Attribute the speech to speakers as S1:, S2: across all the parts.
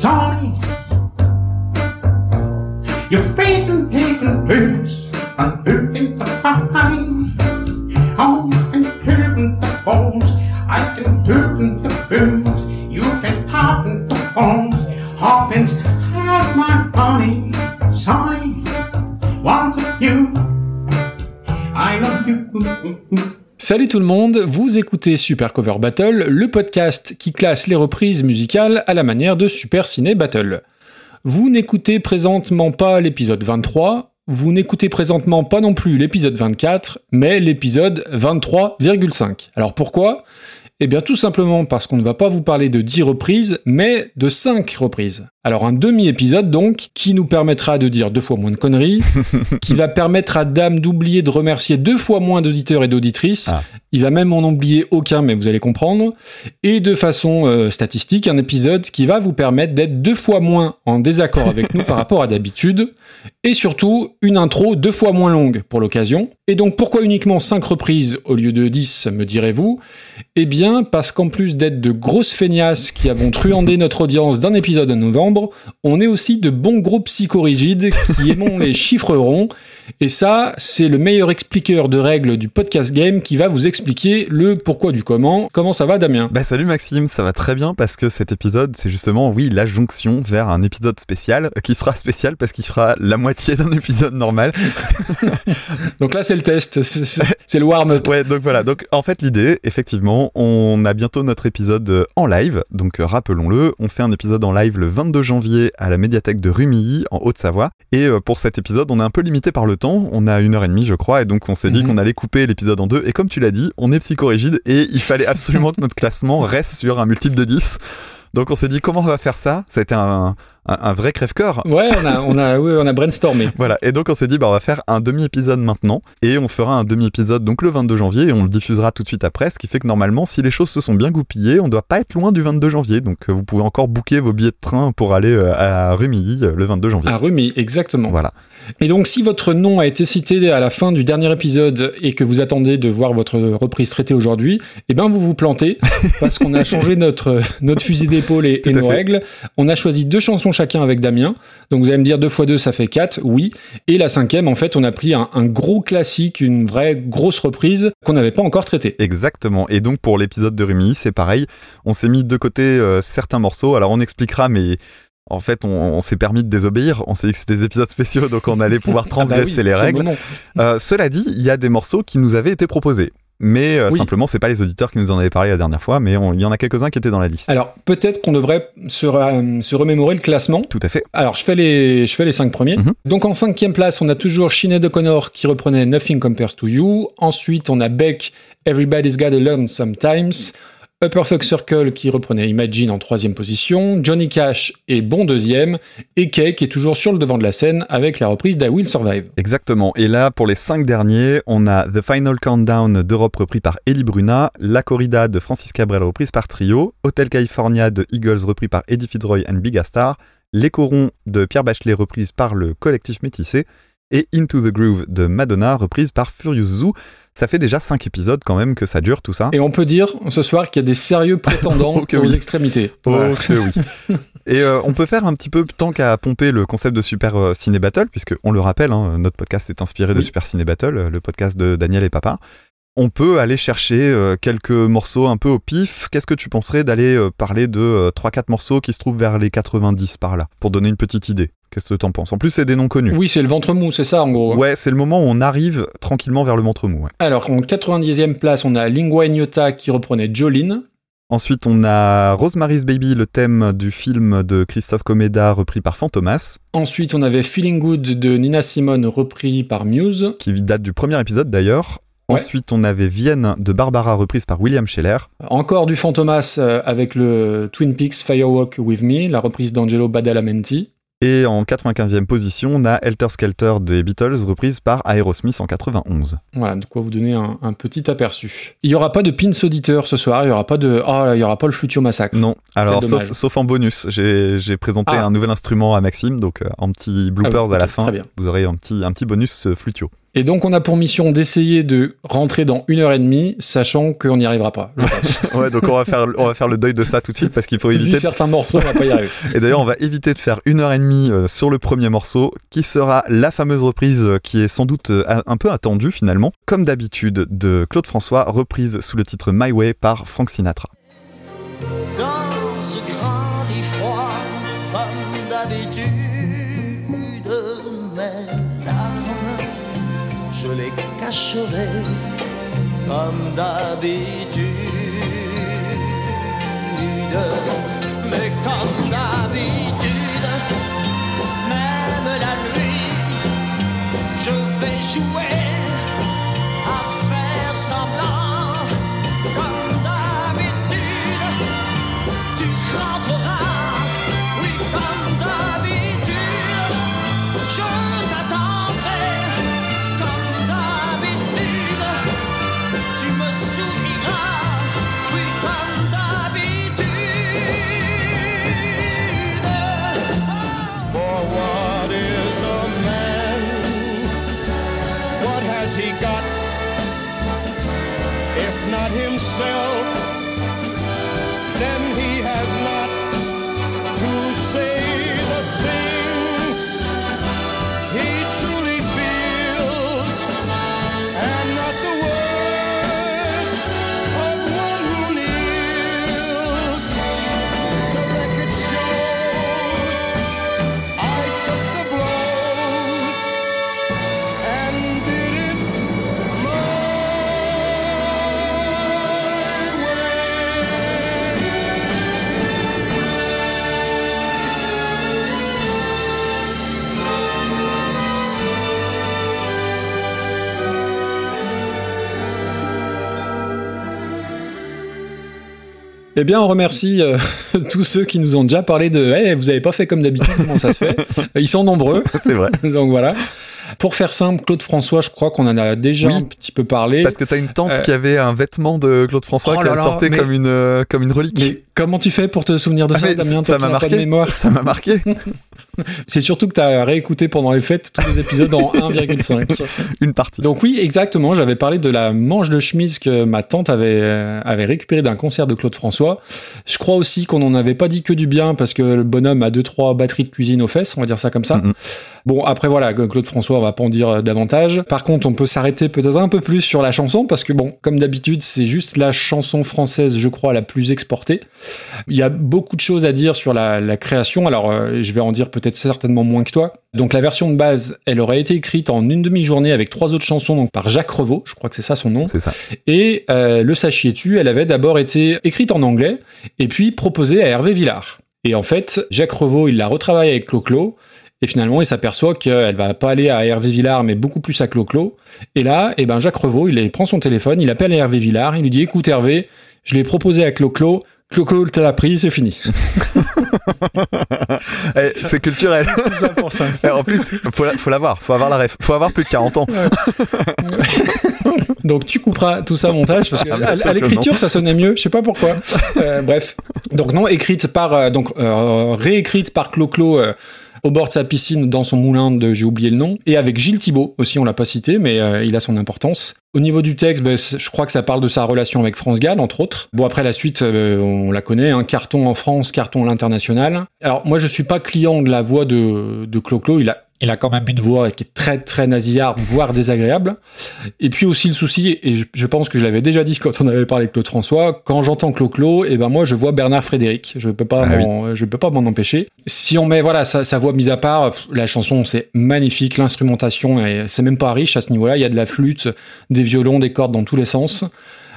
S1: Sonny. Your favorite pagan place, and who think the funny?
S2: Salut tout le monde, vous écoutez Super Cover Battle, le podcast qui classe les reprises musicales à la manière de Super Ciné Battle. Vous n'écoutez présentement pas l'épisode 23, vous n'écoutez présentement pas non plus l'épisode 24, mais l'épisode 23,5. Alors pourquoi? Eh bien tout simplement parce qu'on ne va pas vous parler de 10 reprises, mais de 5 reprises. Alors un demi-épisode donc, qui nous permettra de dire deux fois moins de conneries, qui va permettre à Dame d'oublier de remercier deux fois moins d'auditeurs et d'auditrices,
S3: Ah.
S2: il va même en oublier aucun, mais vous allez comprendre, et de façon euh, statistique, un épisode qui va vous permettre d'être deux fois moins en désaccord avec nous par rapport à d'habitude, et surtout une intro deux fois moins longue pour l'occasion. Et donc pourquoi uniquement 5 reprises au lieu de 10, me direz-vous? Eh bien parce qu'en plus d'être de grosses feignasses qui avons truandé notre audience d'un épisode en novembre, on est aussi de bons groupes psychorigides qui aimons les chiffres ronds. Et ça, c'est le meilleur expliqueur de règles du podcast game qui va vous expliquer le pourquoi du comment. Comment ça va Damien?
S3: Bah salut Maxime, ça va très bien parce que cet épisode c'est justement oui la jonction vers un épisode spécial euh, qui sera spécial parce qu'il sera la moitié d'un épisode normal.
S2: Donc là c'est le test, c'est- le warm-up.
S3: Ouais donc voilà donc en fait l'idée effectivement on a bientôt notre épisode euh, en live donc euh, rappelons-le on fait un épisode en live le 22 janvier à la médiathèque de Rumilly en Haute-Savoie. Et euh, pour cet épisode on est un peu limité par le temps. On a une heure et demie je crois. Et donc on s'est dit
S2: Mhm.
S3: qu'on allait couper l'épisode en deux. Et comme tu l'as dit on est psychorigide et il fallait absolument que notre classement reste sur un multiple de 10 donc on s'est dit comment on va faire ça? Ça a été un, un- un vrai crève-cœur.
S2: Ouais, on a, on a, ouais, on a brainstormé.
S3: Voilà, et donc on s'est dit bah on va faire un demi-épisode maintenant et on fera un demi-épisode donc le 22 janvier et on le diffusera tout de suite après, ce qui fait que normalement si les choses se sont bien goupillées, on doit pas être loin du 22 janvier, donc euh, vous pouvez encore booker vos billets de train pour aller euh, à Rumilly euh, le 22 janvier.
S2: À Rumi, exactement.
S3: Voilà.
S2: Et donc, si votre nom a été cité à la fin du dernier épisode et que vous attendez de voir votre reprise traitée aujourd'hui, eh ben, vous vous plantez parce qu'on a changé notre, notre fusil d'épaule et, nos
S3: fait.
S2: règles. On a choisi deux chansons chacun avec Damien. Donc, vous allez me dire deux fois deux, ça fait quatre. Oui. Et la cinquième, en fait, on a pris un, un gros classique, une vraie grosse reprise qu'on n'avait pas encore traitée.
S3: Exactement. Et donc pour l'épisode de Rumilly, c'est pareil. On s'est mis de côté euh, certains morceaux. Alors on expliquera, mais en fait, on, on s'est permis de désobéir. On s'est dit que c'était des épisodes spéciaux, donc on allait pouvoir
S2: Ah bah oui,
S3: transgresser les
S2: le
S3: règles. Euh, cela dit, il y a des morceaux qui nous avaient été proposés. Mais euh,
S2: Oui.
S3: simplement, c'est pas les auditeurs qui nous en avaient parlé la dernière fois, mais il y en a quelques-uns qui étaient dans la liste.
S2: Alors, peut-être qu'on devrait se, remémorer le classement.
S3: Tout à fait.
S2: Alors, je fais les, je fais les cinq premiers.
S3: Mhm.
S2: Donc, en cinquième place, on a toujours Sinead O'Connor qui reprenait Nothing Compares to You. Ensuite, on a Beck, Everybody's Gotta Learn Sometimes. Upper Fuck Circle qui reprenait Imagine en troisième position. Johnny Cash est bon deuxième. Et qui est toujours sur le devant de la scène avec la reprise d'I Will Survive.
S3: Exactement. Et là, pour les cinq derniers, on a The Final Countdown d'Europe repris par Eli Bruna, La Corrida de Francis Cabrel reprise par Trio, Hotel California de Eagles repris par Eddie Fitzroy and Big Star, Les Corons de Pierre Bachelet reprise par le collectif Métissé, et Into the Groove de Madonna reprise par Furious Zoo. Ça fait déjà cinq épisodes quand même que ça dure tout ça.
S2: Et on peut dire ce soir qu'il y a des sérieux prétendants
S3: Oh
S2: aux
S3: oui.
S2: extrémités.
S3: Oh que oui. Et euh, on peut faire un petit peu, tant qu'à pomper le concept de Super euh, Ciné Battle, puisque on le rappelle, hein, notre podcast est inspiré de. Super Ciné Battle, euh, le podcast de Daniel et Papa. On peut aller chercher euh, quelques morceaux un peu au pif. Qu'est-ce que tu penserais d'aller parler de euh, 3-4 morceaux qui se trouvent vers les 90 par là, pour donner une petite idée? Qu'est-ce que t'en penses? En plus, c'est des noms connus.
S2: Oui, c'est le ventre mou, c'est ça en gros.
S3: Ouais, c'est le moment où on arrive tranquillement vers le ventre mou. ouais.
S2: Alors, en 90e place, on a Lingua Ignota qui reprenait Jolene.
S3: Ensuite, on a Rosemary's Baby, le thème du film de Christophe Comeda, repris par Fantomas,
S2: Ensuite, on avait Feeling Good de Nina Simone, repris par Muse.
S3: qui date du premier épisode d'ailleurs.
S2: Ouais.
S3: Ensuite, on avait Vienne de Barbara, reprise par William Scheller.
S2: Encore du Fantomas euh, avec le Twin Peaks Firewalk With Me, la reprise d'Angelo Badalamenti.
S3: Et en 95e position, on a Helter Skelter des Beatles, reprise par Aerosmith en 91.
S2: Voilà, de quoi vous donner un, un petit aperçu. Il n'y aura pas de pins auditeur ce soir, il n'y aura pas de. Oh, là, il y aura pas le Flutio Massacre.
S3: Non, alors sauf, en bonus, j'ai présenté
S2: Ah.
S3: un nouvel instrument à Maxime, donc euh, en petit bloopers
S2: Ah oui,
S3: à la fin,
S2: très bien.
S3: vous aurez un petit, un petit bonus euh, flutio.
S2: Et donc, on a pour mission d'essayer de rentrer dans une heure et demie, sachant qu'on n'y arrivera pas.
S3: Ouais, donc on va faire, on va faire le deuil de ça tout de suite parce qu'il faut
S2: Vu
S3: éviter.
S2: certains morceaux, on va pas y arriver.
S3: Et d'ailleurs, on va éviter de faire une heure et demie euh, sur le premier morceau, qui sera la fameuse reprise euh, qui est sans doute euh, un peu attendue finalement, comme d'habitude de Claude François, reprise sous le titre My Way par Frank Sinatra.
S4: dans ce grand comme d'habitude. Mais comme d'habitude, même la nuit, je vais jouer
S5: yourself.
S2: Eh bien, on remercie euh, tous ceux qui nous ont déjà parlé de hey, vous avez pas fait comme d'habitude, comment ça se fait? Ils sont nombreux,
S3: C'est vrai.
S2: donc voilà. Pour faire simple, Claude François, je crois qu'on en a déjà
S3: Oui.
S2: un petit peu parlé.
S3: Parce que t'as une tante
S2: Euh,
S3: qui avait un vêtement de Claude François
S2: Oh
S3: sorti
S2: mais-
S3: comme une, euh, comme une relique.
S2: Mais comment tu fais pour te souvenir de
S3: Ah,
S2: ça, Damien
S3: ça m'a marqué.
S2: mémoire.
S3: Ça m'a marqué.
S2: C'est surtout que tu as réécouté pendant les fêtes tous les épisodes en 1,5.
S3: Une partie.
S2: Donc oui, exactement, j'avais parlé de la manche de chemise que ma tante avait, euh, avait récupérée d'un concert de Claude François. Je crois aussi qu'on n'en avait pas dit que du bien parce que le bonhomme a deux trois batteries de cuisine aux fesses, on va dire ça comme ça.
S3: Mhm.
S2: Bon, après voilà, Claude François, on va pas en dire euh, davantage. Par contre, on peut s'arrêter peut-être un peu plus sur la chanson parce que bon, comme d'habitude, c'est juste la chanson française, je crois, la plus exportée. Il y a beaucoup de choses à dire sur la, la création. Alors, euh, je vais en dire peut-être certainement moins que toi. Donc, la version de base, elle aurait été écrite en une demi-journée avec trois autres chansons, donc par Jacques Revaux, je crois que c'est ça son nom.
S3: C'est ça.
S2: Et euh, le sachiez-tu, elle avait d'abord été écrite en anglais et puis proposée à Hervé Villard. Et en fait, Jacques Revaux, il la retravaille avec Clo-Clo. Et finalement, il s'aperçoit qu'elle va pas aller à Hervé Villard, mais beaucoup plus à Clo-Clo. Et là, eh ben, Jacques Revaux, il prend son téléphone, il appelle Hervé Villard, il lui dit, écoute Hervé, je l'ai proposé à Clo-Clo, Clo-Clo te l'a pris, c'est fini.
S3: Eh, c'est culturel.
S2: Tout ça pour ça.
S3: Eh, en plus, faut, la- faut l'avoir, faut avoir la ref, faut avoir plus de 40 ans.
S2: Donc tu couperas tout ça au montage parce que
S3: Ah,
S2: à, l'écriture ça sonnait mieux, je sais pas pourquoi. Euh, bref, donc non écrite par euh, donc euh, réécrite par Clo-Clo euh, au bord de sa piscine dans son moulin de j'ai oublié le nom et avec Gilles Thibault aussi on l'a pas cité mais euh, il a son importance. Au niveau du texte, ben, je crois que ça parle de sa relation avec France Gall entre autres. Bon après la suite euh, on la connaît, un carton en France, carton à l'international. Alors moi je suis pas client de la voix de de Clo-Clo, il a il a quand même une voix qui est très très nasillarde, voire désagréable. Et puis aussi le souci, et je, je pense que je l'avais déjà dit quand on avait parlé de Claude François, quand j'entends Clo-Clo, et ben moi je vois Bernard Frédéric. Je peux pas
S3: Ah
S2: m'en- je peux pas m'en empêcher. Si on met voilà sa, sa voix mise à part, la chanson c'est magnifique, l'instrumentation c'est même pas riche à ce niveau-là. Il y a de la flûte, des violons, des cordes dans tous les sens.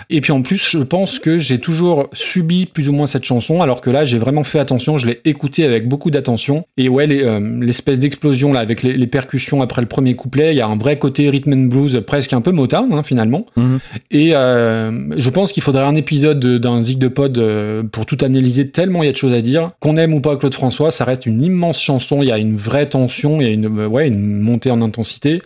S2: Et puis en plus, je pense que j'ai toujours subi plus ou moins cette chanson, alors que là, j'ai vraiment fait attention, je l'ai écoutée avec beaucoup d'attention. Et ouais, les, euh, l'espèce d'explosion là, avec les, les percussions après le premier couplet, il y a un vrai côté rhythm and blues, presque un peu Motown hein, finalement.
S3: Mhm.
S2: Et euh, je pense qu'il faudrait un épisode de- d'un Zig de Pod euh, pour tout analyser, tellement il y a de choses à dire. Qu'on aime ou pas Claude François, ça reste une immense chanson, il y a une vraie tension, il y a une, ouais, une montée en intensité.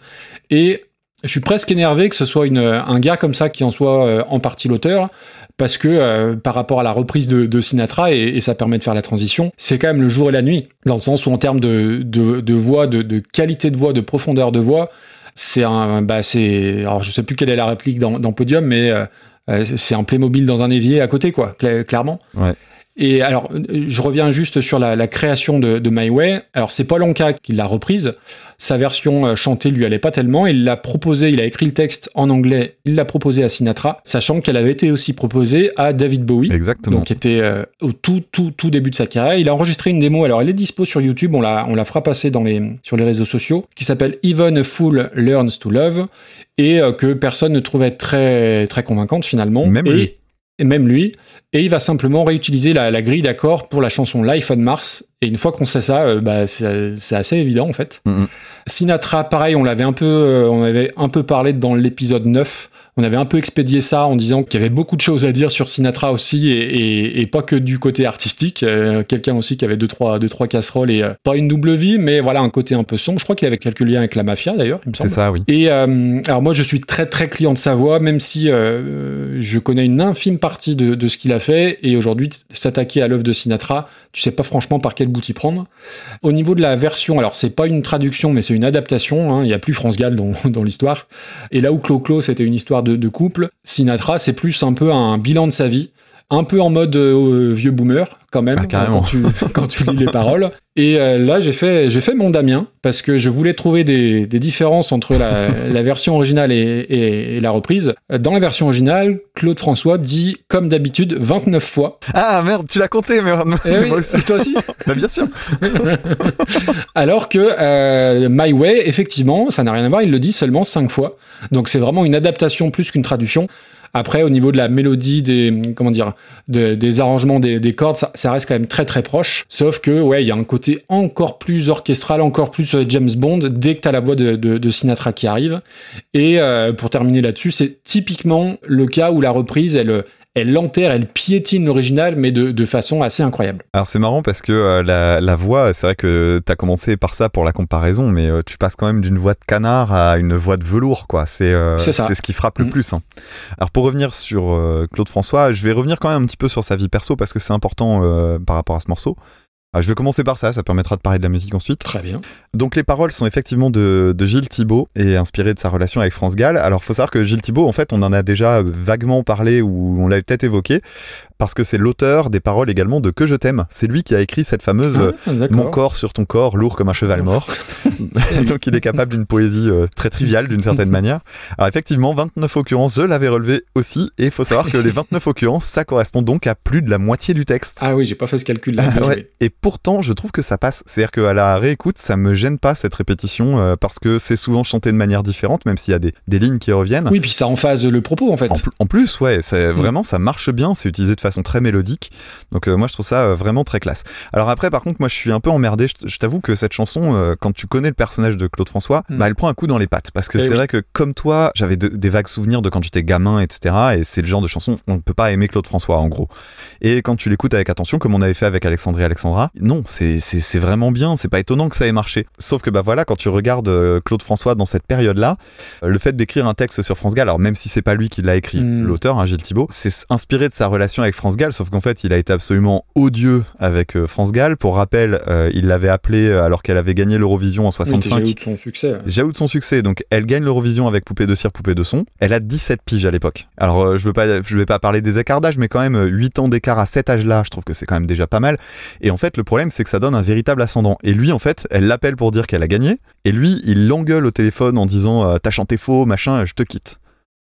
S2: Et je suis presque énervé que ce soit un gars comme ça qui en soit euh, en partie l'auteur, parce que euh, par rapport à la reprise de, Sinatra, et, ça permet de faire la transition, c'est quand même le jour et la nuit, dans le sens où en termes de, voix, de, qualité de voix, de profondeur de voix, C'est un, bah alors je sais plus quelle est la réplique dans, Podium, mais euh, c'est un Playmobil dans un évier à côté, quoi, cla- clairement.
S3: Ouais.
S2: Et alors, euh, je reviens juste sur la, la création de, de My Way. Alors, c'est Paul Anka qui l'a reprise. Sa version euh, chantée lui allait pas tellement. Il l'a proposé, il a écrit le texte en anglais, il l'a proposé à Sinatra, sachant qu'elle avait été aussi proposée à David Bowie.
S3: Exactement.
S2: Donc, qui était euh, au tout, tout, tout début de sa carrière. Il a enregistré une démo. Alors, elle est dispo sur YouTube. On la, on la fera passer dans les, sur les réseaux sociaux, qui s'appelle Even a Fool Learns to Love, et euh, que personne ne trouvait très, très convaincante finalement.
S3: Même
S2: et,
S3: lui.
S2: Et même lui. Et il va simplement réutiliser la, la grille d'accords pour la chanson Life on Mars. Et une fois qu'on sait ça, euh, bah, c'est assez évident en fait.
S3: Mhm.
S2: Sinatra, pareil, on l'avait un peu, euh, on avait un peu parlé dans l'épisode 9. On avait un peu expédié ça en disant qu'il y avait beaucoup de choses à dire sur Sinatra aussi, et, et- et pas que du côté artistique. Euh, Quelqu'un aussi qui avait deux trois, deux, trois casseroles et euh, pas une double vie, mais voilà un côté un peu sombre. Je crois qu'il avait quelques liens avec la mafia d'ailleurs,
S3: C'est ça, oui.
S2: Et euh, alors moi je suis très très client de sa voix, même si je connais une infime partie de, de ce qu'il a fait. Et aujourd'hui s'attaquer à l'œuvre de Sinatra, tu sais pas franchement par quel bout y prendre. Au niveau de la version, alors c'est pas une traduction, mais c'est une adaptation. hein, Il y a plus France Gall dans, dans l'histoire. Et là où Clo-Clo c'était une histoire de, de couple, Sinatra c'est plus un peu un bilan de sa vie. Un peu en mode euh, vieux boomer quand même
S3: Ah,
S2: quand tu quand tu lis les paroles. Et euh, là j'ai fait j'ai fait mon Damien parce que je voulais trouver des, des différences entre la, la version originale et, et- et la reprise. Dans la version originale, Claude François dit comme d'habitude 29 fois.
S3: Ah merde, tu l'as compté, mais
S2: Eh oui,
S3: moi aussi.
S2: toi aussi.
S3: Bah, bien sûr.
S2: Alors que euh, My Way, effectivement, ça n'a rien à voir, il le dit seulement cinq fois. Donc c'est vraiment une adaptation plus qu'une traduction. Après, au niveau de la mélodie, des comment dire, de- des arrangements des, des cordes, ça, reste quand même très très proche. Sauf que ouais, il y a un côté encore plus orchestral, encore plus euh, James Bond dès que t'as la voix de Sinatra qui arrive. Et euh, pour terminer là-dessus, c'est typiquement le cas où la reprise, elle elle enterre, elle piétine l'original, mais de, de façon assez incroyable.
S3: Alors c'est marrant parce que euh, la, la voix, c'est vrai que t'as commencé par ça pour la comparaison, mais euh, tu passes quand même d'une voix de canard à une voix de velours, quoi. C'est euh,
S2: C'est ça.
S3: c'est ce qui frappe le
S2: Mm.
S3: plus. hein. Alors pour revenir sur Claude François, je vais revenir quand même un petit peu sur sa vie perso parce que c'est important par rapport à ce morceau. Ah, je vais commencer par ça, ça permettra de parler de la musique ensuite.
S2: Très bien.
S3: Donc les paroles sont effectivement de, de Gilles Thibault et inspirées de sa relation avec France Gall. Alors faut savoir que Gilles Thibault, en fait, on en a déjà vaguement parlé ou on l'avait peut-être évoqué parce que c'est l'auteur des paroles également de Que je t'aime. C'est lui qui a écrit cette fameuse euh,
S2: Ah.
S3: Mon corps sur ton corps, lourd comme un cheval mort. Donc il est capable d'une poésie euh, très triviale d'une certaine manière. Alors effectivement, 29 occurrences, je l'avais relevé aussi et il faut savoir que les 29 occurrences, ça correspond donc à plus de la moitié du texte.
S2: Ah oui, j'ai pas fait ce bien
S3: Ouais.
S2: joué.
S3: Et pourtant, je trouve que ça passe. C'est-à-dire qu'à la réécoute, ça me gêne pas cette répétition euh, parce que c'est souvent chanté de manière différente, même s'il y a des, des lignes qui reviennent.
S2: Oui, puis ça emphase le propos en fait.
S3: En, pl- en plus, ouais, c'est
S2: Mm.
S3: vraiment ça marche bien, c'est utilisé de façon très mélodique. Donc euh, moi je trouve ça euh, vraiment très classe. Alors après par contre moi je suis un peu emmerdé, je, t'avoue que cette chanson euh, quand tu connais le personnage de Claude François,
S2: Mm.
S3: bah elle prend un coup dans les pattes parce que
S2: Eh
S3: c'est
S2: oui.
S3: vrai que comme toi, j'avais de- des vagues souvenirs de quand j'étais gamin etc. et c'est le genre de chanson on ne peut pas aimer Claude François en gros. Et quand tu l'écoutes avec attention comme on avait fait avec Alexandrie et Alexandra, non, c'est vraiment bien, c'est pas étonnant que ça ait marché. Sauf que bah voilà, quand tu regardes euh, Claude François dans cette période-là, euh, le fait d'écrire un texte sur France Gall, alors même si c'est pas lui qui l'a écrit,
S2: Mm.
S3: l'auteur, hein, Gilles Thibault, c'est inspiré de sa relation avec France Gall, sauf qu'en fait, il a été absolument odieux avec euh, France Gall. Pour rappel, euh, il l'avait appelé euh, alors qu'elle avait gagné l'Eurovision en
S2: Oui,
S3: 65.
S2: t'es jaloux de son succès. ouais.
S3: Jaloux de son succès, donc elle gagne l'Eurovision avec Poupée de cire, Poupée de son. Elle a 17 piges à l'époque. Alors euh, je veux pas, je vais pas parler des écarts d'âge, mais quand même euh, 8 ans d'écart à cet âge-là, je trouve que c'est quand même déjà pas mal. Et en fait, le problème, c'est que ça donne un véritable ascendant. Et lui, en fait, elle l'appelle pour dire qu'elle a gagné, et lui, il l'engueule au téléphone en disant euh, t'as chanté faux, machin, je te quitte.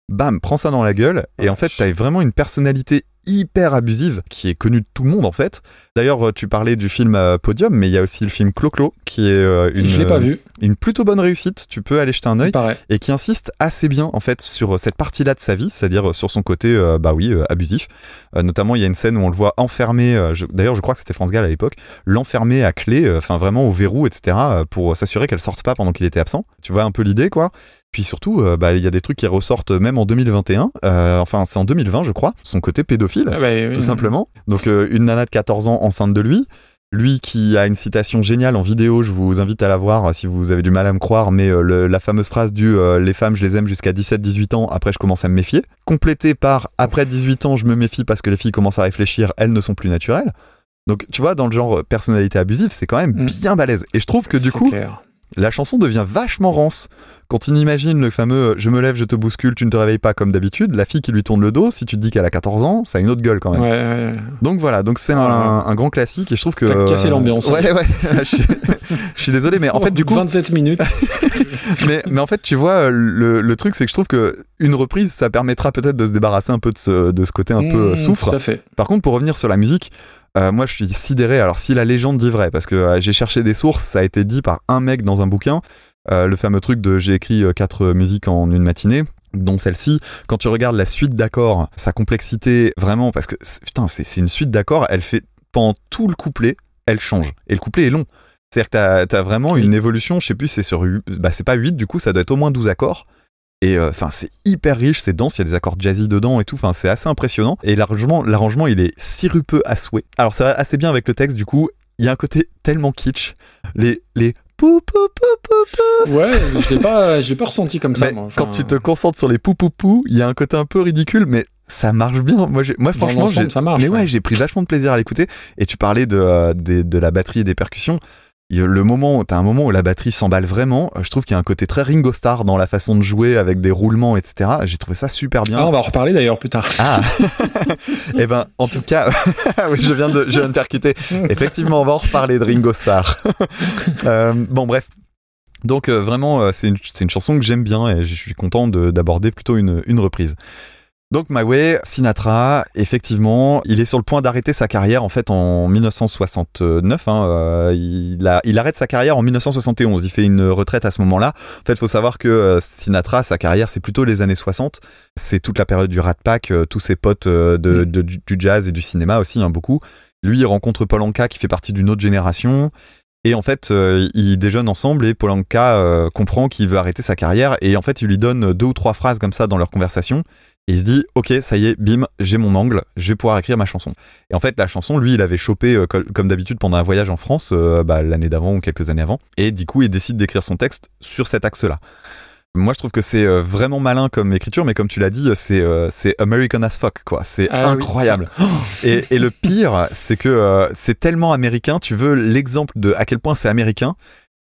S3: Bam, prends ça dans la gueule, et en fait, t'as vraiment une personnalité hyper abusive qui est connue de tout le monde en fait. D'ailleurs, euh, tu parlais du film euh, Podium, mais il y a aussi le film Clo-Clo qui est euh, une,
S2: je l'ai pas vu,
S3: une plutôt bonne réussite. Tu peux aller jeter un
S2: il
S3: œil et qui insiste assez bien en fait sur cette partie-là de sa vie, c'est-à-dire sur son côté, euh, bah oui, euh, abusif. Euh, notamment, il y a une scène où on le voit enfermé. D'ailleurs, je crois que c'était France Gall à l'époque, l'enfermer à clé, enfin vraiment au verrou, etc. pour s'assurer qu'elle sorte pas pendant qu'il était absent. Tu vois un peu l'idée, quoi? Puis surtout, euh, bah, il y a des trucs qui ressortent même en 2021. euh, enfin, c'est en 2020, je crois. Son côté pédophile
S2: Ah bah, oui.
S3: tout simplement. Donc euh, une nana de 14 ans enceinte de lui. Lui qui a une citation géniale en vidéo, je vous invite à la voir si vous avez du mal à me croire, mais le- la fameuse phrase du euh, Les femmes, je les aime jusqu'à 17-18 ans, après je commence à me méfier. Complétée par Après 18 ans, je me méfie parce que les filles commencent à réfléchir, elles ne sont plus naturelles. Donc tu vois, dans le genre personnalité abusive, c'est quand même
S2: Mm.
S3: bien balèze. Et je trouve que du coup,
S2: clair.
S3: La chanson devient vachement rance. Quand on imagine le fameux euh, Je me lève, je te bouscule, tu ne te réveilles pas comme d'habitude, la fille qui lui tourne le dos, si tu te dis qu'elle a 14 ans, ça a une autre gueule quand même.
S2: Ouais, ouais, ouais.
S3: Donc voilà, donc c'est un,
S2: Ah.
S3: un grand classique et je trouve que.
S2: T'as cassé l'ambiance.
S3: Ouais, ouais, je suis, je suis désolé, mais en fait, du coup,
S2: 27 minutes.
S3: mais, mais en fait, tu vois, le, le truc, c'est que je trouve que une reprise, ça permettra peut-être de se débarrasser un peu de ce, de ce côté un peu euh,
S2: Mmh,
S3: souffre.
S2: Tout à fait.
S3: Par contre, pour revenir sur la musique, euh, moi je suis sidéré. Alors, si la légende dit vrai, parce que euh, j'ai cherché des sources, ça a été dit par un mec dans un bouquin, euh, le fameux truc de j'ai écrit quatre musiques en une matinée. Dont celle-ci, quand tu regardes la suite d'accords, sa complexité vraiment, parce que c'est- putain, c'est une suite d'accords, elle fait pendant tout le couplet, elle change. Et le couplet est long. C'est-à-dire que t'as as vraiment une évolution, je sais plus, c'est sur. Bah, c'est pas 8, du coup, ça doit être au moins 12 accords. Et euh, enfin, c'est hyper riche, c'est dense, il y a des accords jazzy dedans et tout. Enfin, c'est assez impressionnant. Et l'arrangement, l'arrangement, il est sirupeux à souhait. Alors, ça va assez bien avec le texte, du coup. Il y a un côté tellement kitsch. Les les pou pou pou pou pou.
S2: Ouais, je l'ai pas, je l'ai pas ressenti comme ça. Moi. Enfin,
S3: quand tu te concentres sur les pou pou pou, il y a un côté un peu ridicule, mais ça marche bien. Moi, moi franchement,
S2: ça marche.
S3: mais ouais, j'ai pris vachement de plaisir à l'écouter. Et tu parlais de, euh, des- de la batterie et des percussions. Le moment, t'as un moment où la batterie s'emballe vraiment. Je trouve qu'il y a un côté très Ringo Starr dans la façon de jouer avec des roulements, etc. J'ai trouvé ça super bien.
S2: Ah, on va en reparler d'ailleurs plus tard.
S3: Ah, Eh ben, en tout cas, oui, je viens de, je viens de percuter. Effectivement, on va en reparler de Ringo Starr. Euh, bon, bref. Donc, euh, vraiment, euh, c'est une, une chanson que j'aime bien et je suis content de- d'aborder plutôt une, une reprise. Donc, My Way, Sinatra, effectivement, il est sur le point d'arrêter sa carrière en fait en 1969. hein, euh, il, a- il arrête sa carrière en 1971. Il fait une retraite à ce moment-là. En fait, il faut savoir que euh, Sinatra, sa carrière, c'est plutôt les années 60. C'est toute la période du Rat Pack, euh, tous ses potes euh, de, de- du du jazz et du cinéma aussi, hein, beaucoup. Lui, il rencontre Paul Anka qui fait partie d'une autre génération. Et en fait, euh, ils déjeunent ensemble et Paul Anka euh, comprend qu'il veut arrêter sa carrière. Et en fait, il lui donne deux ou trois phrases comme ça dans leur conversation. Et il se dit, ok, ça y est, bim, j'ai mon angle, je vais pouvoir écrire ma chanson. Et en fait, la chanson, lui, il avait chopé, euh, comme d'habitude, pendant un voyage en France, euh, bah, l'année d'avant ou quelques années avant. Et du coup, il décide d'écrire son texte sur cet axe-là. Moi, je trouve que c'est euh, vraiment malin comme écriture, mais comme tu l'as dit, c'est c'est American as fuck, quoi. C'est
S2: Ah oui,
S3: incroyable. et, et le pire, c'est que c'est tellement américain. Tu veux l'exemple de à quel point c'est américain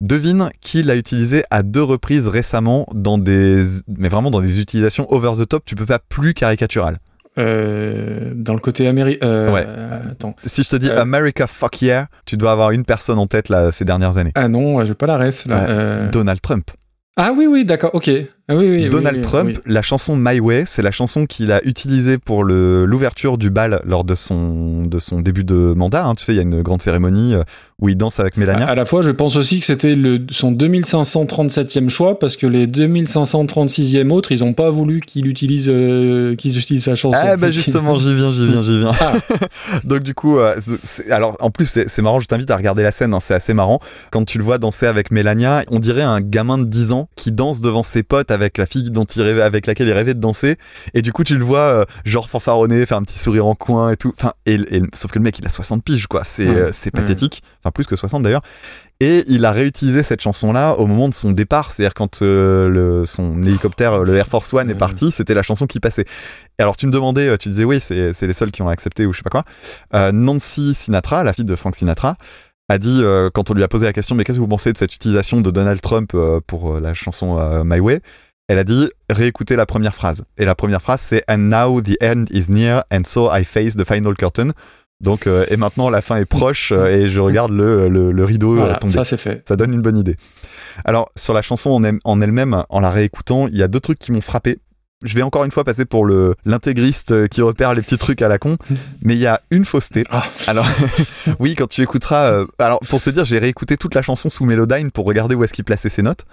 S3: Devine qui l'a utilisé à deux reprises récemment dans des, mais vraiment dans des utilisations over the top. Tu peux pas plus caricatural.
S2: Euh, dans le côté américain.
S3: Ouais.
S2: Attends.
S3: Si je te dis
S2: Euh.
S3: America fuck yeah, tu dois avoir une personne en tête là ces dernières années.
S2: Ah non, j'ai pas la ref là. Euh,
S3: Donald Trump.
S2: Ah oui, oui, d'accord, ok. Ah oui, oui,
S3: Donald
S2: oui,
S3: Trump, la chanson My Way, c'est la chanson qu'il a utilisée pour l'ouverture du bal lors de son, de son début de mandat. hein. Tu sais, il y a une grande cérémonie euh, où il danse avec Mélania.
S2: À, à la fois, je pense aussi que c'était son 2537e choix parce que les 2536e autres, ils ont pas voulu qu'il utilise, euh, qu'ils utilisent sa chanson.
S3: Ah bah justement, j'y viens, j'y viens, j'y viens.
S2: Ah.
S3: Donc du coup, euh, alors en plus c'est c'est marrant, je t'invite à regarder la scène, hein, c'est assez marrant. Quand tu le vois danser avec Mélania, on dirait un gamin de 10 ans qui danse devant ses potes avec la fille dont il rêvait, avec laquelle il rêvait de danser. Et du coup, tu le vois euh, genre fanfaronner, faire un petit sourire en coin et tout. Enfin, et, et- sauf que le mec, il a 60 piges quoi. C'est
S2: Ouais,
S3: euh,
S2: ouais.
S3: pathétique. Enfin plus que 60 d'ailleurs. Et il a réutilisé cette chanson-là au moment de son départ, c'est-à-dire quand euh, le, son hélicoptère, le Air Force One, est parti, c'était la chanson qui passait. Et alors tu me demandais, tu disais oui, c'est c'est les seuls qui ont accepté ou je sais pas quoi. Nancy Sinatra, la fille de Frank Sinatra, a dit euh, quand on lui a posé la question, mais qu'est-ce que vous pensez de cette utilisation de Donald Trump euh, pour euh, la chanson My Way? Elle a dit réécoutez la première phrase. Et la première phrase c'est And now the end is near and so I face the final curtain. Donc et maintenant la fin est proche et je regarde le, le, le rideau
S2: Voilà,
S3: tomber.
S2: ça c'est fait.
S3: Ça donne une bonne idée. Alors, sur la chanson en elle-même, en la réécoutant, il y a deux trucs qui m'ont frappé. Je vais encore une fois passer pour le l'intégriste euh, qui repère les petits trucs à la con, mais il y a une fausseté.
S2: Ah.
S3: Alors, oui, quand tu écouteras. euh, alors, pour te dire, j'ai réécouté toute la chanson sous Melodyne pour regarder où est-ce qu'il plaçait ses notes.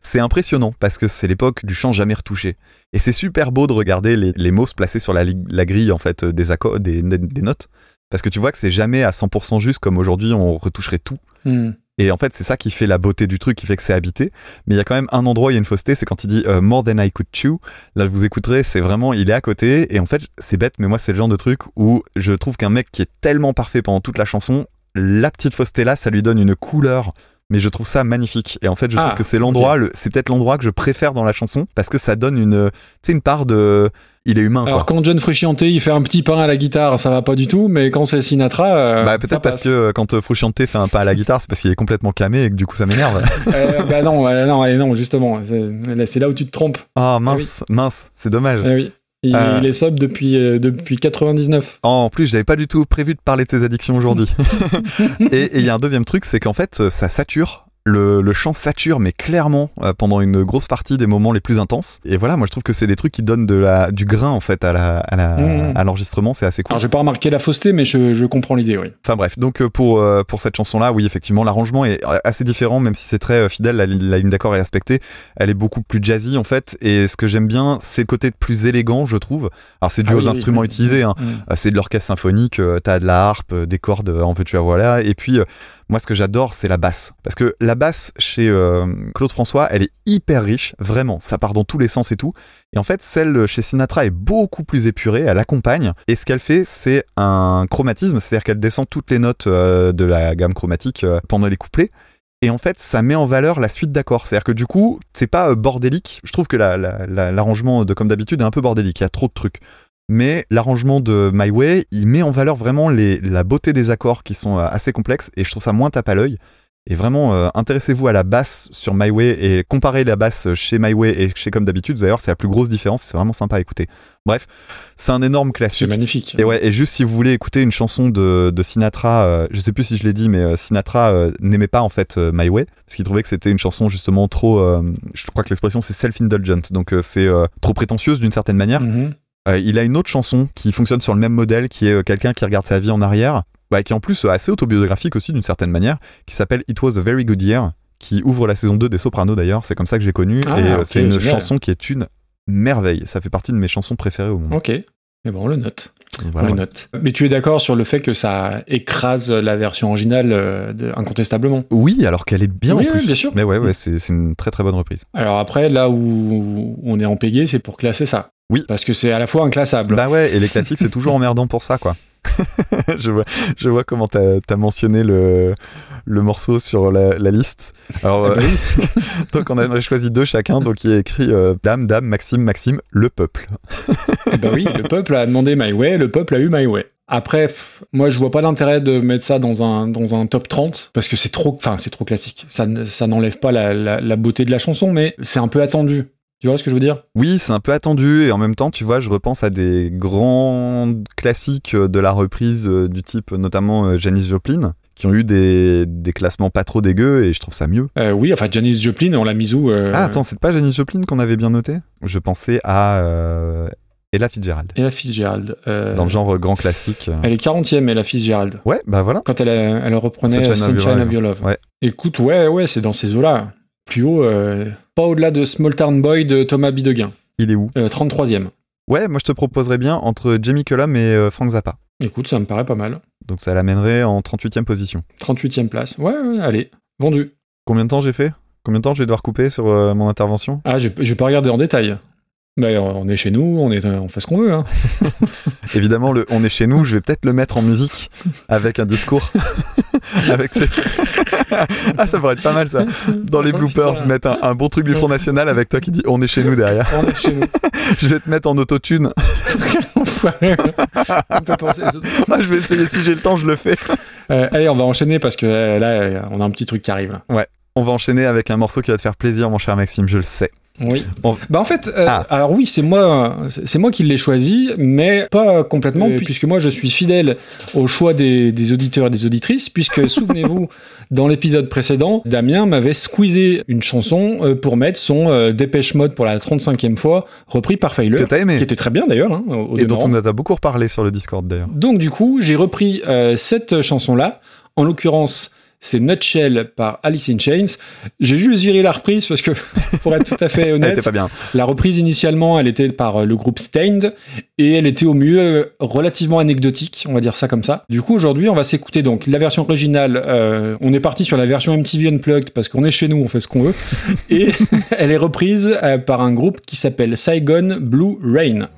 S3: C'est impressionnant parce que c'est l'époque du chant jamais retouché. Et c'est super beau de regarder les, les mots se placer sur la, la grille en fait euh, des accords, des, des notes, parce que tu vois que c'est jamais à 100% juste comme aujourd'hui on retoucherait tout.
S2: Hmm.
S3: Et en fait, c'est ça qui fait la beauté du truc, qui fait que c'est habité. Mais il y a quand même un endroit, il y a une fausseté, c'est quand il dit euh, More than I could chew. Là, vous écouterez, c'est vraiment, il est à côté. Et en fait, c'est bête, mais moi, c'est le genre de truc où je trouve qu'un mec qui est tellement parfait pendant toute la chanson, la petite fausseté là, ça lui donne une couleur mais je trouve ça magnifique. Et en fait, je
S2: Ah,
S3: trouve que c'est l'endroit, le- c'est peut-être l'endroit que je préfère dans la chanson parce que ça donne une, sais, une part de, il est humain.
S2: Alors
S3: quoi.
S2: quand John Frusciante il fait un petit pain à la guitare, ça va pas du tout, mais quand c'est Sinatra, euh,
S3: Bah peut-être parce que euh, quand euh, Frusciante fait un pas à la guitare, c'est parce qu'il est complètement camé et que du coup ça m'énerve.
S2: Euh, bah non, euh, non, euh, non, justement, c'est là, où tu te trompes.
S3: Ah mince, mince, c'est dommage.
S2: Eh oui. Il,
S3: Euh.
S2: il est sobre depuis euh, depuis 99.
S3: Oh, en plus, j'avais pas du tout prévu de parler de tes addictions aujourd'hui. et et il y a un deuxième truc, c'est qu'en fait, euh, ça sature. Le, le chant sature, mais clairement, euh, pendant une grosse partie des moments les plus intenses. Et voilà, moi je trouve que c'est des trucs qui donnent de la, du grain en fait à la- à la- à l'enregistrement, c'est assez cool.
S2: Alors j'ai pas remarqué la fausseté, mais je, je comprends l'idée, oui.
S3: Enfin bref, donc euh, pour, euh, pour cette chanson-là, oui, effectivement, l'arrangement est assez différent, même si c'est très euh, fidèle, la, li- la ligne d'accord est respectée. Elle est beaucoup plus jazzy en fait, et ce que j'aime bien, c'est le côté plus élégant, je trouve. Alors c'est dû
S2: Ah
S3: aux
S2: oui,
S3: instruments
S2: oui.
S3: utilisés, hein.
S2: Mm.
S3: Euh, c'est de l'orchestre symphonique, t'as de la harpe, des cordes, en veux-tu, à voilà. Et puis, moi, ce que j'adore, c'est la basse. Parce que la basse chez euh, Claude François, elle est hyper riche, vraiment. Ça part dans tous les sens et tout. Et en fait, celle chez Sinatra est beaucoup plus épurée, elle accompagne. Et ce qu'elle fait, c'est un chromatisme, c'est-à-dire qu'elle descend toutes les notes euh, de la gamme chromatique euh, pendant les couplets. Et en fait, ça met en valeur la suite d'accords. C'est-à-dire que du coup, c'est pas euh, bordélique. Je trouve que la- la- la- l'arrangement de comme d'habitude est un peu bordélique. Il y a trop de trucs. Mais l'arrangement de My Way, il met en valeur vraiment les- la beauté des accords qui sont euh, assez complexes et je trouve ça moins tape à l'œil. Et vraiment, euh, intéressez-vous à la basse sur My Way et comparez la basse chez My Way et chez Comme d'habitude. D'ailleurs, c'est la plus grosse différence. C'est vraiment sympa à écouter. Bref, c'est un énorme
S2: C'est
S3: classique.
S2: magnifique.
S3: Et ouais, et juste si vous voulez écouter une chanson de, de Sinatra, euh, je sais plus si je l'ai dit, mais euh, Sinatra n'aimait pas en fait My Way, parce qu'il trouvait que c'était une chanson justement trop, je crois que l'expression c'est self-indulgent, donc c'est trop prétentieuse d'une certaine manière.
S2: Mhm.
S3: Euh, il a une autre chanson qui fonctionne sur le même modèle, qui est euh, quelqu'un qui regarde sa vie en arrière, ouais, qui est en plus euh, assez autobiographique aussi d'une certaine manière, qui s'appelle It Was a Very Good Year, qui ouvre la saison 2 des Sopranos d'ailleurs, c'est comme ça que j'ai connu,
S2: Ah,
S3: et c'est une
S2: génial.
S3: chanson qui est une merveille, ça fait partie de mes chansons préférées au monde.
S2: Ok. Mais bon, on le note.
S3: Voilà,
S2: on le
S3: ouais.
S2: note. Mais tu es d'accord sur le fait que ça écrase la version originale euh, de- incontestablement?
S3: Oui, alors qu'elle est bien
S2: Oui,
S3: en
S2: oui,
S3: plus.
S2: bien sûr.
S3: Mais ouais, ouais, c'est c'est une très très bonne reprise.
S2: Alors après, là où on est en payé, c'est pour classer ça.
S3: Oui.
S2: Parce que c'est à la fois inclassable.
S3: Bah ouais, et les classiques, c'est toujours emmerdant pour ça, quoi. je, vois, je vois comment t'as as mentionné le, le morceau sur la, la liste. Alors,
S2: Ah bah
S3: euh, donc on a choisi deux chacun, donc il y a écrit euh, Dame, Dame, Maxime, Maxime, le peuple.
S2: Eh ben oui, le peuple a demandé My Way, le peuple a eu My Way. Après, pff, moi, je vois pas l'intérêt de mettre ça dans un, dans un top 30, parce que c'est trop, enfin, c'est trop classique. Ça, ça n'enlève pas la, la- la beauté de la chanson, mais c'est un peu attendu. Tu vois ce que je veux dire?
S3: Oui, c'est un peu attendu, et en même temps, tu vois, je repense à des grands classiques de la reprise euh, du type, notamment euh, Janis Joplin, qui ont eu des, des classements pas trop dégueux, et je trouve ça mieux.
S2: Euh, Oui, enfin, Janis Joplin, on l'a mise où euh,
S3: Ah, attends, c'est pas Janis Joplin qu'on avait bien noté? Je pensais à euh, Ella Fitzgerald.
S2: Ella Fitzgerald.
S3: Dans le genre grand classique.
S2: Elle est 40e, Ella Fitzgerald.
S3: Ouais, bah voilà.
S2: Quand elle, elle reprenait
S3: Sunshine
S2: Sunshine,
S3: of Your Love.
S2: of Your Love.
S3: Ouais.
S2: Écoute, ouais, ouais, c'est dans ces eaux-là. Plus haut, euh, pas au-delà de Small Town Boy de Thomas Bideguin.
S3: Il est où
S2: Euh, 33e.
S3: Ouais, moi je te proposerais bien entre Jamie Cullum et euh, Frank Zappa.
S2: Écoute, ça me paraît pas mal.
S3: Donc ça l'amènerait en 38e position.
S2: 38e place. Ouais, ouais, allez, vendu.
S3: Combien de temps j'ai fait? Combien de temps je vais devoir couper sur euh, mon intervention?
S2: Ah, j'ai j'ai pas regardé en détail. Bah, on est chez nous, on, est, on fait ce qu'on veut. Hein.
S3: Évidemment, le On est chez nous, je vais peut-être le mettre en musique avec un discours. avec ah, ça pourrait être pas mal ça. Dans les
S2: Oh,
S3: bloopers, mettre un, un bon truc du Front National avec toi qui dit On est chez nous derrière.
S2: On est chez nous.
S3: Je vais te mettre en autotune.
S2: Penser.
S3: Ah, je vais essayer, si j'ai le temps, je le fais.
S2: Euh, allez, on va enchaîner parce que euh, là, on a un petit truc qui arrive. Là.
S3: On va enchaîner avec un morceau qui va te faire plaisir, mon cher Maxime, je le sais.
S2: Oui.
S3: On-
S2: Bah en fait, euh,
S3: Ah.
S2: alors oui, c'est moi, c'est moi qui l'ai choisi, mais pas complètement,
S3: Euh,
S2: puisque moi je suis fidèle au choix des, des auditeurs et des auditrices, puisque souvenez-vous, dans l'épisode précédent, Damien m'avait squeezé une chanson euh, pour mettre son euh, Dépêche Mode pour la 35e fois, repris par Failer,
S3: Que t'as aimé.
S2: qui était très bien d'ailleurs, hein,
S3: Et dont on nous a beaucoup reparlé sur le Discord d'ailleurs.
S2: Donc du coup, j'ai repris euh, cette chanson-là. En l'occurrence, c'est Nutshell par Alice in Chains. J'ai juste viré la reprise parce que, pour être tout à fait
S3: Elle était
S2: honnête,
S3: pas bien.
S2: la reprise initialement, elle était par euh, le groupe Stained et elle était au mieux euh, relativement anecdotique, on va dire ça comme ça. Du coup, aujourd'hui, on va s'écouter donc la version originale. euh, on est parti sur la version MTV Unplugged parce qu'on est chez nous, on fait ce qu'on veut. Et elle est reprise euh, par un groupe qui s'appelle Saigon Blue Rain.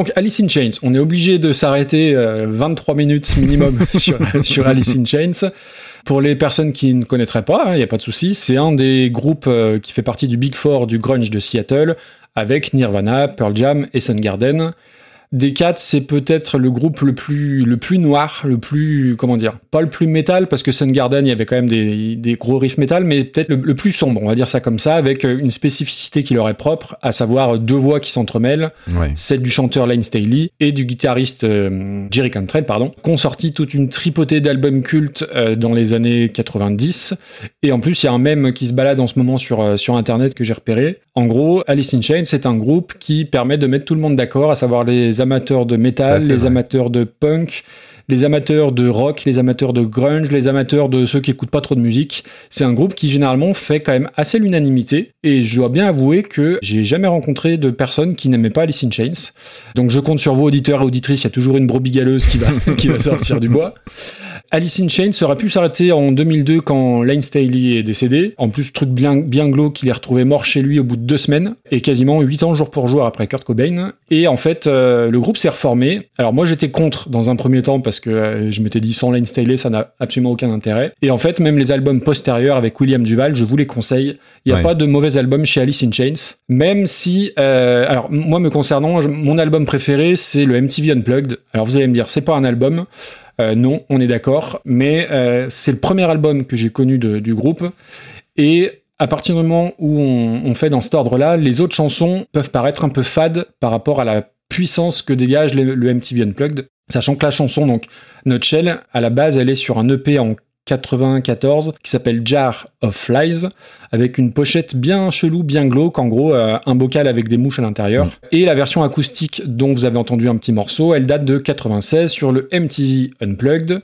S2: Donc Alice in Chains, on est obligé de s'arrêter euh, 23 minutes minimum sur, sur Alice in Chains. Pour les personnes qui ne connaîtraient pas, il n'y a pas de souci, c'est un des groupes euh, qui fait partie du Big Four du grunge de Seattle, avec Nirvana, Pearl Jam et Soundgarden. Des quatre, c'est peut-être le groupe le plus, le plus noir, le plus, comment dire, pas le plus métal, parce que Soundgarden, il y avait quand même des, des gros riffs métal, mais peut-être le, le plus sombre, on va dire ça comme ça, avec euh, une spécificité qui leur est propre, à savoir deux voix qui s'entremêlent,
S3: Ouais.
S2: celle du chanteur Lane Staley et du guitariste euh, Jerry Cantrell, pardon, qui ont sorti toute une tripotée d'albums cultes euh, dans les années 90. Et en plus, il y a un mème qui se balade en ce moment sur, euh, sur Internet que j'ai repéré. En gros, Alice in Chains, c'est un groupe qui permet de mettre tout le monde d'accord, à savoir les amateurs de métal, les
S3: vrai.
S2: amateurs de punk, les amateurs de rock, les amateurs de grunge, les amateurs de ceux qui écoutent pas trop de musique. C'est un groupe qui généralement fait quand même assez l'unanimité. Et je dois bien avouer que j'ai jamais rencontré de personne qui n'aimait pas Alice in Chains. Donc je compte sur vous auditeurs et auditrices, il y a toujours une brebis galeuse qui va, qui va sortir du bois. Alice in Chains aurait pu s'arrêter en 2002 quand Lane Staley est décédé. En plus, truc bien, bien glauque qu'il est retrouvé mort chez lui au bout de deux semaines et quasiment huit ans jour pour jour après Kurt Cobain. Et en fait, euh, le groupe s'est reformé. Alors moi, j'étais contre dans un premier temps parce que euh, je m'étais dit sans Lane Staley, ça n'a absolument aucun intérêt. Et en fait, même les albums postérieurs avec William Duval, je vous les conseille. Il n'y a
S3: Ouais.
S2: pas de mauvais album chez Alice in Chains. Même si, euh, alors moi me concernant, mon album préféré c'est le MTV Unplugged. Alors vous allez me dire, c'est pas un album. Euh, non, on est d'accord, mais euh, c'est le premier album que j'ai connu du groupe. Et à partir du moment où on, on fait dans cet ordre-là, les autres chansons peuvent paraître un peu fades par rapport à la puissance que dégage le, le MTV Unplugged. Sachant que la chanson, donc Nutshell, à la base, elle est sur un EP en 94 qui s'appelle Jar of Flies, avec une pochette bien chelou, bien glauque, en gros euh, un bocal avec des mouches à l'intérieur. Et la version acoustique dont vous avez entendu un petit morceau, elle date de 96 sur le MTV Unplugged.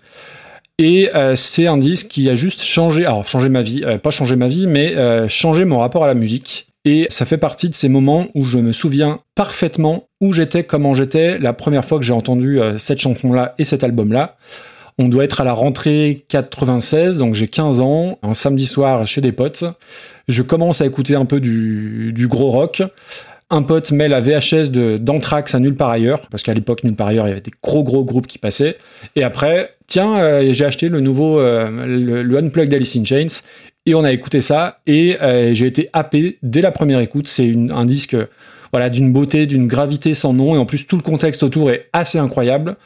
S2: Et euh, c'est un disque qui a juste changé, alors changé ma vie, euh, pas changé ma vie, mais changé mon rapport à la musique. Et ça fait partie de ces moments où je me souviens parfaitement où j'étais, comment j'étais, la première fois que j'ai entendu cette chanson-là et cet album-là. On doit être à la rentrée 96, donc j'ai 15 ans, un samedi soir chez des potes. Je commence à écouter un peu du, gros rock. Un pote met la VHS de d'Anthrax à Nulle part ailleurs, parce qu'à l'époque, Nulle part ailleurs, il y avait des gros gros groupes qui passaient. Et après, tiens, euh, j'ai acheté le nouveau, euh, le, Unplugged d'Alice in Chains, et on a écouté ça, et euh, j'ai été happé dès la première écoute. C'est un disque voilà, d'une beauté, d'une gravité sans nom, et en plus, tout le contexte autour est assez incroyable.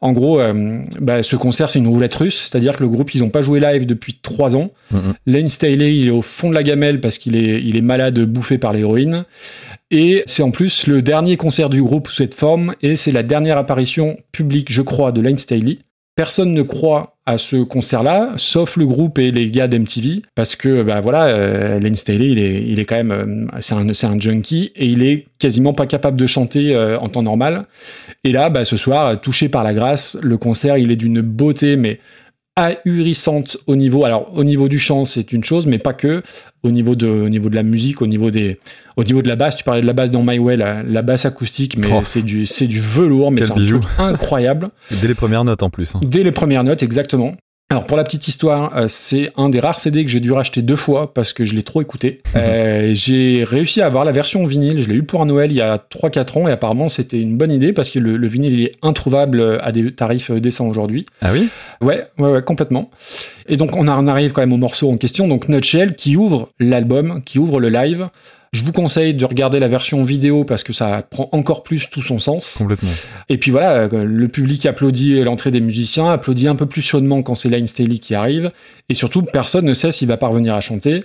S2: En gros, euh, bah, ce concert, c'est une roulette russe, c'est-à-dire que le groupe, ils n'ont pas joué live depuis trois ans.
S3: Mhm.
S2: Lane Staley, il est au fond de la gamelle parce qu'il est, il est malade, bouffé par l'héroïne. Et c'est en plus le dernier concert du groupe sous cette forme, et c'est la dernière apparition publique, je crois, de Lane Staley. Personne ne croit à ce concert-là, sauf le groupe et les gars d'MTV, parce que bah voilà, euh, Lane Staley, il est, quand même, euh, c'est un, c'est un junkie et il est quasiment pas capable de chanter euh, en temps normal. Et là, bah, ce soir, touché par la grâce, le concert, il est d'une beauté, mais ahurissante au niveau. Alors, au niveau du chant, c'est une chose, mais pas que. Au niveau de, au niveau de la musique, au niveau des, au niveau de la basse. Tu parlais de la basse dans My Way, la, la basse acoustique, mais
S3: Oh.
S2: c'est du, c'est du velours, mais c'est incroyable.
S3: Dès les premières notes en plus. hein.
S2: Dès les premières notes, exactement. Alors pour la petite histoire, euh, c'est un des rares CD que j'ai dû racheter deux fois parce que je l'ai trop écouté. Euh, j'ai réussi à avoir la version vinyle, je l'ai eu pour un Noël il y a 3-4 ans et apparemment c'était une bonne idée parce que le, le vinyle il est introuvable à des tarifs euh, décents aujourd'hui.
S3: Ah oui?
S2: Ouais, ouais, ouais, complètement. Et donc on, on arrive quand même au morceau en question, donc Nutshell qui ouvre l'album, qui ouvre le live. Je vous conseille de regarder la version vidéo parce que ça prend encore plus tout son sens.
S3: Complètement.
S2: Et puis voilà, euh, le public applaudit l'entrée des musiciens, applaudit un peu plus chaudement quand c'est Lane Staley qui arrive, et surtout personne ne sait s'il va parvenir à chanter.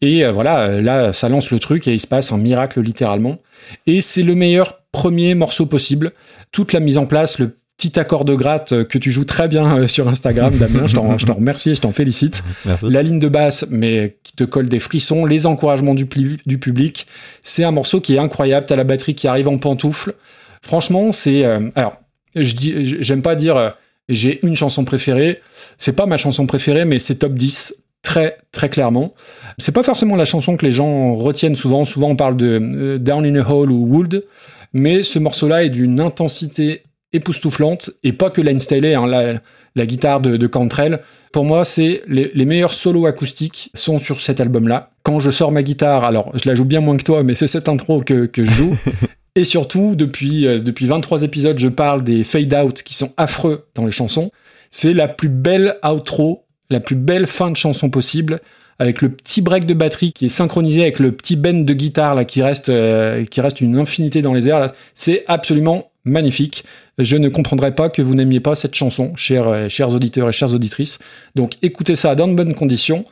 S2: Et euh, voilà, euh, là, ça lance le truc et il se passe un miracle littéralement. Et c'est le meilleur premier morceau possible. Toute la mise en place, le petit accord de gratte euh, que tu joues très bien euh, sur Instagram, Damien, je t'en remercie et je t'en félicite
S3: Merci.
S2: la ligne de basse, mais qui te colle des frissons, les encouragements du, public. C'est un morceau qui est incroyable. T'as la batterie qui arrive en pantoufle. Franchement, c'est. euh, alors, je dis, j'aime pas dire euh, j'ai une chanson préférée. C'est pas ma chanson préférée, mais c'est top 10 très très clairement. C'est pas forcément la chanson que les gens retiennent souvent. Souvent, on parle de euh, Down in a Hole ou Wood, mais ce morceau-là est d'une intensité époustouflante et pas que Line Staley, hein, la, la guitare de, de Cantrell. Pour moi, c'est les, les meilleurs solos acoustiques sont sur cet album-là. Quand je sors ma guitare, alors je la joue bien moins que toi, mais c'est cette intro que, que je joue. Et surtout, depuis, euh, depuis 23 épisodes, je parle des fade-out qui sont affreux dans les chansons. C'est la plus belle outro, la plus belle fin de chanson possible, avec le petit break de batterie qui est synchronisé avec le petit bend de guitare là, qui, reste, euh, qui reste une infinité dans les airs. C'est absolument magnifique. Je ne comprendrais pas que vous n'aimiez pas cette chanson, chers, euh, chers auditeurs et chères auditrices. Donc écoutez ça dans de bonnes conditions.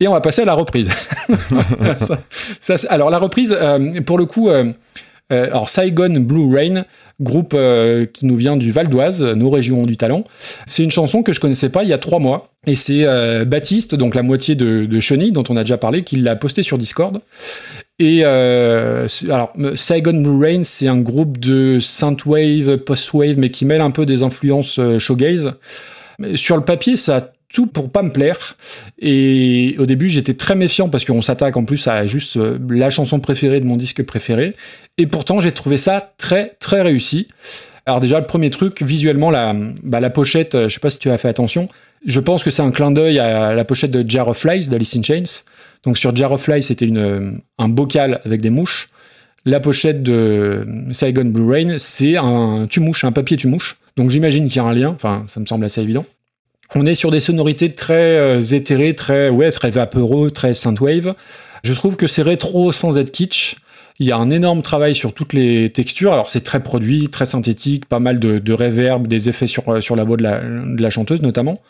S2: Et on va passer à la reprise. Alors la reprise, euh, pour le coup, euh, alors Saigon Blue Rain, groupe qui nous vient du Val d'Oise, nos régions du talent. C'est une chanson que je connaissais pas il y a trois mois. Et c'est Baptiste, donc la moitié de, de Chenille, dont on a déjà parlé, qui l'a posté sur Discord. Et euh, alors, euh, Saigon Blue Rain, c'est un groupe de synthwave, post-wave, mais qui mêle un peu des influences euh, shoegaze. Sur le papier, ça a tout pour pas me plaire. Et au début, j'étais très méfiant parce qu'on s'attaque en plus à juste la chanson préférée de mon disque préféré. Et pourtant, j'ai trouvé ça très, très réussi. Alors déjà, le premier truc, visuellement, la, bah, la pochette, je sais pas si tu as fait attention, je pense que c'est un clin d'œil à la pochette de Jar of Flies d'Alice in Chains. Donc sur Jar of Flies, c'était euh, un bocal avec des mouches. La pochette de Saigon Blue Rain, c'est un tu-mouche, un papier tu-mouche. Donc j'imagine qu'il y a un lien, enfin ça me semble assez évident. On est sur des sonorités très euh, éthérées, très, ouais, très vaporeux, très synthwave. Je trouve que c'est rétro sans être kitsch. Il y a un énorme travail sur toutes les textures. Alors c'est très produit, très synthétique, pas mal de, de reverb, des effets sur, sur la voix de la chanteuse notamment.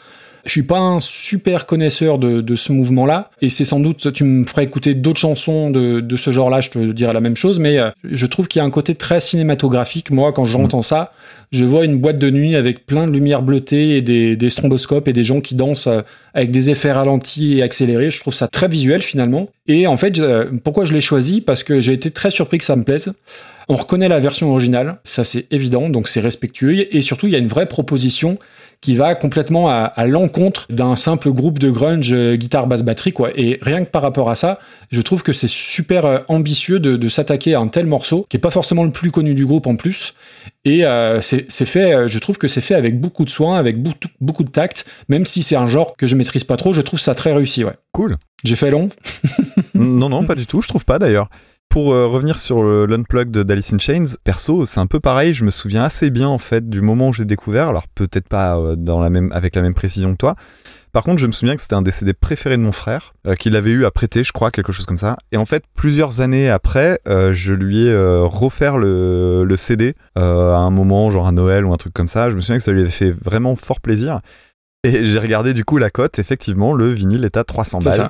S2: Je suis pas un super connaisseur de, ce mouvement-là, et c'est sans doute, tu me ferais écouter d'autres chansons de, ce genre-là, je te dirais la même chose, mais euh, je trouve qu'il y a un côté très cinématographique. Moi, quand j'entends ça, je vois une boîte de nuit avec plein de lumière bleutée et des, des stromboscopes et des gens qui dansent euh, avec des effets ralentis et accélérés. Je trouve ça très visuel finalement. Et en fait, je- pourquoi je l'ai choisi? Parce que j'ai été très surpris que ça me plaise. On reconnaît la version originale, ça c'est évident, donc c'est respectueux. Et surtout, il y a une vraie proposition qui va complètement à, à l'encontre d'un simple groupe de grunge euh, guitare basse batterie quoi et rien que par rapport à ça je trouve que c'est super euh, ambitieux de, de s'attaquer à un tel morceau qui est pas forcément le plus connu du groupe en plus et euh, c'est fait je trouve que c'est fait avec beaucoup de soin avec beaucoup, beaucoup de tact même si c'est un genre que je maîtrise pas trop je trouve ça très réussi ouais
S3: Cool.
S2: j'ai fait long
S3: non, non, pas du tout. Je trouve pas d'ailleurs. Pour euh, revenir sur l'unplug d'Alice in Chains, perso, c'est un peu pareil. Je me souviens assez bien en fait du moment où j'ai découvert. Alors peut-être pas euh, dans la même, avec la même précision que toi. Par contre, je me souviens que c'était un des CD préférés de mon frère, euh, qu'il avait eu à prêter, je crois, quelque chose comme ça. Et en fait, plusieurs années après, je lui ai refaire le, le CD à un moment, genre à Noël ou un truc comme ça. Je me souviens que ça lui avait fait vraiment fort plaisir. Et j'ai regardé du coup la cote, effectivement, le vinyle est à 300
S2: C'est
S3: balles.
S2: ça.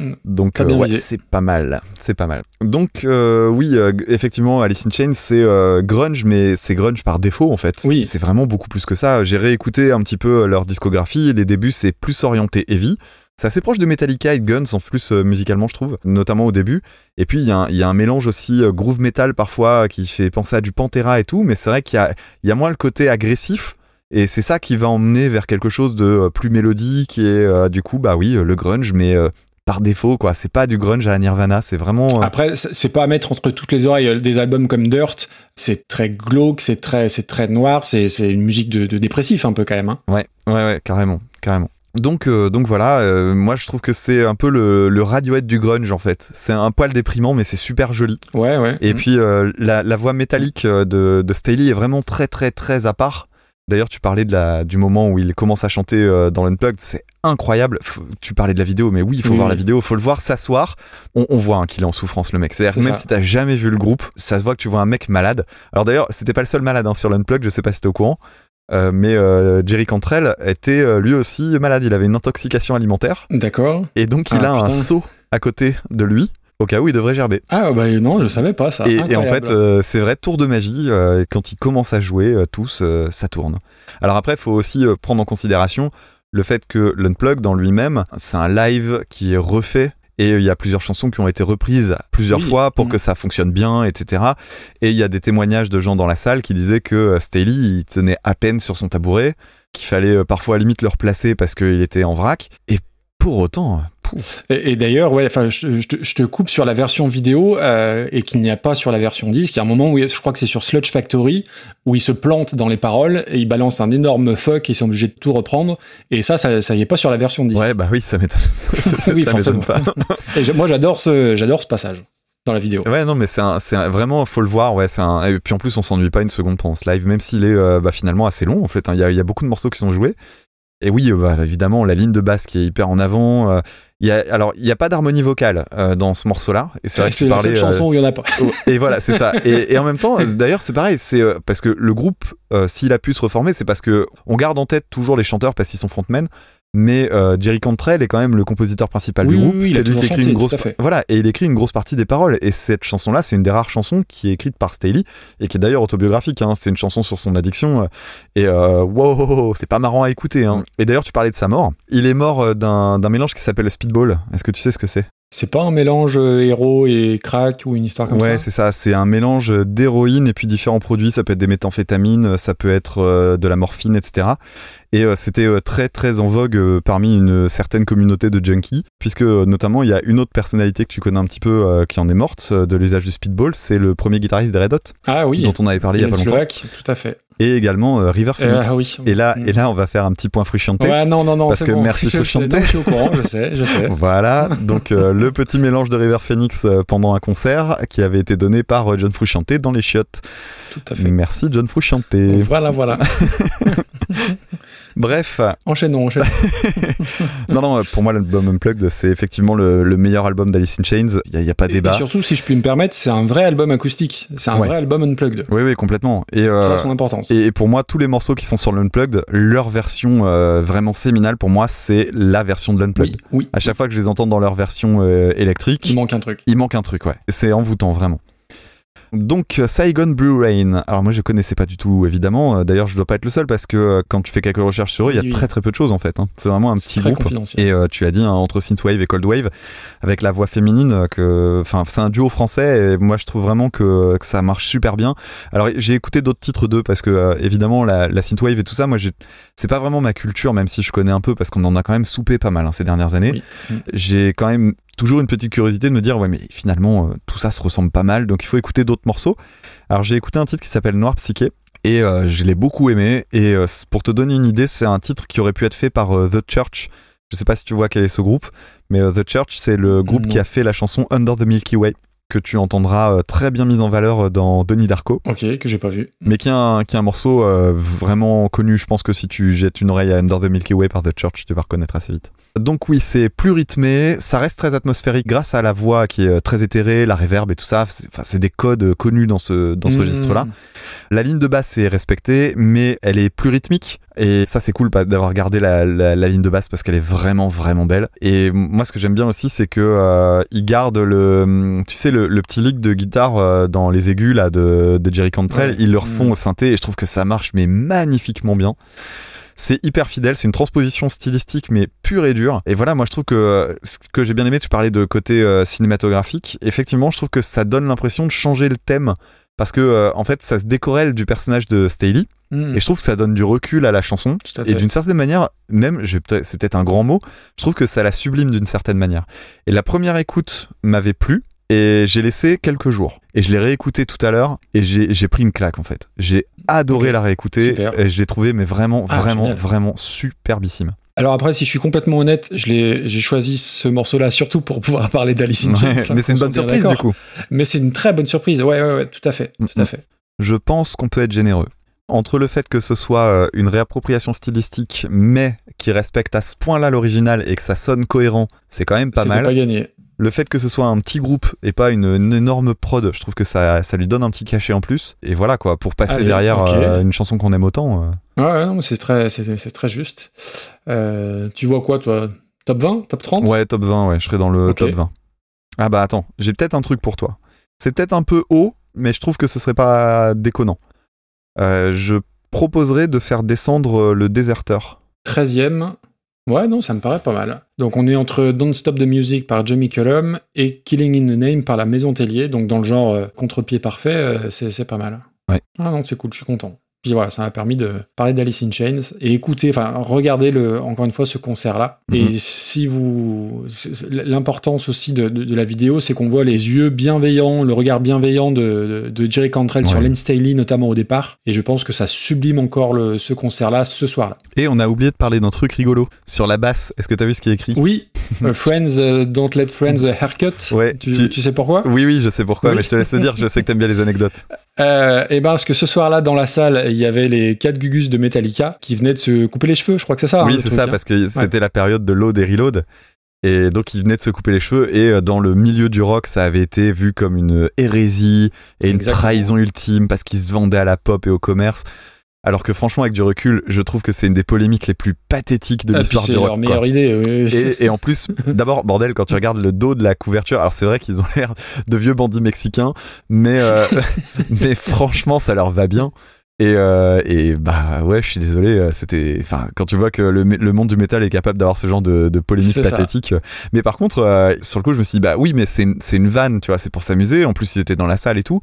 S2: Mm.
S3: Donc euh, ouais, c'est pas mal, c'est pas mal. Donc euh, oui, euh, effectivement, Alice in Chains c'est grunge, mais c'est grunge par défaut en fait.
S2: Oui.
S3: C'est vraiment beaucoup plus que ça. J'ai réécouté un petit peu leur discographie. Les débuts c'est plus orienté heavy. C'est assez proche de Metallica et de Guns en plus euh, musicalement je trouve, notamment au début. Et puis il y, a un- il y a un mélange aussi euh, groove metal parfois qui fait penser à du Pantera et tout, mais c'est vrai qu'il y a moins le côté agressif. Et c'est ça qui va emmener vers quelque chose de euh, plus mélodique et euh, du coup bah oui euh, le grunge mais euh, par défaut quoi. C'est pas du grunge à la Nirvana, c'est vraiment. euh,
S2: Après, c'est pas à mettre entre toutes les oreilles. Des albums comme Dirt, c'est très glauque, c'est très, c'est très noir, c'est une musique de, de dépressif un peu quand même. hein.
S3: Ouais, ouais, ouais, carrément, carrément. Donc, euh, donc voilà, euh, moi je trouve que c'est un peu le, le Radiohead du grunge en fait. C'est un poil déprimant, mais c'est super joli.
S2: Ouais, ouais.
S3: Et puis euh, la, la voix métallique de, de Staley est vraiment très, très, très à part. D'ailleurs, tu parlais de la, du moment où il commence à chanter euh, dans l'Unplugged, c'est incroyable. Tu parlais de la vidéo, mais oui, il faut
S2: Oui,
S3: voir
S2: oui.
S3: la vidéo, il faut le voir s'asseoir. On, on voit hein, qu'il est en souffrance, le mec. C'est-à-dire même
S2: ça.
S3: si t'as jamais vu le groupe, ça se voit que tu vois un mec malade. Alors d'ailleurs, c'était pas le seul malade hein, sur l'Unplugged, je sais pas si t'es au courant. Euh, mais euh, Jerry Cantrell était euh, lui aussi malade. Il avait une intoxication alimentaire
S2: D'accord.
S3: et donc il
S2: Ah,
S3: a un seau à côté de lui au cas où il devrait gerber.
S2: Ah, bah non, je savais pas ça.
S3: Et, et en fait, euh, c'est vrai, tour de magie, euh, quand ils commencent à jouer, euh, tous, ça tourne. Alors après, il faut aussi prendre en considération le fait que l'Unplug, dans lui-même, c'est un live qui est refait. Et il y a plusieurs chansons qui ont été reprises plusieurs
S2: Oui.
S3: fois pour
S2: Mhm.
S3: que ça fonctionne bien, etc. Et il y a des témoignages de gens dans la salle qui disaient que Staley, il tenait à peine sur son tabouret, qu'il fallait parfois à limite le replacer parce qu'il était en vrac. Et pour autant,
S2: Et, et d'ailleurs, ouais, enfin, je, je te- je te coupe sur la version vidéo euh, et qu'il n'y a pas sur la version disque. Il y a un moment où je crois que c'est sur Sludge Factory où il se plante dans les paroles et il balance un énorme fuck et ils sont obligés de tout reprendre. Et ça, ça, ça y est pas sur la version disque.
S3: ouais, bah oui, ça m'étonne.
S2: Oui,
S3: ça m'étonne pas.
S2: Et moi, j'adore ce, j'adore ce passage dans la vidéo.
S3: Ouais, non, mais c'est vraiment, faut le voir. Ouais, c'est un, et puis en plus, on s'ennuie pas une seconde pendant ce live, même s'il est euh, bah, finalement assez long. En fait, hein. il y, a, il y a beaucoup de morceaux qui sont joués. Et oui, euh, bah, évidemment, la ligne de basse qui est hyper en avant. euh, il y a, alors, il n'y a pas d'harmonie vocale euh, dans ce morceau-là. Et c'est vrai que
S2: C'est la seule chanson où il y en a pas.
S3: Et voilà, c'est ça. Et, et en même temps, d'ailleurs, c'est pareil, c'est parce que le groupe, s'il a pu se reformer, c'est parce que on garde en tête toujours les chanteurs parce qu'ils sont frontmen. Mais euh, Jerry Cantrell est quand même le compositeur principal
S2: Oui,
S3: du groupe.
S2: oui,
S3: c'est lui qui écrit
S2: chanté,
S3: une grosse,
S2: tout à fait.
S3: voilà, et il écrit une grosse partie des paroles. Et cette chanson-là, c'est une des rares chansons qui est écrite par Staley et qui est d'ailleurs autobiographique. hein. C'est une chanson sur son addiction. euh, Et euh, wow, c'est pas marrant à écouter. hein. Et d'ailleurs, tu parlais de sa mort. Il est mort euh, d'un mélange qui s'appelle le speedball. Est-ce que tu sais ce que c'est?
S2: C'est pas un mélange euh, héros et crack ou une histoire comme
S3: ouais,
S2: ça
S3: c'est ça. C'est un mélange d'héroïne et puis différents produits. Ça peut être des méthamphétamines, ça peut être euh, de la morphine, etc. Et euh, c'était très très en vogue parmi une certaine communauté de junkies, puisque notamment il y a une autre personnalité que tu connais un petit peu qui en est morte de l'usage du speedball. C'est le premier guitariste des Red Hot,
S2: Ah oui,
S3: dont on avait parlé il y a pas longtemps,
S2: tout à fait.
S3: Et également euh, River
S2: Euh,
S3: Phoenix.
S2: ah oui.
S3: Et là,
S2: Mm.
S3: et là, on va faire un petit point Frusciante.
S2: Ouais, non, non, non,
S3: Parce que
S2: bon.
S3: merci,
S2: je,
S3: faut
S2: je suis au courant, je sais, je sais.
S3: Voilà, donc euh, le petit mélange de River Phoenix euh, pendant un concert qui avait été donné par euh, John Frusciante dans les chiottes.
S2: Tout à fait.
S3: Merci John Frusciante.
S2: Voilà, voilà.
S3: Bref,
S2: Enchaînons, enchaînons.
S3: non, non, pour moi l'album Unplugged c'est effectivement le, le meilleur album d'Alice in Chains. Il n'y a, pas
S2: Et,
S3: débat.
S2: et surtout, si je puis me permettre, c'est un vrai album acoustique. C'est un
S3: Ouais.
S2: vrai album unplugged.
S3: Oui, oui, complètement. Et, euh,
S2: Ça a son importance.
S3: et, et pour moi, tous les morceaux qui sont sur l'Unplugged, leur version euh, vraiment séminale, pour moi, c'est la version de l'Unplugged.
S2: oui, oui.
S3: À chaque fois que je les entends dans leur version euh, électrique,
S2: Il manque un truc.
S3: il manque un truc, ouais. C'est envoûtant, vraiment. Donc euh, Saigon Blue Rain. Alors moi je connaissais pas du tout évidemment. Euh, D'ailleurs je dois pas être le seul parce que euh, quand tu fais quelques recherches sur eux, il y a
S2: Oui,
S3: très très peu de choses en fait. hein. C'est vraiment un petit
S2: Très
S3: groupe. Et euh, tu as dit hein, entre synthwave et cold wave avec la voix féminine que enfin c'est un duo français et moi je trouve vraiment que, que ça marche super bien. Alors j'ai écouté d'autres titres d'eux parce que euh, évidemment la, la synthwave et tout ça moi c'est pas vraiment ma culture même si je connais un peu parce qu'on en a quand même soupé pas mal hein, ces dernières années.
S2: Oui. Mm.
S3: J'ai quand même toujours une petite curiosité de me dire ouais mais finalement euh, tout ça se ressemble pas mal donc il faut écouter d'autres morceaux. Alors j'ai écouté un titre qui s'appelle Noir Psyché et euh, je l'ai beaucoup aimé et euh, pour te donner une idée c'est un titre qui aurait pu être fait par euh, The Church. Je sais pas si tu vois quel est ce groupe mais The Church c'est le groupe
S2: Non.
S3: qui a fait la chanson Under the Milky Way que tu entendras euh, très bien mise en valeur euh, dans Denis Darko
S2: Ok, que j'ai pas vu.
S3: mais qui est un, qui est un morceau euh, vraiment connu. Je pense que si tu jettes une oreille à Under the Milky Way par The Church, tu vas reconnaître assez vite. Donc oui, c'est plus rythmé, ça reste très atmosphérique grâce à la voix qui est très éthérée, la reverb et tout ça. C'est enfin, des codes connus dans ce, dans ce
S2: Mmh.
S3: registre-là. La ligne de basse est respectée, mais elle est plus rythmique. Et ça, c'est cool pas- d'avoir gardé la, la- la ligne de basse parce qu'elle est vraiment, vraiment belle. Et moi, ce que j'aime bien aussi, c'est que euh, il garde le, tu sais, le, le petit lick de guitare euh, dans les aigus là de, de Jerry Cantrell.
S2: Ouais.
S3: Ils le refont
S2: Mhm.
S3: au synthé et je trouve que ça marche mais magnifiquement bien. C'est hyper fidèle, c'est une transposition stylistique mais pure et dure. Et voilà, moi je trouve que euh, ce que j'ai bien aimé, tu parlais de côté euh, cinématographique. Effectivement, je trouve que ça donne l'impression de changer le thème parce que euh, en fait, ça se décorrèle du personnage de Staley
S2: Hmm,
S3: et je trouve que ça donne du recul à la chanson.
S2: à
S3: Et d'une certaine manière, même, c'est peut-être un grand mot, je trouve que ça la sublime d'une certaine manière. Et la première écoute m'avait plu, et j'ai laissé quelques jours. Et je l'ai réécouté tout à l'heure, et j'ai pris une claque en fait. J'ai adoré la réécouter,
S2: Super.
S3: et je l'ai trouvé, mais vraiment,
S2: Ah,
S3: vraiment,
S2: génial.
S3: vraiment superbissime.
S2: Alors après, si je suis complètement honnête, je l'ai- j'ai choisi ce morceau-là surtout pour pouvoir parler d'Alice in Chains.
S3: Ouais, mais c'est une bonne surprise du coup.
S2: Mais c'est une très bonne surprise. Ouais, ouais, ouais, tout à fait, tout à fait.
S3: Je pense qu'on peut être généreux. Entre le fait que ce soit euh, une réappropriation stylistique, mais qui respecte à ce point-là l'original et que ça sonne cohérent, c'est quand même pas
S2: C'est
S3: mal.
S2: pas gagné.
S3: Le fait que ce soit un petit groupe et pas une, une énorme prod, je trouve que ça, ça lui donne un petit cachet en plus. Et voilà quoi, pour passer derrière euh, une chanson qu'on aime autant. euh,
S2: Ouais, c'est très, c'est, très juste. Euh, tu vois quoi, toi? Top 20 Top 30
S3: Ouais, top 20, ouais, je serais dans le top 20. Ah bah attends, j'ai peut-être un truc pour toi. C'est peut-être un peu haut, mais je trouve que ce serait pas déconnant. Je proposerais de faire descendre le déserteur.
S2: 13ème. Ouais, non, ça me paraît pas mal. Donc on est entre Don't Stop the Music par Jamie Cullum et Killing in the Name par la Maison Tellier. Donc dans le genre euh, contre-pied parfait, euh, c'est, c'est pas mal.
S3: Ouais.
S2: Ah non, c'est cool, je suis content. Puis voilà, ça m'a permis de parler d'Alice in Chains et écouter, enfin, regarder le, encore une fois ce concert-là.
S3: Mhm.
S2: Et si vous. L'importance aussi de, de- de la vidéo, c'est qu'on voit les yeux bienveillants, le regard bienveillant de, de, Jerry Cantrell sur. Len Staley, notamment au départ. Et je pense que ça sublime encore le, ce concert-là ce soir-là.
S3: Et on a oublié de parler d'un truc rigolo. Sur la basse, est-ce que t'as vu ce qui est écrit?
S2: Oui, euh, Friends, euh, don't let friends a haircut.
S3: Ouais,
S2: tu,
S3: tu-
S2: tu sais pourquoi?
S3: Oui, oui, je sais pourquoi,
S2: Oui.
S3: mais je te laisse le dire, je sais que t'aimes bien les anecdotes.
S2: euh, Eh ben, parce que ce soir-là, dans la salle, il y avait les quatre gugus de Metallica qui venaient de se couper les cheveux. Je crois que c'est ça. hein,
S3: oui, c'est ça,
S2: hein.
S3: parce que c'était la période de load et reload. Et donc, ils venaient de se couper les cheveux. Et euh, dans le milieu du rock, ça avait été vu comme une hérésie et une
S2: Exactement.
S3: trahison ultime parce qu'ils se vendaient à la pop et au commerce. Alors que franchement, avec du recul, je trouve que c'est une des polémiques les plus pathétiques de
S2: Ah,
S3: l'histoire
S2: c'est
S3: du rock.
S2: leur
S3: quoi.
S2: meilleure idée. oui, c'est-
S3: Et, et en plus, d'abord, bordel, quand tu regardes le dos de la couverture, alors c'est vrai qu'ils ont l'air de vieux bandits mexicains, mais, euh, mais franchement, ça leur va bien. Et, euh, et bah ouais, je suis désolé, euh, c'était. Enfin, quand tu vois que le, le monde du métal est capable d'avoir ce genre de, de polémique
S2: ça.
S3: pathétique. euh, Mais par contre, euh, sur le coup, je me suis dit, bah oui, mais c'est une vanne, tu vois, c'est pour s'amuser. En plus, ils étaient dans la salle et tout.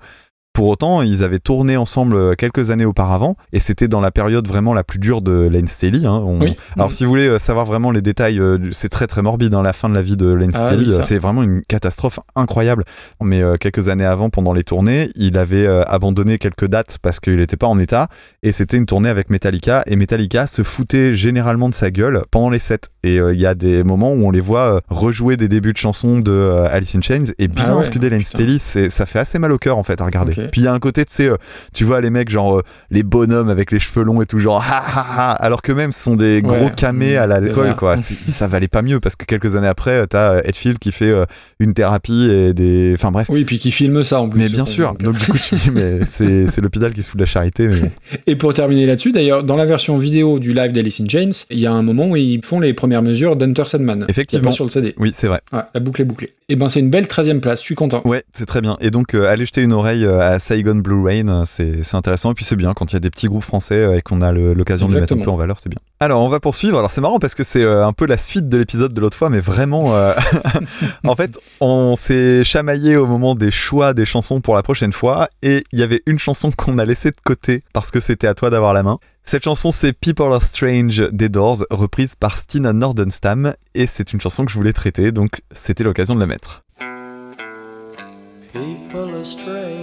S3: Pour autant, ils avaient tourné ensemble euh, quelques années auparavant, et c'était dans la période vraiment la plus dure de Lane Staley. hein. On-
S2: Oui.
S3: alors, si vous voulez euh, savoir vraiment les détails, euh, c'est très très morbide. Hein, la fin de la vie de Lane
S2: Ah
S3: Staley,
S2: oui,
S3: c'est vraiment une catastrophe incroyable. Mais euh, quelques années avant, pendant les tournées, il avait euh, abandonné quelques dates parce qu'il n'était pas en état. Et c'était une tournée avec Metallica. Et Metallica se foutait généralement de sa gueule pendant les sets. Et euh, il y a des moments où on les voit rejouer des débuts de chansons de Alice in Chains. Et bien
S2: Ah ouais,
S3: scuder Lane. Staley, ça fait assez mal au cœur en fait à regarder. Puis il y a un côté, tu sais, euh, tu vois les mecs genre euh, les bonhommes avec les cheveux longs et tout genre ha ha ha alors que même ce sont des gros
S2: Ouais.
S3: camés à l'alcool
S2: ça.
S3: quoi ça valait pas mieux parce que quelques années après euh, t'as Hetfield qui fait euh, une thérapie et des enfin bref
S2: Oui, puis qui filme ça en plus.
S3: mais bien sûr
S2: Donc,
S3: donc du coup tu dis mais c'est c'est l'hôpital qui se fout de la charité mais.
S2: Et pour terminer là-dessus, d'ailleurs, dans la version vidéo du live d'Alice in Chains, il y a un moment où ils font les premières mesures d'Enter Sandman.
S3: Effectivement.
S2: sur le CD.
S3: oui c'est vrai
S2: Ouais, la boucle est bouclée. Et ben, c'est une belle 13 e place, je suis content.
S3: ouais c'est très bien et donc euh, aller jeter une oreille euh, à Saigon Blue Rain euh, c'est c'est intéressant. Et puis c'est bien quand il y a des petits groupes français euh, et qu'on a l'occasion de les mettre un peu en valeur c'est bien. Alors on va poursuivre. Alors c'est marrant parce que c'est euh, un peu la suite de l'épisode de l'autre fois mais vraiment euh, En fait, on s'est chamaillé au moment des choix des chansons pour la prochaine fois, et il y avait une chanson qu'on a laissée de côté parce que c'était à toi d'avoir la main. Cette chanson, c'est People Are Strange des Doors, reprise par Stina Nordenstam, et c'est une chanson que je voulais traiter, donc c'était l'occasion de la mettre.
S4: People are strange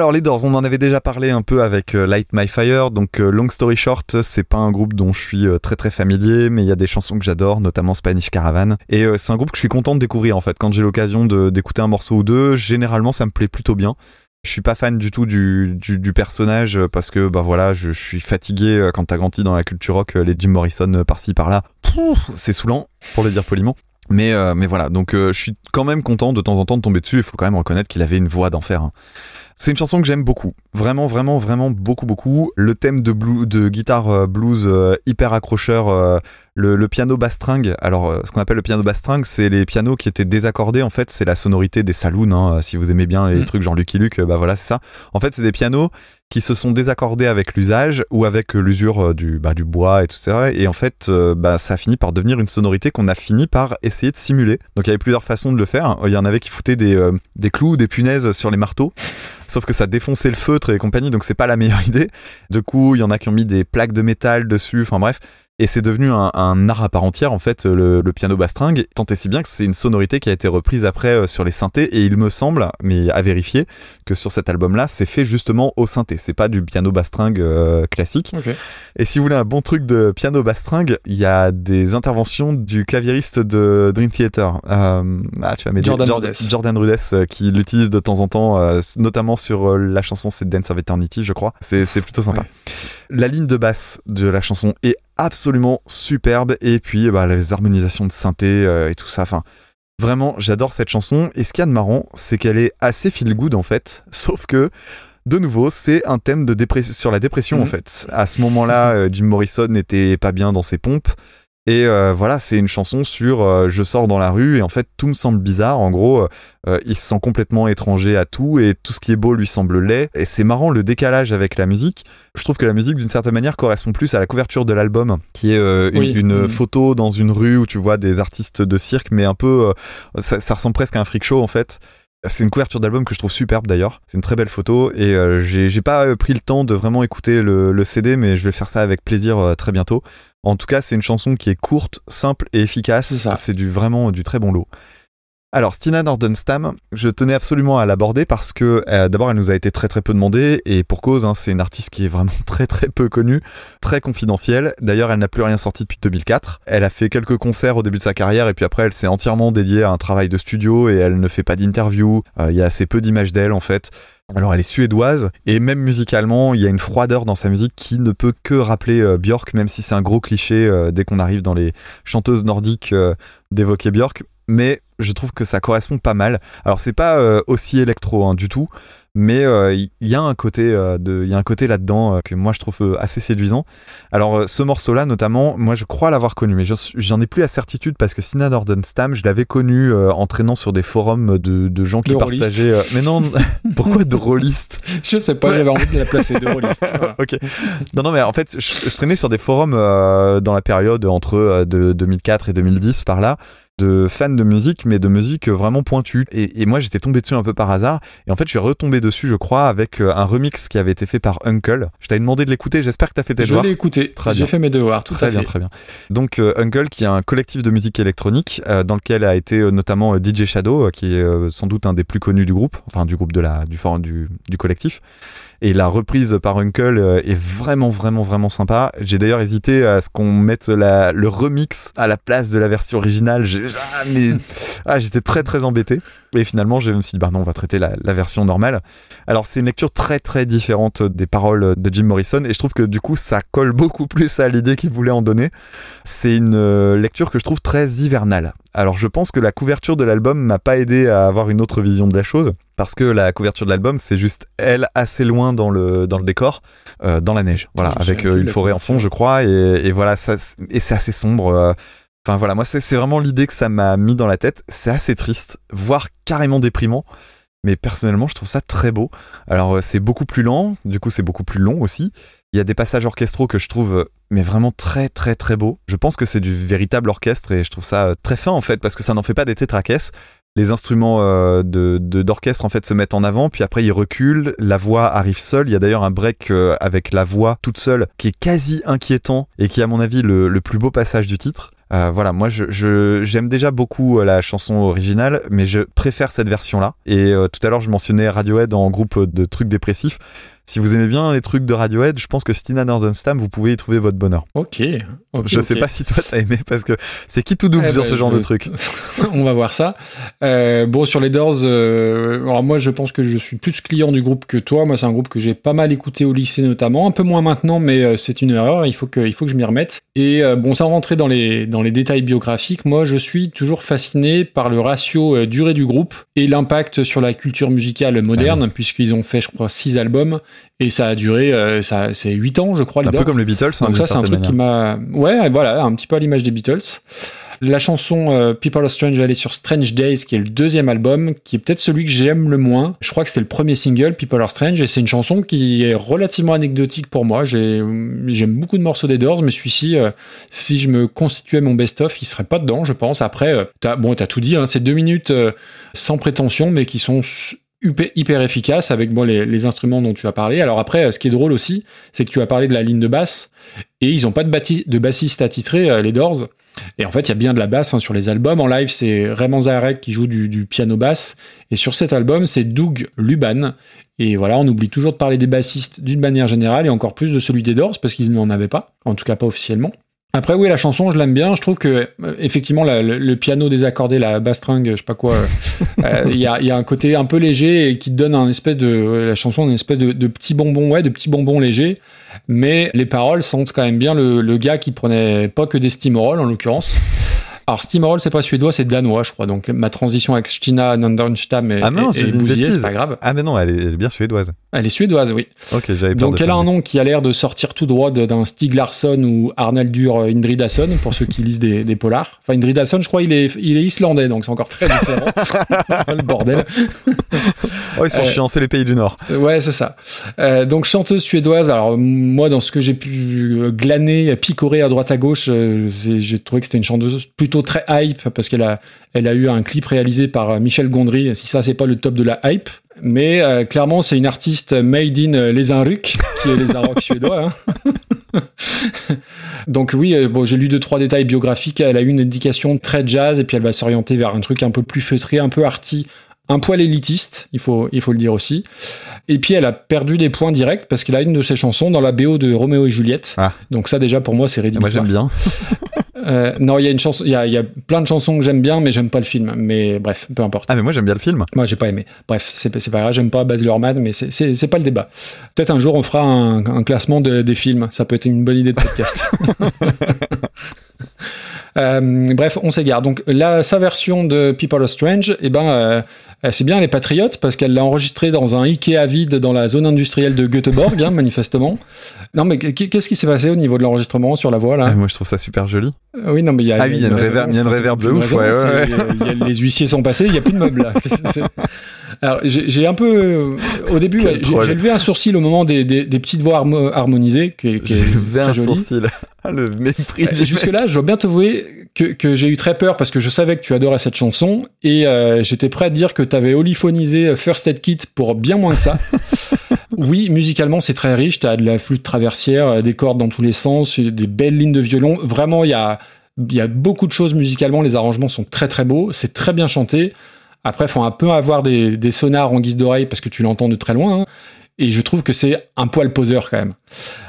S3: Alors les Doors, on en avait déjà parlé un peu avec euh, Light My Fire, donc euh, long story short, c'est pas un groupe dont je suis euh, très très familier, mais il y a des chansons que j'adore, notamment Spanish Caravan, et c'est un groupe que je suis content de découvrir en fait. Quand j'ai l'occasion d'écouter un morceau ou deux, généralement ça me plaît plutôt bien. Je suis pas fan du tout du, personnage parce que bah voilà, je, je suis fatigué quand t'as grandi dans la culture rock, les Jim Morrison par-ci par-là, c'est saoulant pour le dire poliment. Mais, euh, mais voilà, donc euh, je suis quand même content de temps en temps de tomber dessus. Il faut quand même reconnaître qu'il avait une voix d'enfer. hein. C'est une chanson que j'aime beaucoup, vraiment, vraiment, vraiment beaucoup, beaucoup. Le thème de, blue, de guitare euh, blues euh, hyper accrocheur, euh, le, le piano bass string. Alors, euh, ce qu'on appelle le piano bass string, c'est les pianos qui étaient désaccordés. En fait, c'est la sonorité des saloons. hein. Si vous aimez bien les
S2: Mm.
S3: trucs genre Lucky Luke, euh, bah voilà, c'est ça. En fait, c'est des pianos qui se sont désaccordés avec l'usage ou avec euh, l'usure euh, du, bah, du bois et tout ça. Et en fait, euh, bah, ça a fini par devenir une sonorité qu'on a fini par essayer de simuler. Donc il y avait plusieurs façons de le faire. Il y en avait qui foutaient des, euh, des clous ou des punaises sur les marteaux. Sauf que ça défonçait le feutre et compagnie, donc c'est pas la meilleure idée. Du coup, il y en a qui ont mis des plaques de métal dessus, enfin bref. Et c'est devenu un, un art à part entière, en fait, le, le piano bass string. Tant et si bien que c'est une sonorité qui a été reprise après euh, sur les synthés. Et il me semble, mais à vérifier, que sur cet album-là, c'est fait justement au synthé. C'est pas du piano bass string euh, classique. Et si vous voulez un bon truc de piano bass string, il y a des interventions du claviériste de Dream Theater. Euh, ah, tu vas m'aider.
S2: Jordan
S3: Jord-
S2: Rudess.
S3: Jordan Rudess, euh, qui l'utilise de temps en temps, notamment sur la chanson c'est Dance of Eternity, je crois. C'est c'est plutôt sympa.
S2: Ouais.
S3: La ligne de basse de la chanson est absolument superbe. Et puis, bah, les harmonisations de synthé euh, et tout ça. Enfin, vraiment, j'adore cette chanson. Et ce qu'il y a de marrant, c'est qu'elle est assez feel good en fait. Sauf que. De nouveau, c'est un thème de sur la dépression
S2: Mhm.
S3: en fait. À ce moment-là, euh, Jim Morrison n'était pas bien dans ses pompes. Et euh, voilà, c'est une chanson sur euh, je sors dans la rue et en fait tout me semble bizarre. En gros, euh, il se sent complètement étranger à tout et tout ce qui est beau lui semble laid. Et c'est marrant le décalage avec la musique. Je trouve que la musique d'une certaine manière correspond plus à la couverture de l'album, qui est une,
S2: Oui.
S3: une
S2: Mhm.
S3: photo dans une rue où tu vois des artistes de cirque, mais un peu, ça, ça ressemble presque à un freak show en fait. C'est une couverture d'album que je trouve superbe d'ailleurs. C'est une très belle photo et euh, j'ai pas euh, pris le temps de vraiment écouter le, le CD, mais je vais faire ça avec plaisir euh, très bientôt. En tout cas, c'est une chanson qui est courte, simple et efficace. C'est du vraiment du très bon lot. Alors, Stina Nordenstam, je tenais absolument à l'aborder parce que euh, d'abord, elle nous a été très très peu demandée et pour cause, hein, c'est une artiste qui est vraiment très très peu connue, très confidentielle. D'ailleurs, elle n'a plus rien sorti depuis 2004. Elle a fait quelques concerts au début de sa carrière et puis après, elle s'est entièrement dédiée à un travail de studio et elle ne fait pas d'interview. Euh, Il y a assez peu d'images d'elle en fait. Alors elle est suédoise et même musicalement, il y a une froideur dans sa musique qui ne peut que rappeler euh, Björk, même si c'est un gros cliché dès qu'on arrive dans les chanteuses nordiques d'évoquer Björk. Mais je trouve que ça correspond pas mal. Alors c'est pas euh, aussi électro hein, du tout, mais euh, il y, a un côté euh, de, il y a un côté là-dedans euh, que moi je trouve euh, assez séduisant. Alors euh, ce morceau-là notamment, moi je crois l'avoir connu, mais j'en ai plus la certitude parce que Sina Nordenstam, je l'avais connu euh, en traînant sur des forums de, de gens qui
S2: De
S3: partageaient. euh, mais non, pourquoi de rôlistes?
S2: Je sais pas,
S3: Ouais.
S2: j'avais envie de la placer de rôliste. Voilà.
S3: ok. Non, non, mais en fait, je, je traînais sur des forums euh, dans la période entre euh, de 2004 et 2010 par là de fans de musique, mais de musique vraiment pointue. Et, et moi, j'étais tombé dessus un peu par hasard. Et en fait, je suis retombé tombé dessus, je crois, avec euh, un remix qui avait été fait par Uncle. Je t'avais demandé de l'écouter, j'espère que tu as fait tes
S2: Je
S3: devoirs.
S2: l'ai écouté.
S3: Très
S2: J'ai fait mes devoirs, tout
S3: très
S2: à
S3: bien,
S2: fait.
S3: très bien. Donc euh, Uncle, qui est un collectif de musique électronique, euh, dans lequel a été euh, notamment DJ Shadow, qui est sans doute un des plus connus du groupe, enfin du groupe de la, du, forum- du, du collectif. Et la reprise par Uncle euh, est vraiment, vraiment, vraiment sympa. J'ai d'ailleurs hésité à ce qu'on mette la- le remix à la place de la version originale. J'ai- Ah, mais- ah, J'étais très, très embêté. Et finalement, je me suis dit, bah non, on va traiter la, la version normale. Alors, c'est une lecture très, très différente des paroles de Jim Morrison. Et je trouve que du coup, ça colle beaucoup plus à l'idée qu'il voulait en donner. C'est une euh, lecture que je trouve très hivernale. Alors, je pense que la couverture de l'album m'a pas aidé à avoir une autre vision de la chose. Parce que la couverture de l'album, c'est juste elle assez loin dans le, dans le décor, euh, dans la neige. Voilà,
S2: Je me
S3: avec euh, une forêt en fond, je crois. Et, et voilà, ça, et c'est assez sombre. euh, Enfin voilà, moi c'est vraiment l'idée que ça m'a mis dans la tête. C'est assez triste, voire carrément déprimant. Mais personnellement, je trouve ça très beau. Alors c'est beaucoup plus lent, du coup c'est beaucoup plus long aussi. Il y a des passages orchestraux que je trouve mais vraiment très très très beaux. Je pense que c'est du véritable orchestre et je trouve ça très fin en fait parce que ça n'en fait pas des tétraquesses. Les instruments euh, d'orchestre en fait se mettent en avant, puis après ils reculent, la voix arrive seule. Il y a d'ailleurs un break euh, avec la voix toute seule qui est quasi inquiétant et qui est à mon avis le, plus beau passage du titre. Euh, voilà, moi j'aime déjà beaucoup la chanson originale, mais je préfère cette version-là. Et tout à l'heure je mentionnais Radiohead en groupe de trucs dépressifs. Si vous aimez bien les trucs de Radiohead, je pense que Stina Nordenstam, vous pouvez y trouver votre bonheur.
S2: Ok. ok,
S3: je sais pas si toi t'as aimé parce que c'est qui tout double
S2: Eh
S3: sur
S2: ben,
S3: ce genre
S2: je-
S3: de trucs.
S2: On va voir ça. Euh, bon, sur les Doors, euh, alors moi je pense que je suis plus client du groupe que toi. Moi, c'est un groupe que j'ai pas mal écouté au lycée notamment, un peu moins maintenant, mais euh, c'est une erreur. Il faut que, il faut que je m'y remette. Et euh, bon, sans rentrer dans les, dans les détails biographiques, moi je suis toujours fasciné par le ratio durée du groupe et l'impact sur la culture musicale moderne, puisqu'ils ont fait, je crois, six albums et ça a duré, euh, ça, c'est huit ans, je crois. Les
S3: Un peu comme les Beatles, hein,
S2: Donc ça, c'est un truc
S3: manière.
S2: qui m'a... Ouais, voilà, un petit peu à l'image des Beatles. La chanson euh, People Are Strange, elle est sur Strange Days, qui est le deuxième album, qui est peut-être celui que j'aime le moins. Je crois que c'était le premier single, People Are Strange, et c'est une chanson qui est relativement anecdotique pour moi. J'ai- J'aime beaucoup de morceaux des Doors, mais celui-ci, euh, si je me constituais mon best-of, il serait pas dedans, je pense. Après, t'as, bon, t'as tout dit, hein, c'est deux minutes sans prétention, mais qui sont hyper, efficaces avec bon, les, instruments dont tu as parlé. Alors après, euh, ce qui est drôle aussi, c'est que tu as parlé de la ligne de basse, et ils ont pas de, de bassiste attitré, euh, les Doors. Et en fait, il y a bien de la basse hein, sur les albums. En live, c'est Raymond Zarek qui joue du, du piano basse. Et sur cet album, c'est Doug Luban. Et voilà, on oublie toujours de parler des bassistes d'une manière générale et encore plus de celui des Doors parce qu'ils n'en avaient pas, en tout cas pas officiellement. Après, oui, la chanson, je l'aime bien. Je trouve que, euh, effectivement, le, piano désaccordé, la basse string, je sais pas quoi, euh, euh, il y, a, un côté un peu léger et qui donne un espèce de. La chanson, une espèce de, petit bonbon, ouais, de petits bonbons légers. Mais les paroles sentent quand même bien le, gars qui prenait pas que des Steamroll, en l'occurrence. Alors, Steamroll, c'est pas suédois, c'est danois, je crois. Donc, ma transition avec Stina Nandornstam est,
S3: Ah non,
S2: est- est bousillée, c'est pas grave.
S3: Ah mais non, elle est, elle est bien suédoise.
S2: Elle est suédoise, oui.
S3: Ok, j'avais
S2: Donc elle a un nom qui a l'air de sortir tout droit d'un Stig Larsson ou Arnaldur Indridason, pour ceux qui lisent des, des polars. Enfin, Indridason, je crois, il est, il est islandais, donc c'est encore très différent. Le bordel.
S3: Oh, ils sont
S2: Euh,
S3: chiants, c'est les pays du Nord.
S2: Ouais, c'est ça. Euh, donc chanteuse suédoise. Alors moi, dans ce que j'ai pu euh, glaner, picorer à droite à gauche, euh, j'ai trouvé que c'était une chanteuse plutôt très hype parce qu'elle a, elle a eu un clip réalisé par euh, Michel Gondry. Si ça, c'est pas le top de la hype. Mais euh, clairement, c'est une artiste made in euh, les Inruck, qui est les Inrock suédois. hein. Donc oui, bon, j'ai lu deux trois détails biographiques. Elle a eu une éducation très jazz et puis elle va s'orienter vers un truc un peu plus feutré, un peu arty, un poil élitiste. Il faut, il faut le dire aussi. Et puis elle a perdu des points directs parce qu'elle a une de ses chansons dans la BO de Roméo et Juliette.
S3: Ah.
S2: Donc ça déjà pour moi c'est rédhibitoire.
S3: Moi j'aime bien.
S2: Euh, non, il y a une chanson, il y a, il y a plein de chansons que j'aime bien, mais j'aime pas le film. Mais bref, peu importe.
S3: Ah mais moi j'aime bien le film.
S2: Moi, j'ai pas aimé. Bref, c'est pas grave, j'aime pas Baz Luhrmann, mais c'est- pas le débat. Peut-être un jour on fera un, un classement de- des films. Ça peut être une bonne idée de podcast. Euh, bref, on s'égare. Donc là, sa version de People Are Strange, eh ben, euh, c'est bien, elle est patriote parce qu'elle l'a enregistrée dans un Ikea vide dans la zone industrielle de Göteborg, hein, manifestement. Non, mais qu- qu'est-ce qui s'est passé au niveau de l'enregistrement sur la voix là?
S3: Ah, moi je trouve ça super joli.
S2: Euh, Oui, non, mais il y a,
S3: Ah oui, il y a une réverb- il y a une
S2: enfin, c'est
S3: réverb de ouf, ouais,
S2: résonance,
S3: ouais,
S2: et, il y a- les huissiers sont passés, il n'y a plus de meubles là. Alors, j'ai un peu. euh, Au début, ouais, j'ai levé un sourcil au moment des, des- des petites voix harmo- harmonisées, qui, qui
S3: J'ai levé un
S2: jolie.
S3: sourcil. Ah, le mépris.
S2: Euh, Jusque-là, je dois bien t'avouer que, que j'ai eu très peur parce que je savais que tu adorais cette chanson et euh, j'étais prêt à dire que tu avais oliphonisé First Aid Kit pour bien moins que ça. oui, musicalement, c'est très riche. Tu as de la flûte traversière, euh, des cordes dans tous les sens, des belles lignes de violon. Vraiment, il y a, y a beaucoup de choses musicalement. Les arrangements sont très très beaux. C'est très bien chanté. Après, faut un peu avoir des, sonars en guise d'oreille parce que tu l'entends de très loin. hein. Et je trouve que c'est un poil poseur quand même.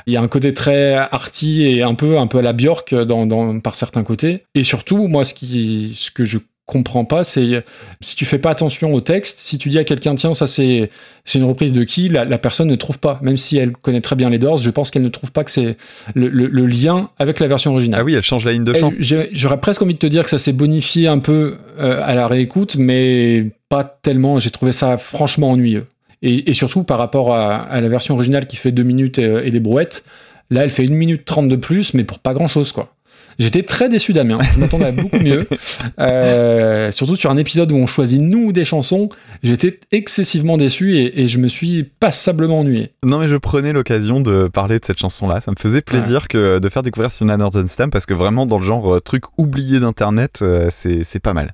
S2: Il y a un côté très arty et un peu, un peu à la Björk dans, dans, par certains côtés. Et surtout, moi, ce, qui, ce que je comprends pas, c'est si tu fais pas attention au texte, si tu dis à quelqu'un, tiens, ça c'est c'est une reprise de qui, la, la personne ne trouve pas. Même si elle connaît très bien les Doors, je pense qu'elle ne trouve pas que c'est le, le- le lien avec la version originale.
S3: Ah oui, elle change la ligne de chant.
S2: J'aurais presque envie de te dire que ça s'est bonifié un peu euh, à la réécoute, mais pas tellement. J'ai trouvé ça franchement ennuyeux. Et, et surtout par rapport à, à la version originale qui fait 2 minutes et, et des brouettes, là elle fait 1 minute 30 de plus, mais pour pas grand chose quoi. J'étais très déçu Damien, je m'attendais à beaucoup mieux. Euh, surtout sur un épisode où on choisit nous des chansons, j'étais excessivement déçu et, et je me suis passablement ennuyé.
S3: Non, mais je prenais l'occasion de parler de cette chanson-là. Ça me faisait plaisir que de faire découvrir Sina Nordenstam parce que vraiment, dans le genre euh, truc oublié d'internet, euh, c'est c'est pas mal.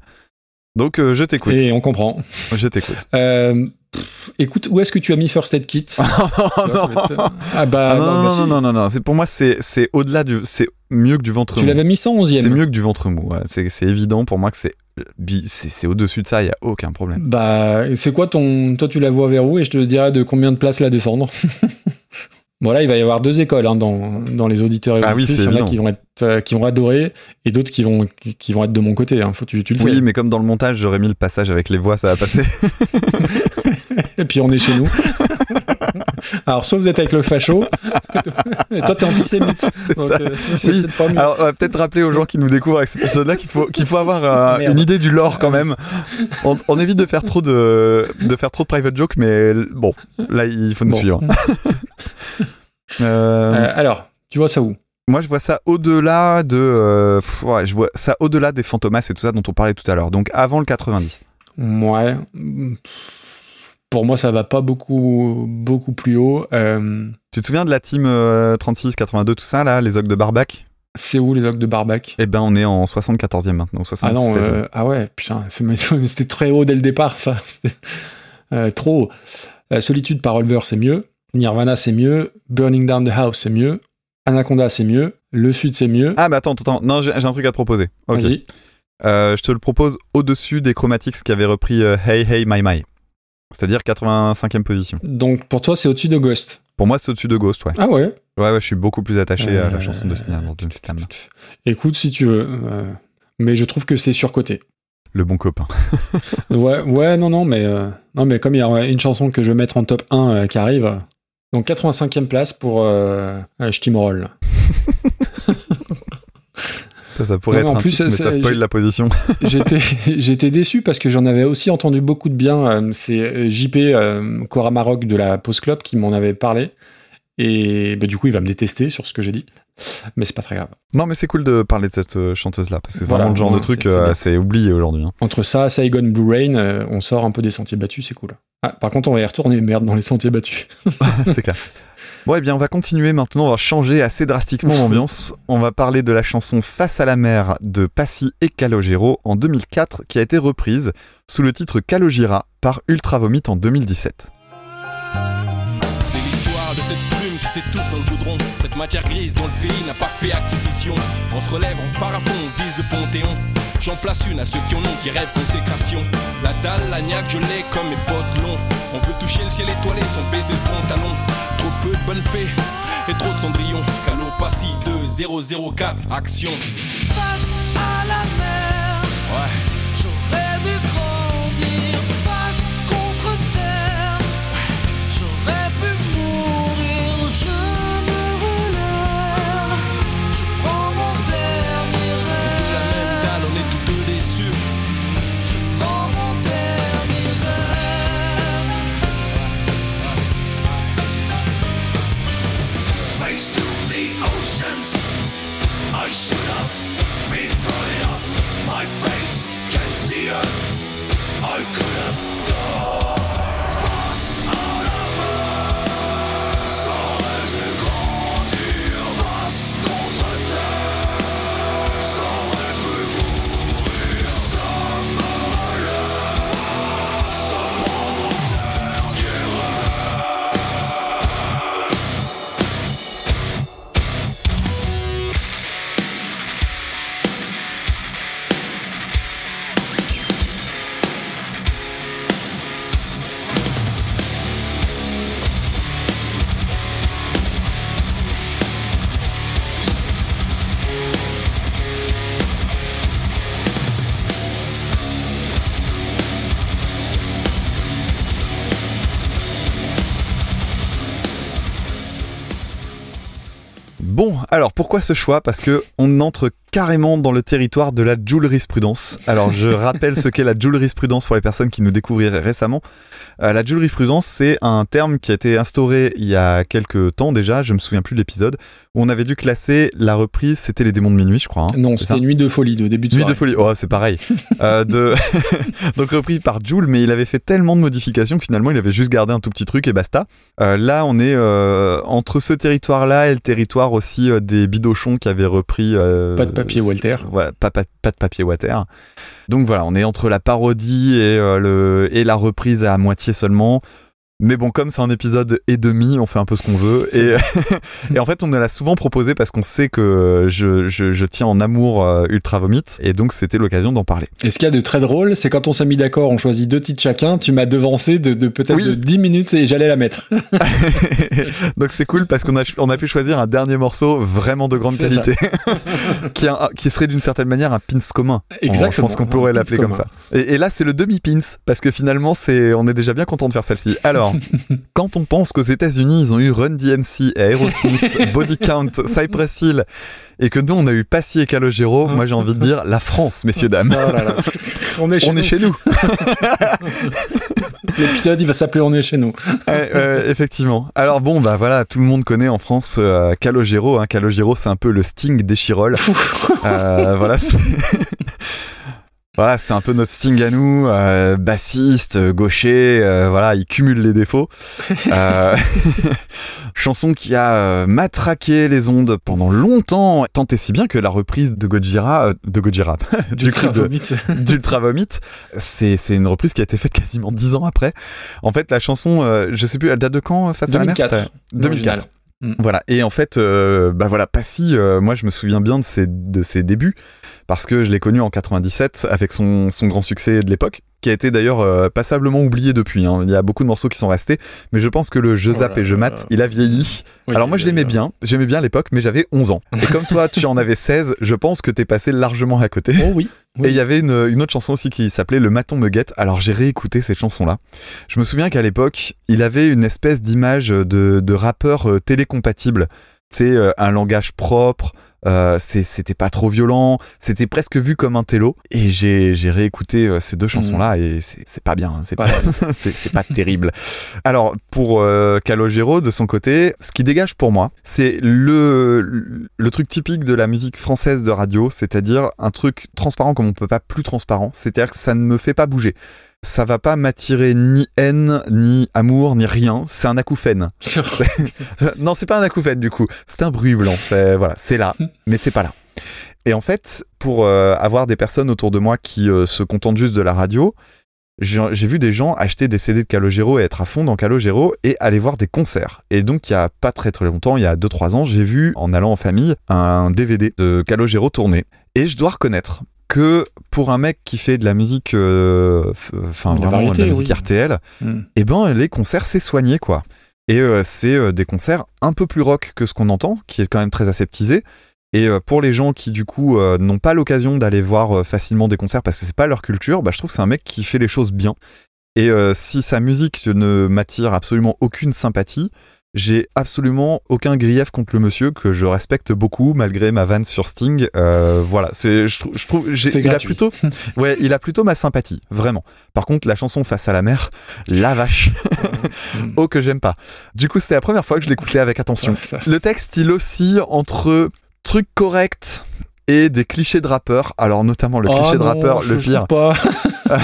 S3: Donc, euh, je t'écoute.
S2: Et on comprend.
S3: Je t'écoute.
S2: Euh, pff, écoute, où est-ce que tu as mis First Aid Kit Ah bah
S3: Ah non,
S2: non,
S3: non,
S2: bah
S3: non, non, non, c'est pour moi, c'est c'est au-delà du. C'est mieux que du ventre
S2: Tu
S3: mou.
S2: l'avais mis 111e.
S3: C'est mieux que du ventre mou. ouais. C'est c'est évident pour moi que c'est bi- c'est c'est au-dessus de ça, il y a aucun problème.
S2: Bah, c'est quoi ton. Toi, tu la vois vers où et je te dirai de combien de places la descendre. bon, là, il va y avoir deux écoles hein, dans, dans les auditeurs et
S3: Ah oui,
S2: Il y en a qui vont, être, euh, qui vont adorer et d'autres qui vont, qui, qui vont être de mon côté. Hein. Faut, tu, tu le sais.
S3: Oui, mais comme dans le montage, j'aurais mis le passage avec les voix, ça va passer.
S2: Et puis, on est chez nous. Alors, soit vous êtes avec le facho, toi, t'es antisémite. Donc, euh, c'est
S3: Oui.
S2: peut-être pas mieux.
S3: Alors, on va peut-être rappeler aux gens qui nous découvrent avec cet épisode-là qu'il faut, qu'il faut avoir euh,
S2: Merde.
S3: une idée du lore quand même. On, on évite de faire trop de, de faire trop de private jokes, mais bon, là, il faut nous
S2: Bon.
S3: suivre. Euh,
S2: Euh, alors, tu vois ça où?
S3: Moi, je vois ça au-delà de. euh, pff, ouais, je vois ça au-delà des fantomas et tout ça dont on parlait tout à l'heure. Donc, avant le 90.
S2: Ouais. Pour moi, ça va pas beaucoup, beaucoup plus haut. Euh,
S3: Tu te souviens de la team euh, 36, 82, tout ça, là, les ogres de Barbac?
S2: c'est où les ogres de Barbac?
S3: Eh ben, on est en 74e maintenant, 76e.
S2: Ah non, euh, ah ouais, putain, c'était très haut dès le départ, ça. Euh, trop haut. Euh, Solitude par Revolver, c'est mieux. Nirvana, c'est mieux. Burning Down the House, c'est mieux. Anaconda, c'est mieux. Le Sud, c'est mieux.
S3: Ah, mais attends, attends, non, j'ai un truc à te proposer. Ok. Euh, je te le propose au-dessus des Chromatics qui avaient repris euh, Hey Hey My My. C'est-à-dire 85e position.
S2: Donc pour toi, c'est au-dessus de Ghost.
S3: Pour moi, c'est au-dessus de Ghost, ouais.
S2: Ah ouais?
S3: Ouais, ouais, je suis beaucoup plus attaché à
S2: Euh,
S3: la chanson de Sina Nordenstam.
S2: Écoute, si tu veux. euh, mais je trouve que c'est surcoté.
S3: Le bon copain.
S2: Ouais, ouais, non, non, mais, euh, non, mais comme il y a une chanson que je vais mettre en top 1 euh, qui arrive. Donc 85e place pour euh, euh.
S3: Ça, ça pourrait
S2: Non,
S3: être
S2: en
S3: un
S2: plus,
S3: titre, mais ça spoil la position.
S2: J'étais déçu parce que j'en avais aussi entendu beaucoup de bien. euh, C'est euh, JP euh, Cora Maroc de la Pause Club qui m'en avait parlé. Et bah, du coup, il va me détester sur ce que j'ai dit. Mais c'est pas très grave.
S3: Non, mais c'est cool de parler de cette chanteuse-là, parce que c'est
S2: Voilà,
S3: vraiment le genre de truc, euh, c'est oublié aujourd'hui. hein.
S2: Entre ça, Saigon Blue Rain, euh, on sort un peu des sentiers battus, c'est cool. Ah, par contre, on va y retourner, merde, dans les sentiers battus.
S3: c'est clair. Bon, eh bien, on va continuer maintenant, on va changer assez drastiquement l'ambiance. On va parler de la chanson Face à la mer de Passy et Calogero en 2004, qui a été reprise sous le titre Calogera par Ultra Vomit en 2017.
S6: C'est l'histoire de cette plume qui s'étouffe dans le goudron. Cette matière grise dont le pays n'a pas fait acquisition. On se relève, on part à fond, on vise le panthéon. J'en place une à ceux qui en ont, qui rêvent consécration. La dalle, la niaque, je l'ai comme mes potes longs. On veut toucher le ciel étoilé sans baiser le pantalon. Trop peu de bonnes fées et trop de cendrillon. Calopassie 2004, action.
S7: Face à la mer,
S6: Ouais.
S3: Bon, alors pourquoi ce choix? Parce que on entre carrément dans le territoire de la jurisprudence. Alors je rappelle ce qu'est la jurisprudence pour les personnes qui nous découvriraient récemment. Euh, la jurisprudence, c'est un terme qui a été instauré il y a quelques temps déjà, je me souviens plus de l'épisode, où on avait dû classer la reprise, c'était les démons de minuit, je crois. hein.
S2: Non, c'était Nuit de folie de début de
S3: Nuit
S2: soirée.
S3: de folie, oh c'est pareil. Euh, de... Donc repris par Joule, mais il avait fait tellement de modifications que finalement il avait juste gardé un tout petit truc et basta. Euh, là on est euh, entre ce territoire-là et le territoire aussi des bidochons qui avaient repris...
S2: Pas de papier, Walter.
S3: Voilà, pas, pas- pas de papier Walter. Donc voilà, on est entre la parodie et, euh, le... et la reprise à moitié seulement. Mais bon, comme c'est un épisode et demi, on fait un peu ce qu'on veut. Et, et en fait, on me l'a souvent proposé parce qu'on sait que je, je- je tiens en amour euh, Ultra Vomit. Et donc, c'était l'occasion d'en parler.
S2: Et ce qu'il y a de très drôle, c'est quand on s'est mis d'accord, on choisit deux titres chacun, tu m'as devancé de, de peut-être
S3: Oui.
S2: de 10 minutes et j'allais la mettre.
S3: donc, c'est cool parce qu'on a, on a pu choisir un dernier morceau vraiment de grande qualité qui, un- qui serait d'une certaine manière un pins commun.
S2: Exactement,
S3: Je pense qu'on pourrait l'appeler comme ça. Et, et là, c'est le demi-pins parce que finalement, c'est, on est déjà bien content de faire celle-ci. Alors, quand on pense qu'aux États-Unis, ils ont eu Run DMC, Aerosmith, Body Count, Cypress Hill, et que nous, on a eu Passy et Calogero, moi j'ai envie de dire la France, messieurs, dames.
S2: Oh là là. on est chez
S3: On
S2: nous.
S3: est chez nous.
S2: L'épisode, il va s'appeler On est chez nous.
S3: Ouais, ouais, effectivement. Alors bon, bah voilà, tout le monde connaît en France euh, Calogero. Hein. Calogero, c'est un peu le Sting des Chirolles. Euh, voilà, c'est... voilà, c'est un peu notre Sting à nous, euh, bassiste, euh, gaucher. euh, voilà, il cumule les défauts. Euh, chanson qui a euh, matraqué les ondes pendant longtemps, tant et si bien que la reprise de Gojira, euh, de Gojira, du
S2: Ultra
S3: clip de,
S2: Vomit.
S3: d'Ultra Vomit. C'est, c'est une reprise qui a été faite quasiment dix ans après. En fait, la chanson, euh, je sais plus, elle date de quand face à la mer?
S2: 2004.
S3: T'as- 2004.
S2: l'original. Mm.
S3: Voilà. Et en fait, euh, bah voilà, Passy, euh, moi je me souviens bien de ses, de ses débuts parce que je l'ai connu en 97 avec son, son grand succès de l'époque, qui a été d'ailleurs euh, passablement oublié depuis. hein. Il y a beaucoup de morceaux qui sont restés, mais je pense que le je
S2: Oh là
S3: et je mate, il a vieilli.
S2: Oui,
S3: Alors moi je l'aimais bien, j'aimais bien l'époque, mais j'avais 11 ans. Et comme toi tu en avais 16, je pense que t'es passé largement à côté.
S2: Oh oui. Oui.
S3: Et il y avait une, une autre chanson aussi qui s'appelait Le Maton me guette. Alors j'ai réécouté cette chanson-là. Je me souviens qu'à l'époque, il avait une espèce d'image de, de rappeur euh, télécompatible. Sais, euh, un langage propre, euh, c'était pas trop violent, c'était presque vu comme un télo. Et j'ai réécouté euh, ces deux chansons-là et c'est pas bien, hein, c'est
S2: Pas
S3: c'est pas terrible. Alors pour euh, Calogero, de son côté, ce qui dégage pour moi, c'est le, le truc typique de la musique française de radio, c'est-à-dire un truc transparent comme on peut pas plus transparent, c'est-à-dire que ça ne me fait pas bouger. Ça va pas m'attirer ni haine, ni amour, ni rien. C'est un acouphène. non, c'est pas un acouphène du coup. C'est un bruit blanc. C'est voilà, c'est là, mais c'est pas là. Et en fait, pour euh, avoir des personnes autour de moi qui euh, se contentent juste de la radio, j'ai vu des gens acheter des CD de Calogero et être à fond dans Calogero et aller voir des concerts. Et donc, il y a pas très très longtemps, il y a 2-3 ans, j'ai vu, en allant en famille, un DVD de Calogero tourné. Et je dois reconnaître que pour un mec qui fait de la musique, euh, enfin vraiment de la musique
S2: oui.
S3: RTL,
S2: Mm.
S3: et ben les concerts c'est soigné quoi. Et euh, c'est euh, des concerts un peu plus rock que ce qu'on entend, qui est quand même très aseptisé. Et pour les gens qui du coup n'ont pas l'occasion d'aller voir facilement des concerts parce que c'est pas leur culture, bah, je trouve que c'est un mec qui fait les choses bien. Et si sa musique ne m'attire absolument aucune sympathie, j'ai absolument aucun grief contre le monsieur que je respecte beaucoup malgré ma vanne sur Sting. Euh, voilà, c'est je, je trouve il a plutôt ouais il a plutôt ma sympathie vraiment. Par contre la chanson Face à la mer, la vache, oh que j'aime pas. Du coup c'était la première fois que je l'écoutais avec attention. Le texte, il oscille entre trucs corrects et des clichés de rappeurs. Alors, notamment le
S2: Oh
S3: cliché de rappeur, le pire.
S2: pas.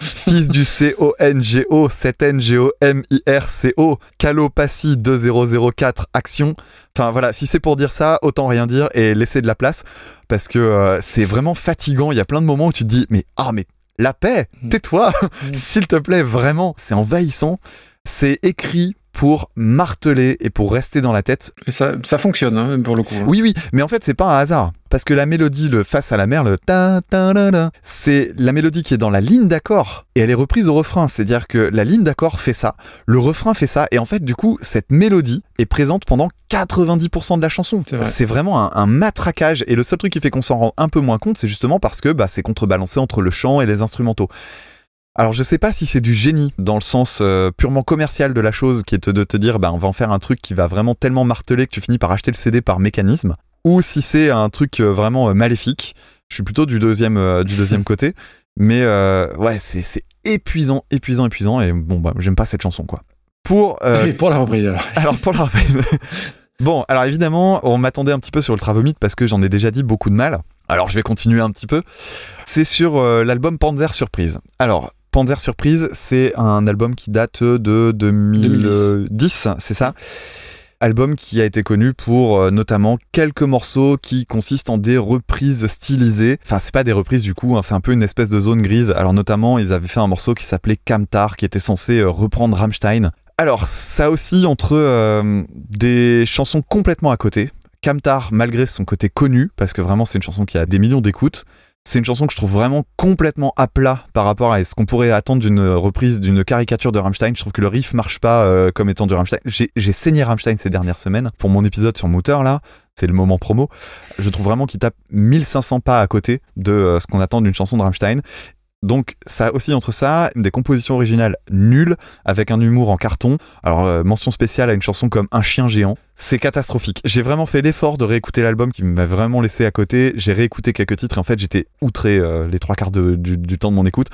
S3: Fils du C-O-N-G-O, 7-N-G-O-M-I-R-C-O, Calopassi 2004, action. Enfin voilà, si c'est pour dire ça, autant rien dire et laisser de la place. Parce que euh, c'est vraiment fatigant. Il y a plein de moments où tu te dis, mais ah, mais la paix,
S2: Mm.
S3: tais-toi,
S2: Mm.
S3: s'il te plaît, vraiment. C'est envahissant. C'est écrit pour marteler et pour rester dans la tête
S2: Et ça, ça fonctionne, hein, pour le coup.
S3: oui, oui, mais en fait, c'est pas un hasard. Parce que la mélodie, le face à la mer, le ta ta la la, c'est la mélodie qui est dans la ligne d'accord et elle est reprise au refrain. C'est-à-dire que la ligne d'accord fait ça, le refrain fait ça, et en fait, du coup, cette mélodie est présente pendant 90% de la chanson.
S2: C'est vrai.
S3: C'est vraiment un, un matraquage, et le seul truc qui fait qu'on s'en rend un peu moins compte, c'est justement parce que bah, c'est contrebalancé entre le chant et les instrumentaux. Alors je sais pas si c'est du génie dans le sens euh, purement commercial de la chose, qui est de te dire bah on va en faire un truc qui va vraiment tellement marteler que tu finis par acheter le CD par mécanisme, ou si c'est un truc euh, vraiment euh, maléfique. Je suis plutôt du deuxième euh, du deuxième côté, mais euh, ouais c'est c'est épuisant, épuisant, épuisant et bon bah j'aime pas cette chanson quoi. Pour
S2: Et pour la reprise alors.
S3: alors pour la reprise. Bon, alors évidemment, on m'attendait un petit peu sur le Travomite parce que j'en ai déjà dit beaucoup de mal. Alors je vais continuer un petit peu. C'est sur l'album Panzer Surprise. Alors, Panzer Surprise, c'est un album qui date de 2010, c'est ça? Album qui a été connu pour euh, notamment quelques morceaux qui consistent en des reprises stylisées. Enfin, c'est pas des reprises du coup, hein, c'est un peu une espèce de zone grise. Alors, notamment, ils avaient fait un morceau qui s'appelait Kamtar, qui était censé euh, reprendre Rammstein. Alors, ça aussi entre euh, des chansons complètement à côté. Kamtar, malgré son côté connu, parce que vraiment c'est une chanson qui a des millions d'écoutes, c'est une chanson que je trouve vraiment complètement à plat par rapport à ce qu'on pourrait attendre d'une reprise, d'une caricature de Rammstein. Je trouve que le riff marche pas euh, comme étant du Rammstein. J'ai saigné Rammstein ces dernières semaines pour mon épisode sur Mutter là. C'est le moment promo. Je trouve vraiment qu'il tape 1500 pas à côté de euh, ce qu'on attend d'une chanson de Rammstein. Donc ça aussi entre ça, des compositions originales nulles, avec un humour en carton. Alors euh, mention spéciale à une chanson comme Un chien géant. C'est catastrophique. J'ai vraiment fait l'effort de réécouter l'album qui m'a vraiment laissé à côté. J'ai réécouté quelques titres et en fait j'étais outré euh, les trois quarts du temps de mon écoute.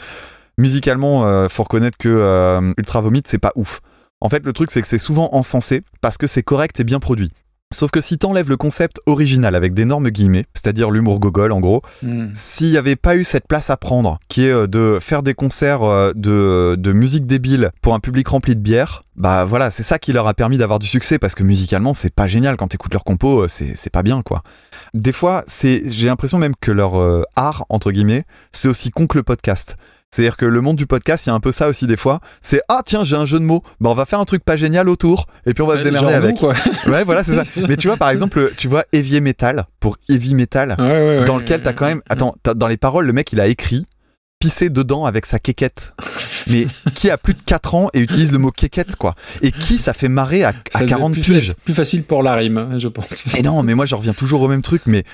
S3: Musicalement, euh, faut reconnaître que euh, Ultra Vomit c'est pas ouf. En fait le truc c'est que c'est souvent encensé parce que c'est correct et bien produit. Sauf que si t'enlèves le concept original avec d'énormes guillemets, c'est-à-dire l'humour gogol en gros,
S2: Hmm.
S3: s'il n'y avait pas eu cette place à prendre, qui est euh, de faire des concerts euh, de, de musique débile pour un public rempli de bière, bah voilà, c'est ça qui leur a permis d'avoir du succès parce que musicalement, c'est pas génial quand t'écoutes leur compo, euh, c'est c'est pas bien quoi. Des fois, c'est j'ai l'impression même que leur euh, art, entre guillemets, c'est aussi con que le podcast. C'est-à-dire que le monde du podcast, il y a un peu ça aussi des fois. C'est ah tiens, j'ai un jeu de mots. Bah on va faire un truc pas génial autour et puis on va se démerder
S2: genre nous,
S3: avec.
S2: quoi.
S3: Ouais, voilà, c'est ça. Mais tu vois par exemple, tu vois heavy metal pour heavy metal
S2: Ouais, ouais, ouais.
S3: dans lequel t'as quand même. Attends, dans les paroles, le mec il a écrit pisser dedans avec sa quéquette. Mais qui a plus de 4 ans et utilise le mot quéquette, quoi? Et qui ça fait marrer à, à
S2: devait
S3: 40
S2: plus,
S3: piges
S2: plus facile pour la rime, hein, je pense.
S3: Et non, mais moi je reviens toujours au même truc, mais.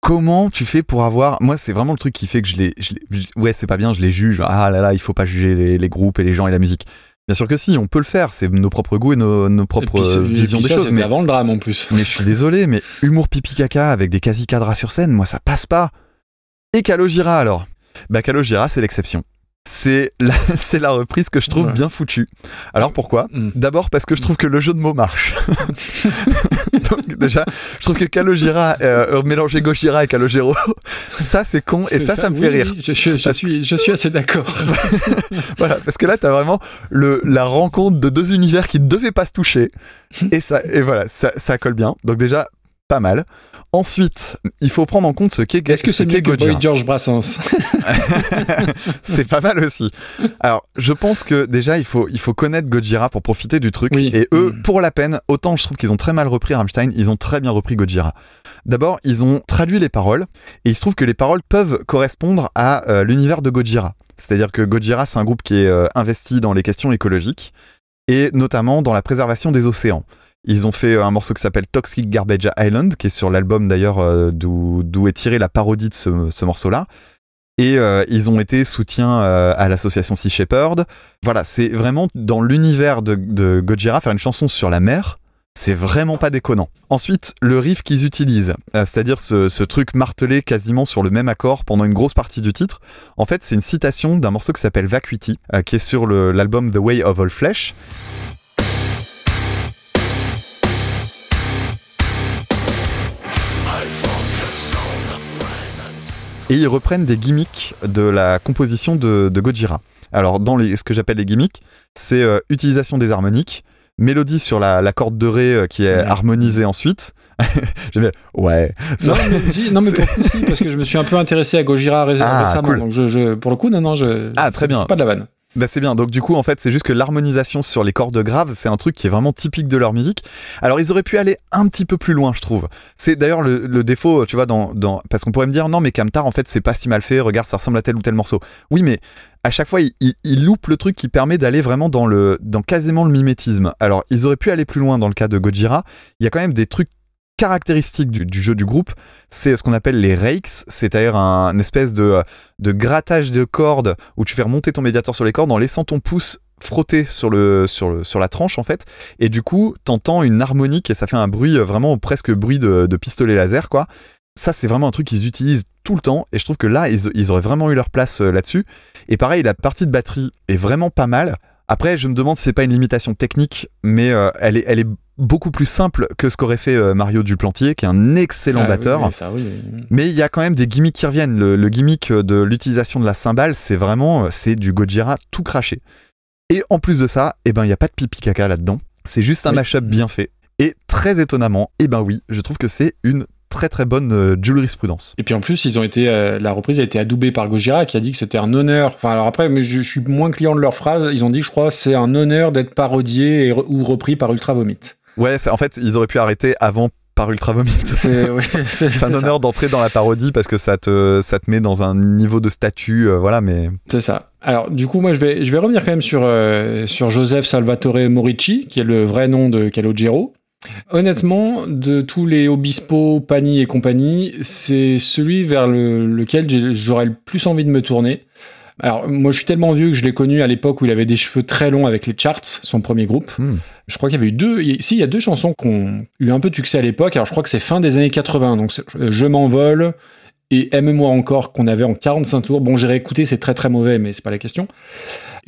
S3: Comment tu fais pour avoir. Moi, c'est vraiment le truc qui fait que je les. je les- je- Ouais, c'est pas bien, je les juge. Ah là là, il faut pas juger les, les groupes et les gens et la musique. Bien sûr que si, on peut le faire. C'est nos propres goûts et nos, nos
S2: Et
S3: propres
S2: puis, et
S3: visions des
S2: ça,
S3: choses. Mais
S2: avant le drame en plus.
S3: mais je suis désolé, mais humour pipi caca avec des quasi cadras sur scène, moi ça passe pas. Et Calogera alors? Bah Calogera c'est l'exception. C'est la, c'est la reprise que je trouve
S2: Ouais.
S3: bien foutue. Alors pourquoi?
S2: Mm.
S3: D'abord parce que je trouve que le jeu de mots marche. Donc déjà, je trouve que Calogera, euh, mélanger Gojira et Calogero, ça c'est con et
S2: C'est
S3: ça, ça, me
S2: oui,
S3: fait rire.
S2: oui, je, je- je suis, je suis assez d'accord.
S3: Voilà, parce que là, t'as vraiment le, la rencontre de deux univers qui ne devaient pas se toucher. Et, ça, et voilà, ça, ça colle bien. Donc déjà, pas mal. Ensuite, il faut prendre en compte ce qu'est
S2: Est-ce que
S3: ce
S2: c'est. Boy George Brassens?
S3: C'est pas mal aussi. Alors, je pense que déjà, il faut, il faut connaître Gojira pour profiter du truc.
S2: Oui.
S3: Et eux,
S2: Mm.
S3: pour la peine, autant je trouve qu'ils ont très mal repris Rammstein, ils ont très bien repris Gojira. D'abord, ils ont traduit les paroles, et il se trouve que les paroles peuvent correspondre à euh, l'univers de Gojira. C'est-à-dire que Gojira, c'est un groupe qui est euh, investi dans les questions écologiques, et notamment dans la préservation des océans. Ils ont fait un morceau qui s'appelle Toxic Garbage Island, qui est sur l'album d'ailleurs euh, d'où est tirée la parodie de ce, ce morceau-là. Et euh, ils ont été soutien euh, à l'association Sea Shepherd. Voilà, c'est vraiment dans l'univers de, de Gojira, faire une chanson sur la mer, c'est vraiment pas déconnant. Ensuite, le riff qu'ils utilisent, c'est-à-dire ce, truc martelé quasiment sur le même accord pendant une grosse partie du titre, en fait, c'est une citation d'un morceau qui s'appelle Vacuity, qui est sur l'album The Way of All Flesh. Et ils reprennent des gimmicks de la composition de, de Gojira. Alors, dans les, ce que j'appelle les gimmicks, c'est euh, utilisation des harmoniques, mélodie sur la, la corde de ré euh, qui est
S2: Ouais.
S3: harmonisée ensuite. J'aime bien. Ouais.
S2: non, mais, si, non, mais pour le coup, si, parce que je me suis un peu intéressé à Gojira ré-
S3: Ah,
S2: récemment.
S3: cool.
S2: Donc, je, je- pour le coup, non, non, je.
S3: Ah, très bien.
S2: C'est pas de la vanne.
S3: Bah c'est bien, donc du coup en fait c'est juste que l'harmonisation sur les cordes graves c'est un truc qui est vraiment typique de leur musique. Alors ils auraient pu aller un petit peu plus loin je trouve. C'est d'ailleurs le, défaut tu vois parce qu'on pourrait me dire non mais Kamtar en fait c'est pas si mal fait, regarde ça ressemble à tel ou tel morceau. Oui mais à chaque fois il, il, il loupe le truc qui permet d'aller vraiment dans dans quasiment le mimétisme. Alors ils auraient pu aller plus loin dans le cas de Gojira, il y a quand même des trucs caractéristique du, jeu du groupe, c'est ce qu'on appelle les rakes, c'est-à-dire un espèce de, grattage de cordes où tu fais remonter ton médiator sur les cordes en laissant ton pouce frotter sur, la tranche en fait. Et du coup t'entends une harmonique et ça fait un bruit euh, vraiment presque bruit de, pistolet laser quoi. Ça c'est vraiment un truc qu'ils utilisent tout le temps et je trouve que là ils, auraient vraiment eu leur place euh, là-dessus. Et pareil la partie de batterie est vraiment pas mal. Après je me demande si c'est pas une limitation technique mais euh, elle est beaucoup plus simple que ce qu'aurait fait euh, Mario Duplantier qui est un excellent
S2: Ah,
S3: batteur
S2: oui, oui, ça, oui, oui.
S3: mais il y a quand même des gimmicks qui reviennent. Le, le gimmick de l'utilisation de la cymbale, c'est vraiment c'est du Gojira tout craché. Et en plus de ça, eh ben il y a pas de pipi caca là-dedans. C'est juste un mashup bien fait. Et très étonnamment, eh ben oui, je trouve que c'est une très très bonne euh, jurisprudence.
S2: Et puis en plus, ils ont été, euh, la reprise a été adoubée par Gojira qui a dit que c'était un honneur. Enfin, alors après, mais je, je suis moins client de leur phrase. Ils ont dit, je crois, c'est un honneur d'être parodié et re- ou repris par Ultra Vomit.
S3: Ouais, en fait, ils auraient pu arrêter avant par Ultra Vomit.
S2: C'est ouais,
S3: un honneur d'entrer dans la parodie parce que ça te, ça te met dans un niveau de statut, euh, voilà, mais
S2: C'est ça. Alors, du coup, moi, je vais, je vais revenir quand même sur, euh, sur Joseph Salvatore Morici, qui est le vrai nom de Calogero. Honnêtement, de tous les Obispo, Pani et compagnie, c'est celui vers le- lequel j'aurais le plus envie de me tourner. Alors, moi, je suis tellement vieux que je l'ai connu à l'époque où il avait des cheveux très longs avec les Charts, son premier groupe.
S3: Hmm.
S2: Je crois qu'il y avait eu deux, si, il y a deux chansons qui ont eu un peu de succès à l'époque. Alors, je crois que c'est fin des années 80. Donc, euh, Je m'envole et Aime-moi encore qu'on avait en 45 tours. Bon, j'ai réécouté, c'est très très mauvais, mais c'est pas la question.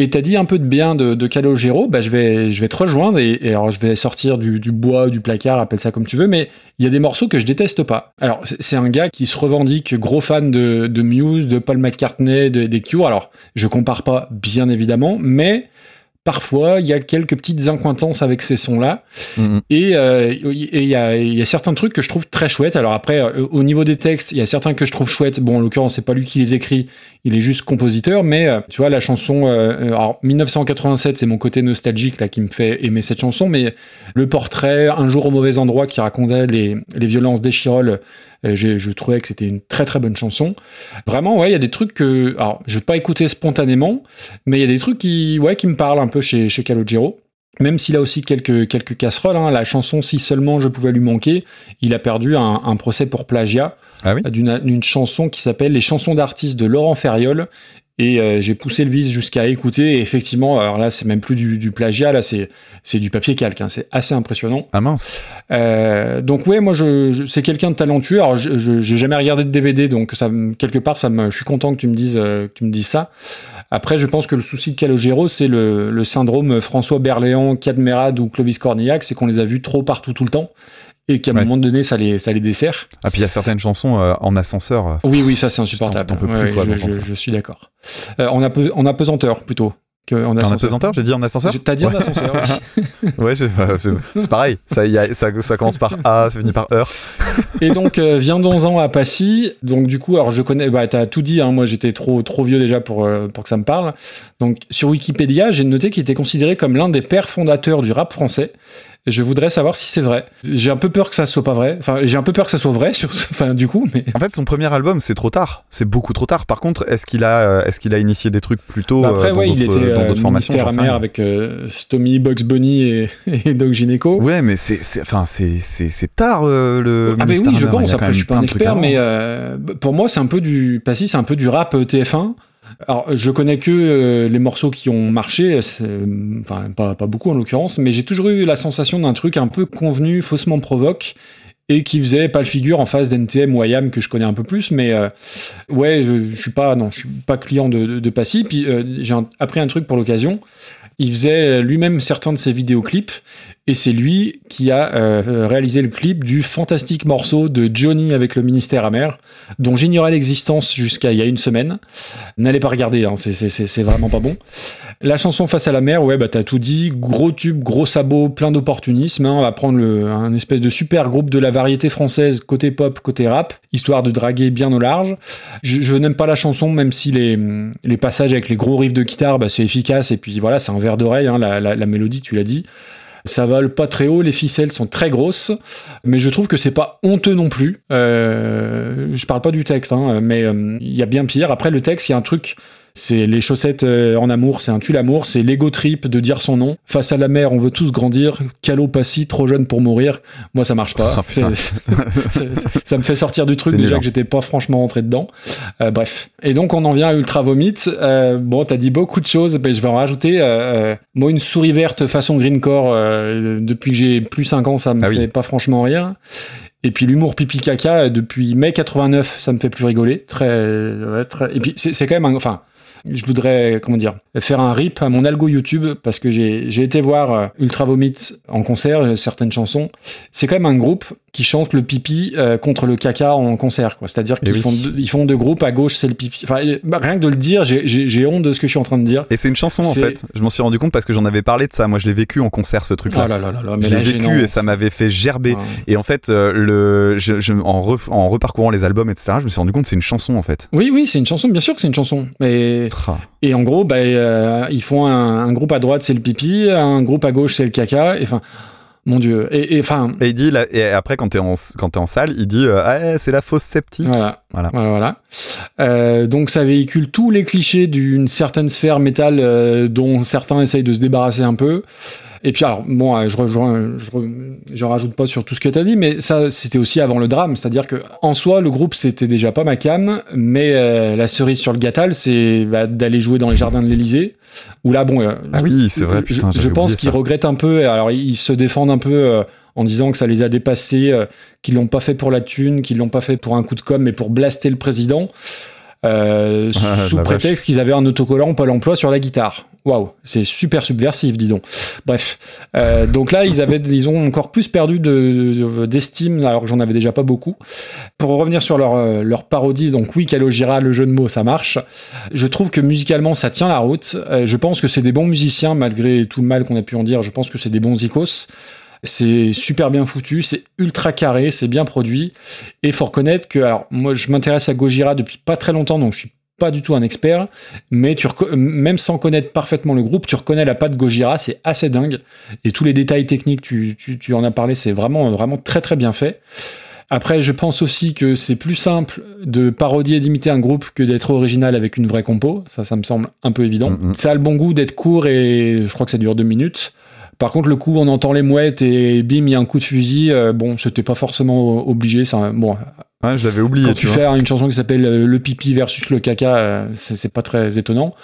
S2: Et t'as dit un peu de bien de, de Calogero, bah je vais, je vais te rejoindre et, alors je vais sortir du, bois, du placard, appelle ça comme tu veux, mais il y a des morceaux que je déteste pas. Alors c'est un gars qui se revendique gros fan de, de Muse, de Paul McCartney, de- des Cure. Alors je compare pas bien évidemment, mais parfois il y a quelques petites incointances avec ces sons-là.
S3: Mhm.
S2: Et euh, il y, a, il y a certains trucs que je trouve très chouettes. Alors après, euh, au niveau des textes, il y a certains que je trouve chouettes. Bon, en l'occurrence, c'est pas lui qui les écrit, il est juste compositeur. Mais euh, tu vois, la chanson, alors 1987, c'est mon côté nostalgique là qui me fait aimer cette chanson. Mais le portrait, un jour au mauvais endroit, qui racontait les, les violences d'Echirol, j'ai- je trouvais que c'était une très très bonne chanson. Vraiment, ouais, il y a des trucs que, alors, je vais pas écouter spontanément, mais il y a des trucs qui, ouais, qui me parlent un peu chez chez Calogero. Même s'il a aussi quelques, quelques casseroles, hein, la chanson Si seulement je pouvais lui manquer, il a perdu un, un procès pour plagiat
S3: Ah oui?
S2: d'une d'une chanson qui s'appelle Les chansons d'artistes de Laurent Ferriol. Et euh, j'ai poussé le vice jusqu'à écouter. Et effectivement, alors là, c'est même plus du, du plagiat, là, c'est c'est du papier calque. hein, c'est assez impressionnant.
S3: Ah mince.
S2: Euh, donc ouais, moi je, je- c'est quelqu'un de talentueux. Alors je- je- j'ai jamais regardé de DVD, donc ça me- quelque part ça me, je suis content que tu me dises euh, que tu me dises ça. Après, je pense que le souci de Calogero, c'est le, le syndrome François Berléand, Cadmerade ou Clovis Cornillac, c'est qu'on les a vus trop partout tout le temps et qu'à un
S3: Ouais.
S2: moment donné, ça les, ça les dessert.
S3: Ah puis il y a certaines chansons euh, en ascenseur. euh,
S2: Oui, oui, ça c'est insupportable. Ouais,
S3: quoi,
S2: je, suis d'accord. Euh, en, ape- en apesanteur plutôt. En
S3: En
S2: ascenseur.
S3: apesanteur, j'ai dit en ascenseur
S2: T'as dit en ascenseur. oui.
S3: Ouais, c'est pareil. Ça, y a- ça, ça commence par A, ça finit par heure.
S2: Et donc, euh, viendons-en à Passy. Donc, du coup, alors je connais, bah, t'as tout dit, hein, moi j'étais trop, trop vieux déjà pour, euh, pour que ça me parle. Donc, sur Wikipédia, j'ai noté qu'il était considéré comme l'un des pères fondateurs du rap français. Et je voudrais savoir si c'est vrai. J'ai un peu peur que ça soit pas vrai. Enfin, j'ai un peu peur que ça soit vrai, sur, enfin, du coup, mais.
S3: En fait, son premier album, c'est trop tard. C'est beaucoup trop tard. Par contre, est-ce qu'il a, euh, est-ce qu'il a initié des trucs plus tôt
S2: Bah, après,
S3: euh, dans
S2: ouais, il était
S3: dans
S2: euh,
S3: d'autres formations rien.
S2: avec euh, Stomy, Bugs Bunny et, et Doc Gynéco.
S3: Ouais, mais c'est, enfin, c'est, tard euh, le.
S2: Ah, mais oui, je pense. Après, je suis pas un expert, mais euh, pour moi, c'est un peu du. Passy, c'est un peu du rap euh, TF1. Alors, je connais que euh, les morceaux qui ont marché, euh, enfin, pas, beaucoup en l'occurrence, mais j'ai toujours eu la sensation d'un truc un peu convenu, faussement provoque, et qui faisait pas le figure en face d'NTM ou IAM que je connais un peu plus, mais euh, ouais, je, suis pas, client de, de, Passy. Puis j'ai appris un truc pour l'occasion. Il faisait lui-même certains de ses vidéoclips, et c'est lui qui a euh, réalisé le clip du fantastique morceau de Johnny avec le ministère amer, dont j'ignorais l'existence jusqu'à il y a une semaine. N'allez pas regarder, hein, c'est- vraiment pas bon. La chanson Face à la mer, ouais, bah t'as tout dit, gros tube, gros sabot, plein d'opportunisme. hein. on va prendre un espèce de super groupe de la variété française, côté pop, côté rap, histoire de draguer bien au large. Je, n'aime pas la chanson, même si les, les passages avec les gros riffs de guitare, bah, c'est efficace, et puis voilà, c'est un verre d'oreille, hein, la mélodie, tu l'as dit. Ça vole pas très haut, les ficelles sont très grosses, mais je trouve que c'est pas honteux non plus. Euh, je parle pas du texte, hein, mais euh, il y a bien pire. Après le texte, il y a un truc C'est les chaussettes euh, en amour, c'est un tue l'amour, c'est l'ego trip de dire son nom. Face à la mer, on veut tous grandir. Calopassie, trop jeune pour mourir. Moi, ça marche pas.
S3: Oh,
S2: c'est- ça me fait sortir du truc déjà que j'étais pas franchement rentré dedans. Euh, bref. Et donc, on en vient à Ultra Vomit. Euh, bon, t'as dit beaucoup de choses, mais je vais en rajouter. Euh, moi, une souris verte façon Greencore, depuis que j'ai plus 5 ans, ça me
S3: Ah oui.
S2: fait pas franchement rire. Et puis l'humour pipi caca depuis mai 89, ça me fait plus rigoler. Très, ouais, très... Et puis c'est c'est quand même un, enfin, je voudrais comment dire faire un rip à mon algo YouTube parce que j'ai été voir euh, Ultra Vomit en concert, euh, certaines chansons. C'est quand même un groupe qui chante le pipi euh, contre le caca en concert, quoi. C'est-à-dire
S3: Eh
S2: qu'ils
S3: oui.
S2: font ils font deux groupes. À gauche c'est le pipi. Enfin euh, bah, rien que de le dire, j'ai- honte de ce que je suis en train de dire.
S3: Et c'est une chanson en fait. Je m'en suis rendu compte parce que j'en avais parlé de ça. Moi, je l'ai vécu en concert ce truc-là.
S2: Oh là là là
S3: je
S2: la
S3: l'ai vécu
S2: gênance.
S3: et ça m'avait fait gerber.
S2: Ouais.
S3: Et en fait, euh, le, je, je- en, ref- en reparcourant les albums, etc., je me suis rendu compte que c'est une chanson en fait.
S2: Oui, oui, c'est une chanson, bien sûr que c'est une chanson. Mais
S3: Tra.
S2: Et en gros, bah, euh, ils font un, un groupe à droite, c'est le pipi, un groupe à gauche, c'est le caca. Enfin, mon dieu. Et enfin,
S3: Et il dit, là- et après, quand t'es en, quand t'es en salle, il dit euh, Ah, c'est la fausse sceptique.
S2: voilà.
S3: Voilà.
S2: Voilà, voilà. Euh, donc ça véhicule tous les clichés d'une certaine sphère métal euh, dont certains essayent de se débarrasser un peu. Et puis alors, bon, euh, je rejoins, je, re- je rajoute pas sur tout ce que tu as dit, mais ça, c'était aussi avant le drame. C'est-à-dire que en soi, le groupe, c'était déjà pas ma cam, mais euh, la cerise sur le gâtal, c'est bah, d'aller jouer dans les jardins de l'Elysée, où là, bon... euh,
S3: Ah oui, c'est vrai,
S2: je-
S3: putain,
S2: Je, pense qu'ils regrettent un peu. Alors, ils se défendent un peu euh, en disant que ça les a dépassés, euh, qu'ils l'ont pas fait pour la thune, qu'ils l'ont pas fait pour un coup de com, mais pour blaster le président. euh,
S3: Ah,
S2: sous prétexte qu'ils avaient un autocollant Pôle emploi sur la guitare. Waouh, c'est super subversif, dis donc. Bref, Euh, donc là, ils avaient, ils ont encore plus perdu de- de- d'estime, alors que j'en avais déjà pas beaucoup. Pour revenir sur leur, euh, leur parodie, donc oui, Calogera, le jeu de mots, ça marche. Je trouve que musicalement, ça tient la route. Euh, je pense que c'est des bons musiciens, malgré tout le mal qu'on a pu en dire. Je pense que c'est des bons icos. C'est super bien foutu, c'est ultra carré, c'est bien produit. Et faut reconnaître que, alors, moi, je m'intéresse à Gojira depuis pas très longtemps, donc je suis pas du tout un expert, mais tu même sans connaître parfaitement le groupe, tu reconnais la patte Gojira, c'est assez dingue. Et tous les détails techniques, tu, tu, tu en as parlé, c'est vraiment, vraiment très très bien fait. Après, je pense aussi que c'est plus simple de parodier et d'imiter un groupe que d'être original avec une vraie compo. Ça, ça me semble un peu évident.
S3: Mhm.
S2: Ça a le bon goût d'être court et je crois que ça dure deux minutes. Par contre, le coup, on entend les mouettes et bim, il y a un coup de fusil. euh, bon, c'était pas forcément obligé. Ça, bon,
S3: Je l'avais oublié,
S2: quand
S3: tu
S2: fais une chanson qui s'appelle euh, Le pipi versus le caca, euh, c'est pas très étonnant.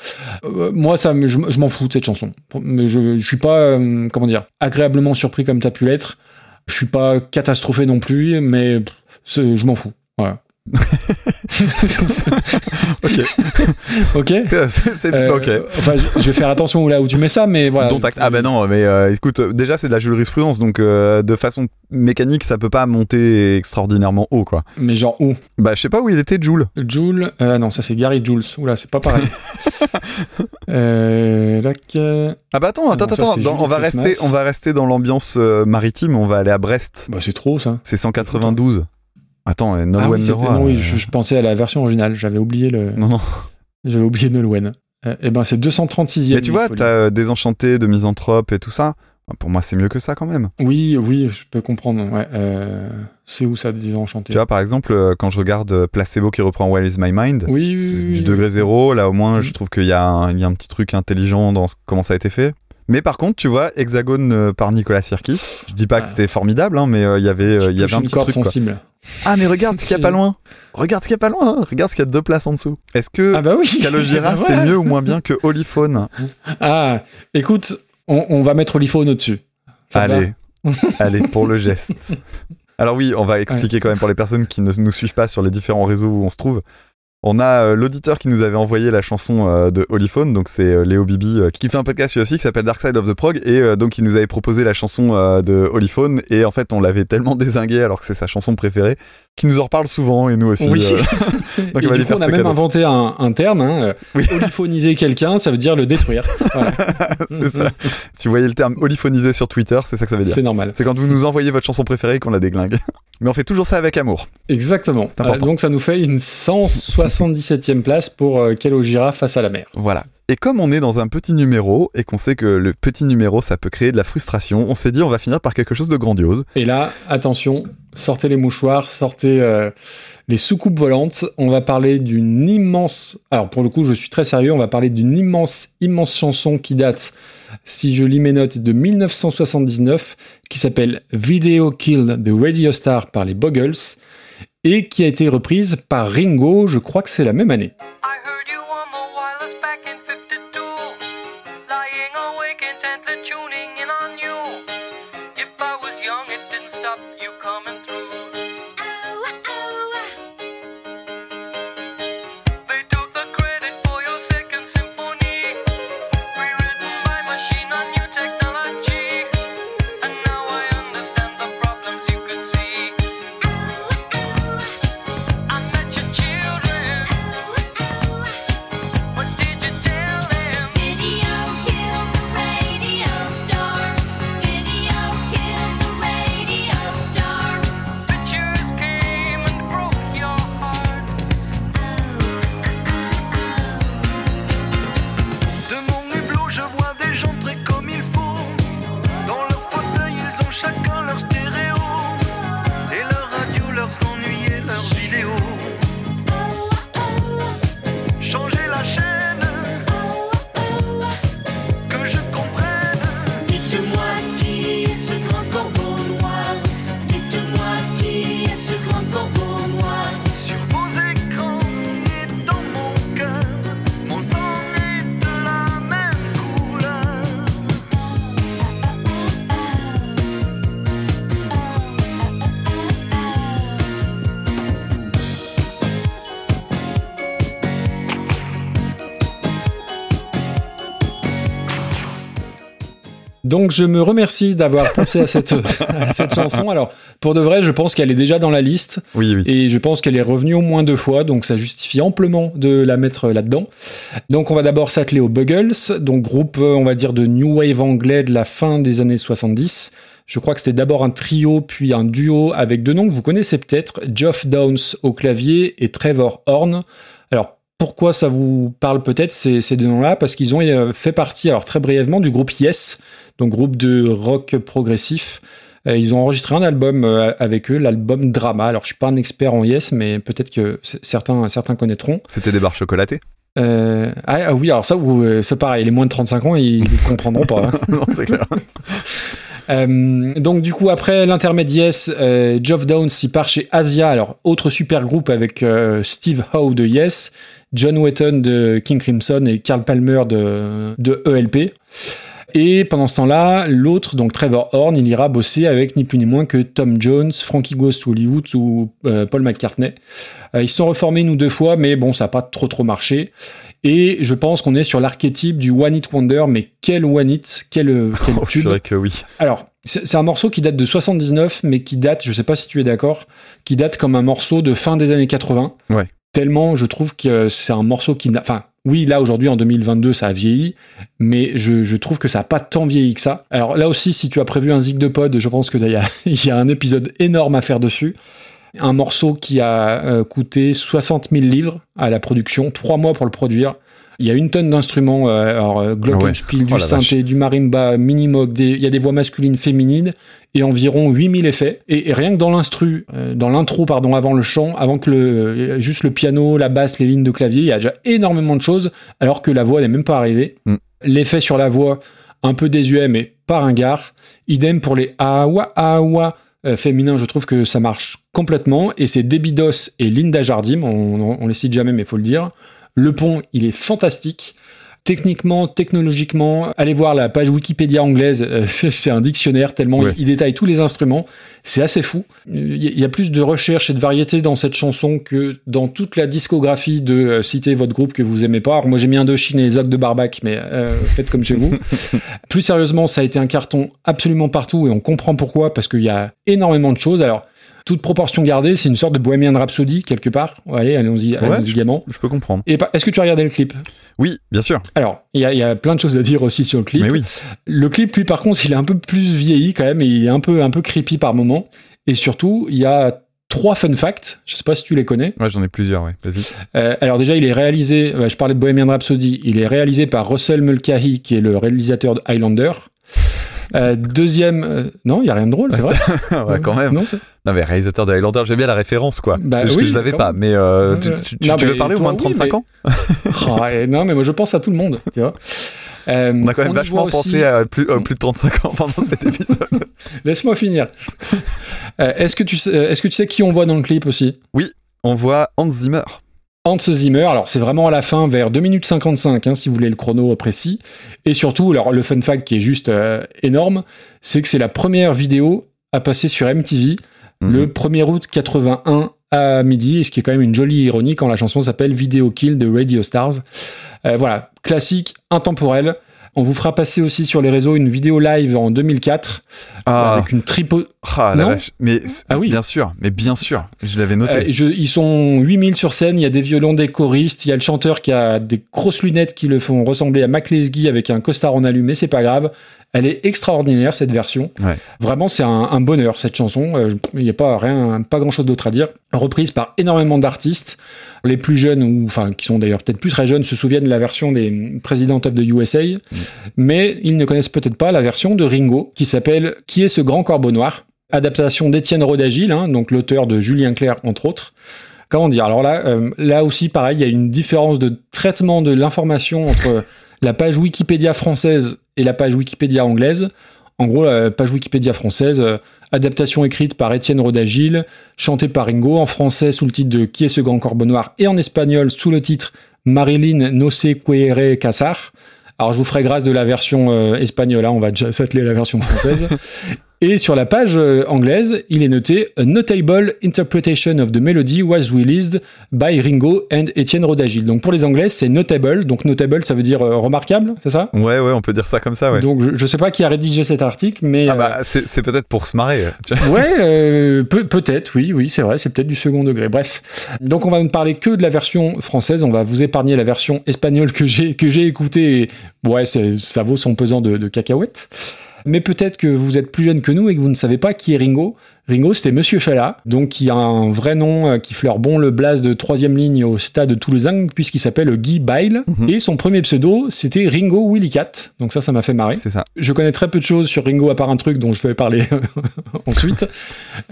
S2: Euh, moi, ça, je, je m'en fous de cette chanson. Je, je suis pas, euh, comment dire, agréablement surpris comme t'as pu l'être. Je suis pas catastrophé non plus, mais pff, je m'en fous. Voilà.
S3: Ok.
S2: ok.
S3: c'est
S2: Euh,
S3: ok.
S2: Enfin, je, vais faire attention là où tu mets ça, mais voilà.
S3: Dont acte. Ah bah non, mais euh, écoute, déjà c'est de la jurisprudence, donc euh, de façon mécanique, ça peut pas monter extraordinairement haut, quoi.
S2: Mais genre où?
S3: Bah je sais pas où il était, Joule.
S2: Joule. non, ça c'est Gary Jules. Oula, c'est pas pareil.
S3: Ah bah attends, attends,
S2: non,
S3: attends, dans- on va
S2: Christmas.
S3: rester, on va rester dans l'ambiance maritime, on va aller à Brest.
S2: Bah, c'est trop ça.
S3: C'est 192. Attends, euh,
S2: Ah
S3: Nolwenn
S2: oui,
S3: Leroy,
S2: non, oui,
S3: euh,
S2: je, je pensais à la version originale. J'avais oublié le.
S3: Non, non.
S2: J'avais oublié Nolwenn. Euh, eh ben, c'est 236e.
S3: Mais tu vois, t'as euh, Désenchanté de Misanthrope et tout ça. Pour moi, c'est mieux que ça quand même.
S2: Oui, oui, je peux comprendre. Ouais, euh, c'est où ça, désenchanté?
S3: Tu vois, par exemple, euh, quand je regarde euh, Placebo qui reprend Where is My Mind,
S2: Oui, oui,
S3: c'est
S2: oui,
S3: du degré zéro. Là, au moins, je trouve qu'il y, a un- il y a un petit truc intelligent dans comment ça a été fait. Mais par contre, tu vois, Hexagone euh, par Nicolas Sirkis, je dis pas que
S2: Ah.
S3: c'était formidable, hein, mais euh, il y avait, euh, il y
S2: Touche
S3: avait un petit truc. quoi. Ah, mais regarde ce qu'il y a pas loin. Regarde ce qu'il y a pas loin. hein. Regarde ce qu'il y a deux places en dessous. Est-ce que
S2: Ah bah oui.
S3: Calogera,
S2: Bah
S3: c'est mieux ou moins bien que Holyphone
S2: Ah, écoute, on, on va mettre l'iPhone au-dessus.
S3: Allez, allez, pour le geste. Alors oui, on va expliquer quand même pour les personnes qui ne nous suivent pas sur les différents réseaux où on se trouve. On a euh, l'auditeur qui nous avait envoyé la chanson euh, de Holyphone, donc c'est euh, Léo Bibi qui fait un podcast lui aussi qui s'appelle Dark Side of the Prog et donc il nous avait proposé la chanson de Holyphone et en fait on l'avait tellement désingué alors que c'est sa chanson préférée qu'il nous en reparle souvent et nous aussi.
S2: Oui.
S3: euh, Donc,
S2: Et
S3: on va
S2: du coup, on a même
S3: cadeau.
S2: inventé un, un terme. Hein,
S3: Oui.
S2: Holyphoniser quelqu'un, ça veut dire le détruire. Voilà.
S3: c'est ça. Si vous voyez le terme holyphonisé sur Twitter, c'est ça que ça veut dire.
S2: C'est normal.
S3: C'est quand vous nous envoyez votre chanson préférée et qu'on la déglingue. Mais on fait toujours ça avec amour.
S2: Exactement. Euh, donc ça nous fait une 177e place pour euh, Calogera face à la mer.
S3: Voilà. Et comme on est dans un petit numéro et qu'on sait que le petit numéro ça peut créer de la frustration, on s'est dit on va finir par quelque chose de grandiose.
S2: Et là, attention, sortez les mouchoirs, sortez euh, les soucoupes volantes. On va parler d'une immense. Alors pour le coup, je suis très sérieux. On va parler d'une immense, immense chanson qui date, si je lis mes notes, de 1979, qui s'appelle Video Killed the Radio Star par les Buggles et qui a été reprise par Ringo. Je crois que c'est la même année. Donc je me remercie d'avoir pensé à cette, à cette chanson. Alors pour de vrai, je pense qu'elle est déjà dans la liste
S3: Oui, oui.
S2: et je pense qu'elle est revenue au moins deux fois, donc ça justifie amplement de la mettre là-dedans. Donc on va d'abord s'atteler aux Buggles, donc groupe euh, on va dire de new wave anglais de la fin des années 70. Je crois que c'était d'abord un trio puis un duo avec deux noms que vous connaissez peut-être, Geoff Downes au clavier et Trevor Horn. Alors pourquoi ça vous parle peut-être ces, ces deux noms-là? Parce qu'ils ont euh, fait partie, alors très brièvement, du groupe Yes, donc groupe de rock progressif. Euh, Ils ont enregistré un album euh, avec eux, l'album Drama. Alors je suis pas un expert en Yes, mais peut-être que certains, certains connaîtront.
S3: C'était des barres chocolatées?
S2: Euh, ah, ah oui, alors ça, c'est pareil, les moins de 35 ans, ils ne comprendront pas. hein.
S3: non, c'est clair.
S2: Euh, donc du coup après l'intermède Yes, euh, Geoff Downes s'y part chez Asia, alors autre super groupe avec euh, Steve Howe de Yes, John Wetton de King Crimson et Carl Palmer de, de ELP. Et pendant ce temps-là, l'autre, donc Trevor Horn, il ira bosser avec ni plus ni moins que Tom Jones, Frankie Goes to Hollywood ou euh, Paul McCartney. Euh, ils se sont reformés une ou deux fois, mais bon, ça n'a pas trop trop marché. Et je pense qu'on est sur l'archétype du One Hit Wonder, mais quel One Hit, quel, euh, quel
S3: Oh,
S2: tube.
S3: que oui.
S2: Alors, c'est c'est un morceau qui date de 79, mais qui date, je sais pas si tu es d'accord, qui date comme un morceau de fin des années 80.
S3: Ouais.
S2: Tellement, je trouve que c'est un morceau qui n'a, enfin, oui, là, aujourd'hui, en 2022, ça a vieilli, mais je, je trouve que ça a pas tant vieilli que ça. Alors là aussi, si tu as prévu un zig de pod, je pense que il y a, il y a un épisode énorme à faire dessus. Un morceau qui a euh, coûté 60 000 livres à la production, trois mois pour le produire. Il y a une tonne d'instruments, euh, alors euh, glockenspiel,
S3: Oh
S2: du
S3: la
S2: synthé, du marimba, minimoog, des- il y a des voix masculines, féminines, et environ 8000 effets. Et, et rien que dans l'instru, euh, dans l'intro, pardon, avant le chant, avant que le, euh, juste le piano, la basse, les lignes de clavier, il y a déjà énormément de choses, alors que la voix n'est même pas arrivée.
S3: Mm.
S2: L'effet sur la voix, un peu désuet, mais pas ringard. Idem pour les awa awa euh, féminins, je trouve que ça marche complètement. Et c'est Debbie Doss et Linda Jardim, on, on, on les cite jamais, mais il faut le dire. Le pont, il est fantastique. Techniquement, technologiquement, allez voir la page Wikipédia anglaise, euh, c'est un dictionnaire tellement
S3: Ouais.
S2: il détaille tous les instruments. C'est assez fou. Il y, a- plus de recherche et de variété dans cette chanson que dans toute la discographie de euh, citer votre groupe que vous aimez pas. Alors moi j'ai mis Indochine et Zog de Barbac, mais euh, faites comme chez vous. plus sérieusement, ça a été un carton absolument partout et on comprend pourquoi parce qu'il y a énormément de choses. Alors toute proportion gardée, c'est une sorte de Bohemian Rhapsody quelque part. Allez, allons-y,
S3: Ouais,
S2: allons-y.
S3: Je peux comprendre.
S2: Et est-ce que tu as regardé le clip?
S3: Oui, bien sûr.
S2: Alors, il y, y a plein de choses à dire aussi sur le clip.
S3: Mais oui.
S2: Le clip, lui, par contre, il est un peu plus vieilli quand même, et il est un peu, un peu creepy par moment. Et surtout, il y a trois fun facts. Je sais pas si tu les connais.
S3: Ouais, j'en ai plusieurs, ouais. Vas-y.
S2: Euh, alors déjà, il est réalisé, euh, je parlais de Bohemian Rhapsody, il est réalisé par Russell Mulcahy, qui est le réalisateur de Highlander. Euh, deuxième, euh, non, il y a rien de drôle, c'est vrai.
S3: ouais, quand même.
S2: Non,
S3: mais réalisateur de Highlander, j'aime bien la référence, quoi.
S2: Bah
S3: c'est juste
S2: oui,
S3: que je l'avais pas. Mais euh, tu, veux parler au moins de
S2: oui,
S3: 35
S2: mais-
S3: ans
S2: Oh, non, mais moi je pense à tout le monde, tu vois.
S3: On a quand même vachement
S2: aussi-
S3: pensé à plus, plus de 35 ans pendant cet épisode.
S2: Laisse-moi finir. Est-ce que tu sais, est-ce que tu sais qui on voit dans le clip aussi?
S3: On voit Hans Zimmer.
S2: Hans Zimmer, alors c'est vraiment à la fin, vers 2 minutes 55, hein, si vous voulez le chrono précis. Et surtout, alors le fun fact qui est juste euh, énorme, c'est que c'est la première vidéo à passer sur MTV le 1er août 81 à midi, et ce qui est quand même une jolie ironie quand la chanson s'appelle Video Kill de Radio Stars. Euh, voilà, classique, intemporel. On vous fera passer aussi sur les réseaux une vidéo live en 2004
S3: Ah,
S2: avec une tripo.
S3: ah, la
S2: Non
S3: vache. Mais
S2: Ah oui.
S3: bien sûr, mais bien sûr, je l'avais noté.
S2: Euh, je- ils sont 8000 sur scène, il y a des violons, des choristes, il y a le chanteur qui a des grosses lunettes qui le font ressembler à Mac Lesguy avec un costard en allumé, c'est pas grave. Elle est extraordinaire cette version.
S3: Ouais.
S2: Vraiment, c'est un, un bonheur cette chanson. Euh, Il n'y a pas rien, pas grand chose d'autre à dire. Reprise par énormément d'artistes. Les plus jeunes, ou enfin qui sont d'ailleurs peut-être plus très jeunes, se souviennent de la version des President of the USA, mais ils ne connaissent peut-être pas la version de Ringo qui s'appelle Qui est ce grand corbeau noir? Adaptation d'Étienne Rodagil, hein, donc l'auteur de Julien Clerc entre autres. Comment dire? Alors là, euh, là aussi, pareil, il y a une différence de traitement de l'information entre la page Wikipédia française et la page Wikipédia anglaise. En gros, la page Wikipédia française, euh, adaptation écrite par Étienne Rodagil, chantée par Ringo, en français sous le titre de Qui est ce grand corbeau noir et en espagnol sous le titre Marilyn No se quiere casar. Alors je vous ferai grâce de la version euh, espagnole, hein, on va déjà s'atteler à la version française. Et sur la page euh, anglaise, il est noté A notable interpretation of the melody was released by Ringo and Étienne Rodagil. Donc pour les anglais, c'est notable. Donc notable, ça veut dire euh, remarquable, c'est ça?
S3: Ouais, ouais, on peut dire ça comme ça, ouais.
S2: Donc je, je sais pas qui a rédigé cet article, mais
S3: ah bah, c'est c'est peut-être pour se marrer. tu vois.
S2: euh, ouais, euh, peut- peut-être, oui, oui, c'est vrai, c'est peut-être du second degré. Bref, donc on va ne parler que de la version française. On va vous épargner la version espagnole que j'ai écoutée. Et, ouais, ça vaut son pesant de, de cacahuètes. Mais peut-être que vous êtes plus jeune que nous et que vous ne savez pas qui est Ringo. Ringo, c'était Monsieur Chalat, donc qui a un vrai nom euh, qui fleure bon le blaze de troisième ligne au stade Toulousain, puisqu'il s'appelle Guy Bile.
S3: Mhm.
S2: Et son premier pseudo, c'était Ringo Willy Cat. Donc ça, ça m'a fait marrer.
S3: C'est ça.
S2: Je connais très peu de choses sur Ringo à part un truc dont je vais parler ensuite.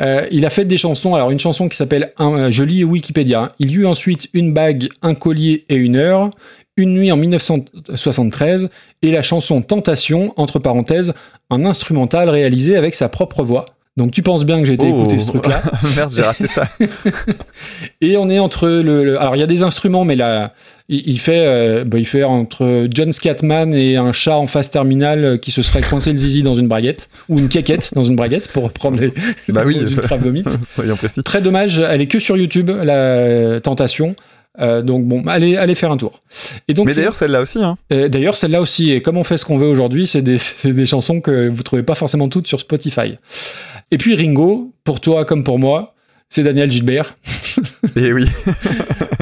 S2: Euh, il a fait des chansons. Alors une chanson qui s'appelle un- euh, Je lis Wikipédia. Il y eut ensuite une bague, un collier et une heure. Une nuit en 1973 et la chanson Tentation, entre parenthèses, un instrumental réalisé avec sa propre voix. Donc tu penses bien que j'ai été
S3: Oh.
S2: écouter ce truc-là.
S3: Merde, j'ai raté ça.
S2: Et on est entre le, le- alors il y a des instruments, mais là il, il fait euh, bah, il fait entre John Scatman et un chat en phase terminale euh, qui se serait coincé le zizi dans une braguette ou une quéquette dans une braguette pour reprendre les,
S3: Bah oui.
S2: ultra vomites.
S3: Soyons précis.
S2: Très dommage, elle est que sur YouTube la tentation. Euh, donc bon, allez allez faire un tour. Et donc
S3: Mais d'ailleurs, celle-là aussi, hein.
S2: euh, D'ailleurs, celle-là aussi, et comme on fait ce qu'on veut aujourd'hui, c'est des, des chansons que vous trouvez pas forcément toutes sur Spotify. Et puis Ringo, pour toi comme pour moi, c'est Daniel Gilbert.
S3: Et oui.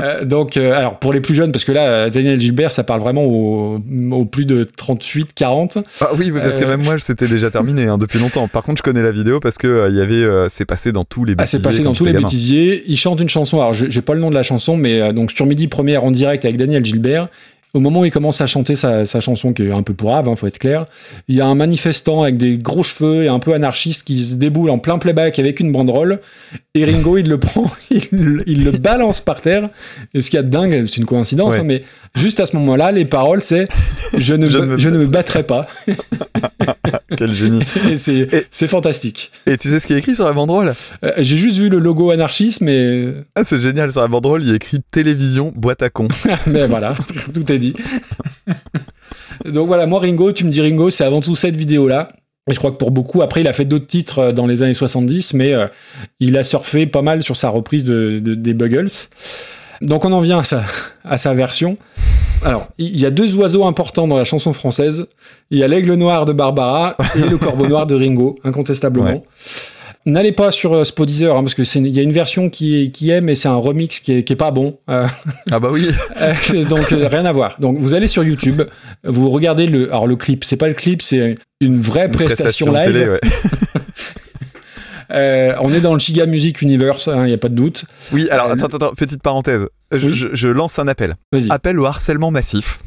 S2: Euh, donc, euh, alors pour les plus jeunes, parce que là, euh, Daniel Gilbert, ça parle vraiment aux au plus de 38, 40.
S3: Ah oui, parce que même moi, c'était déjà terminé hein, depuis longtemps. Par contre, je connais la vidéo parce que il y avait, c'est passé dans tous les
S2: Ah,
S3: bêtisiers.
S2: c'est passé dans tous les
S3: gamin.
S2: bêtisiers. Il chante une chanson. Alors, je- j'ai pas le nom de la chanson, mais donc sur Midi Première en direct avec Daniel Gilbert. Au moment où il commence à chanter sa, sa chanson, qui est un peu pourrave, hein, faut être clair, il y a un manifestant avec des gros cheveux et un peu anarchiste qui se déboule en plein playback avec une banderole. Et Ringo, il le prend, il, le- il le balance par terre. Et ce qu'il y a de dingue, c'est une coïncidence,
S3: Ouais.
S2: hein, mais juste à ce moment-là, les paroles, c'est je ne,
S3: Je
S2: me-
S3: ne me
S2: je ne me battrai pas.
S3: Quel génie.
S2: C'est
S3: Et-
S2: c'est fantastique.
S3: Et tu sais ce qui est écrit sur la banderole?
S2: Euh, J'ai juste vu le logo anarchiste, mais
S3: Ah, c'est génial. Sur la banderole, il y a écrit télévision, boîte à con.
S2: Mais voilà, tout est Donc voilà, moi Ringo, tu me dis Ringo, c'est avant tout cette vidéo-là. Et je crois que pour beaucoup, après, il a fait d'autres titres euh, dans les années 70, mais euh, il a surfé pas mal sur sa reprise de, de- des Buggles. Donc on en vient à sa, version. Alors, il y a deux oiseaux importants dans la chanson française. Il y a l'aigle noir de Barbara et le corbeau noir de Ringo, incontestablement. N'allez pas sur euh, Spodeezer, hein, parce que il y a une version qui est, qui est mais c'est un remix qui est, qui est pas bon. Euh,
S3: Ah bah oui.
S2: euh, donc rien à voir. Donc vous allez sur YouTube, vous regardez le alors le clip, c'est pas le clip, c'est une vraie
S3: Une
S2: prestation, live.
S3: télé, ouais.
S2: Euh, on est dans le Giga Music Universe, il n'y a pas de doute.
S3: Oui, alors
S2: Euh,
S3: attends, attends, petite parenthèse. Je,
S2: Oui.
S3: je- je lance un appel.
S2: Vas-y.
S3: Appel au harcèlement massif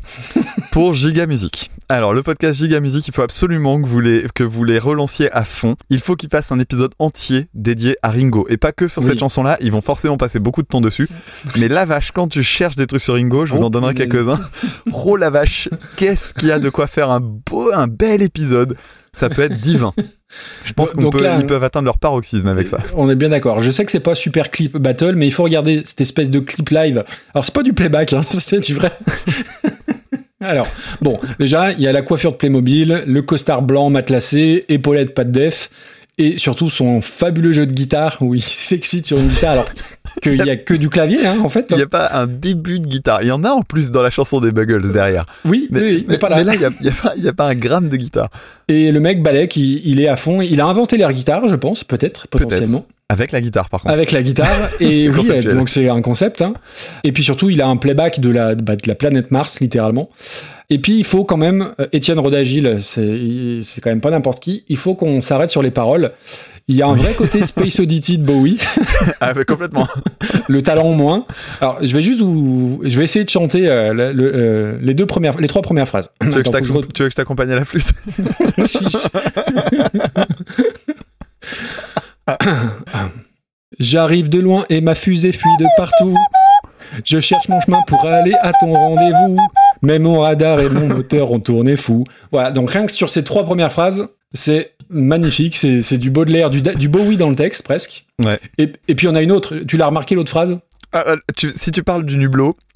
S3: pour Giga Music. Alors, le podcast Giga Music, il faut absolument que vous les, que vous les relanciez à fond. Il faut qu'ils fassent un épisode entier dédié à Ringo. Et pas que sur
S2: Oui.
S3: cette chanson-là, ils vont forcément passer beaucoup de temps dessus. Mais la vache, quand tu cherches des trucs sur Ringo, je vous
S2: Oh,
S3: en donnerai
S2: punaise.
S3: quelques-uns. Oh la vache, qu'est-ce qu'il y a de quoi faire un beau, un bel épisode. Ça peut être divin. Je pense qu'ils ils peuvent atteindre leur paroxysme avec ça.
S2: On est bien d'accord. Je sais que c'est pas super clip battle, mais il faut regarder cette espèce de clip live. Alors c'est pas du playback, hein, c'est du vrai. Alors, bon, déjà, il y a la coiffure de Playmobil, le costard blanc matelassé, épaulettes pas de def, et surtout son fabuleux jeu de guitare où il s'excite sur une guitare alors qu'il y a que du clavier, hein, en fait.
S3: Il n'y a pas un début de guitare. Il y en a en plus dans la chanson des Buggles derrière.
S2: Oui,
S3: Mais,
S2: oui, mais
S3: mais-
S2: pas là.
S3: mais là, il n'y a, pas- a un gramme de guitare.
S2: Et le mec Balek, il, il est à fond. Il a inventé l'air guitare, je pense, peut-être, potentiellement.
S3: Avec la guitare, par contre.
S2: Avec la guitare. Et oui,
S3: conceptuel.
S2: donc c'est un concept. hein. Et puis surtout, il a un playback de la, bah, de la planète Mars, littéralement. Et puis, il faut quand même, euh, Étienne Rodagil, c'est quand même pas n'importe qui, il faut qu'on s'arrête sur les paroles. Il y a un vrai côté Space Oddity de Bowie,
S3: Ah, mais complètement.
S2: le talent en moins. Alors, je vais juste vous, je vais essayer de chanter euh, le- euh, les deux premières, les trois premières phrases.
S3: tu, veux que je
S2: Attends, que je
S3: t'accom- tu veux que je t'accompagne à la flûte?
S2: J'arrive de loin et ma fusée fuit de partout. Je cherche mon chemin pour aller à ton rendez-vous. Mais mon radar et mon moteur ont tourné fou. Voilà, donc rien que sur ces trois premières phrases, c'est magnifique. C'est du Baudelaire, du, du Bowie dans le texte presque.
S3: Ouais.
S2: Et, et puis on a une autre. Tu l'as remarqué l'autre phrase?
S3: Ah, tu- Si tu parles du Nublo,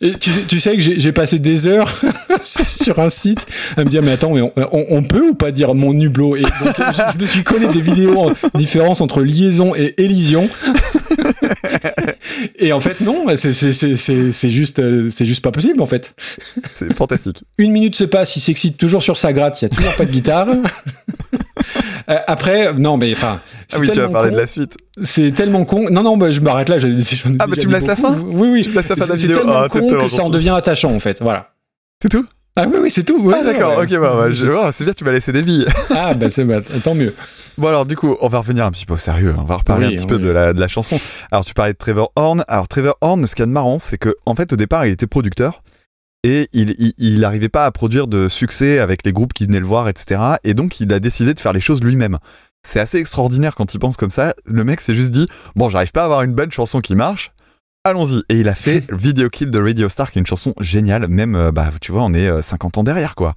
S2: Et tu, tu sais que j'ai passé des heures sur un site à me dire mais attends mais on, on- on peut ou pas dire mon nublo et donc je, je me suis collé des vidéos en différence entre liaison et élision. Et en fait non c'est c'est- c'est- c'est- c'est juste euh, c'est juste pas possible en fait.
S3: C'est fantastique.
S2: une minute se passe il s'excite toujours sur sa gratte il y a toujours pas de guitare. Euh, après non mais enfin
S3: Ah
S2: c'est
S3: oui, tu vas parler
S2: con,
S3: de la suite.
S2: c'est tellement con non non bah, je m'arrête là ai- ai
S3: Ah, bah, tu me laisses la fin
S2: oui oui
S3: Tu me laisses la fin de la
S2: c'est
S3: vidéo.
S2: tellement
S3: Ah,
S2: con que ça en devient attachant en fait voilà
S3: C'est tout?
S2: Ah oui, oui, c'est tout. ouais,
S3: Ah, d'accord,
S2: ouais,
S3: ok, bah, bah, je- oh, c'est bien, tu m'as laissé des billes.
S2: Ah, bah, c'est bah, tant mieux.
S3: Bon alors du coup, on va revenir un petit peu au sérieux, on va reparler
S2: Oui,
S3: un petit peu de la, de la chanson. Alors tu parlais de Trevor Horn. Alors Trevor Horn, ce qu'il y a de marrant, c'est que en fait au départ il était producteur et il, il, il arrivait pas à produire de succès avec les groupes qui venaient le voir, etc. Et donc il a décidé de faire les choses lui-même. C'est assez extraordinaire quand il pense comme ça. Le mec s'est juste dit bon j'arrive pas à avoir une bonne chanson qui marche. Allons-y. Et il a fait Video Kill de Radio Star, qui est une chanson géniale. Même, euh, bah, tu vois, on est euh, 50 ans derrière, quoi.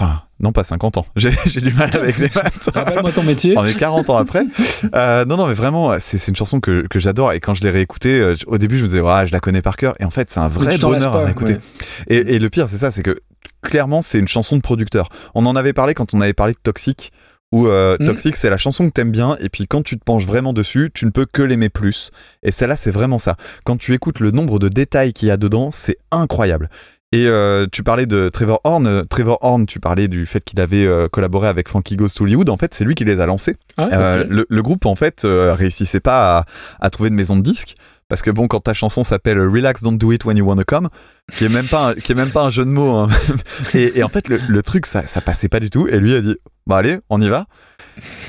S3: Enfin, non, pas 50 ans. J'ai du mal avec les maths.
S2: Rappelle-moi ton métier.
S3: On est 40 ans après. Euh, non, non, mais vraiment, c'est une chanson que, que j'adore. Et quand je l'ai réécoutée, euh, au début, je me disais, ouais, je la connais par cœur. Et en fait, c'est un vrai bonheur à réécouter.
S2: ouais.
S3: Et, et le pire, c'est ça, c'est que clairement, c'est une chanson de producteur. On en avait parlé quand on avait parlé de Toxic. Où euh,
S2: Mhm.
S3: Toxic, c'est la chanson que t'aimes bien, et puis quand tu te penches vraiment dessus, tu ne peux que l'aimer plus. Et celle-là, c'est vraiment ça. Quand tu écoutes le nombre de détails qu'il y a dedans, c'est incroyable. Et euh, tu parlais de Trevor Horn. Euh, Trevor Horn, tu parlais du fait qu'il avait euh, collaboré avec Funky Goes to Hollywood. En fait, c'est lui qui les a lancés.
S2: Ah,
S3: Euh, le, le groupe, en fait, réussissait pas à, à trouver de maison de disques. Parce que bon, quand ta chanson s'appelle Relax, Don't Do It When You Wanna Come, qui est même pas un, qui est jeu de mots, hein. et, en fait, le, truc, ça, ça passait pas du tout. Et lui a dit, bah allez, on y va.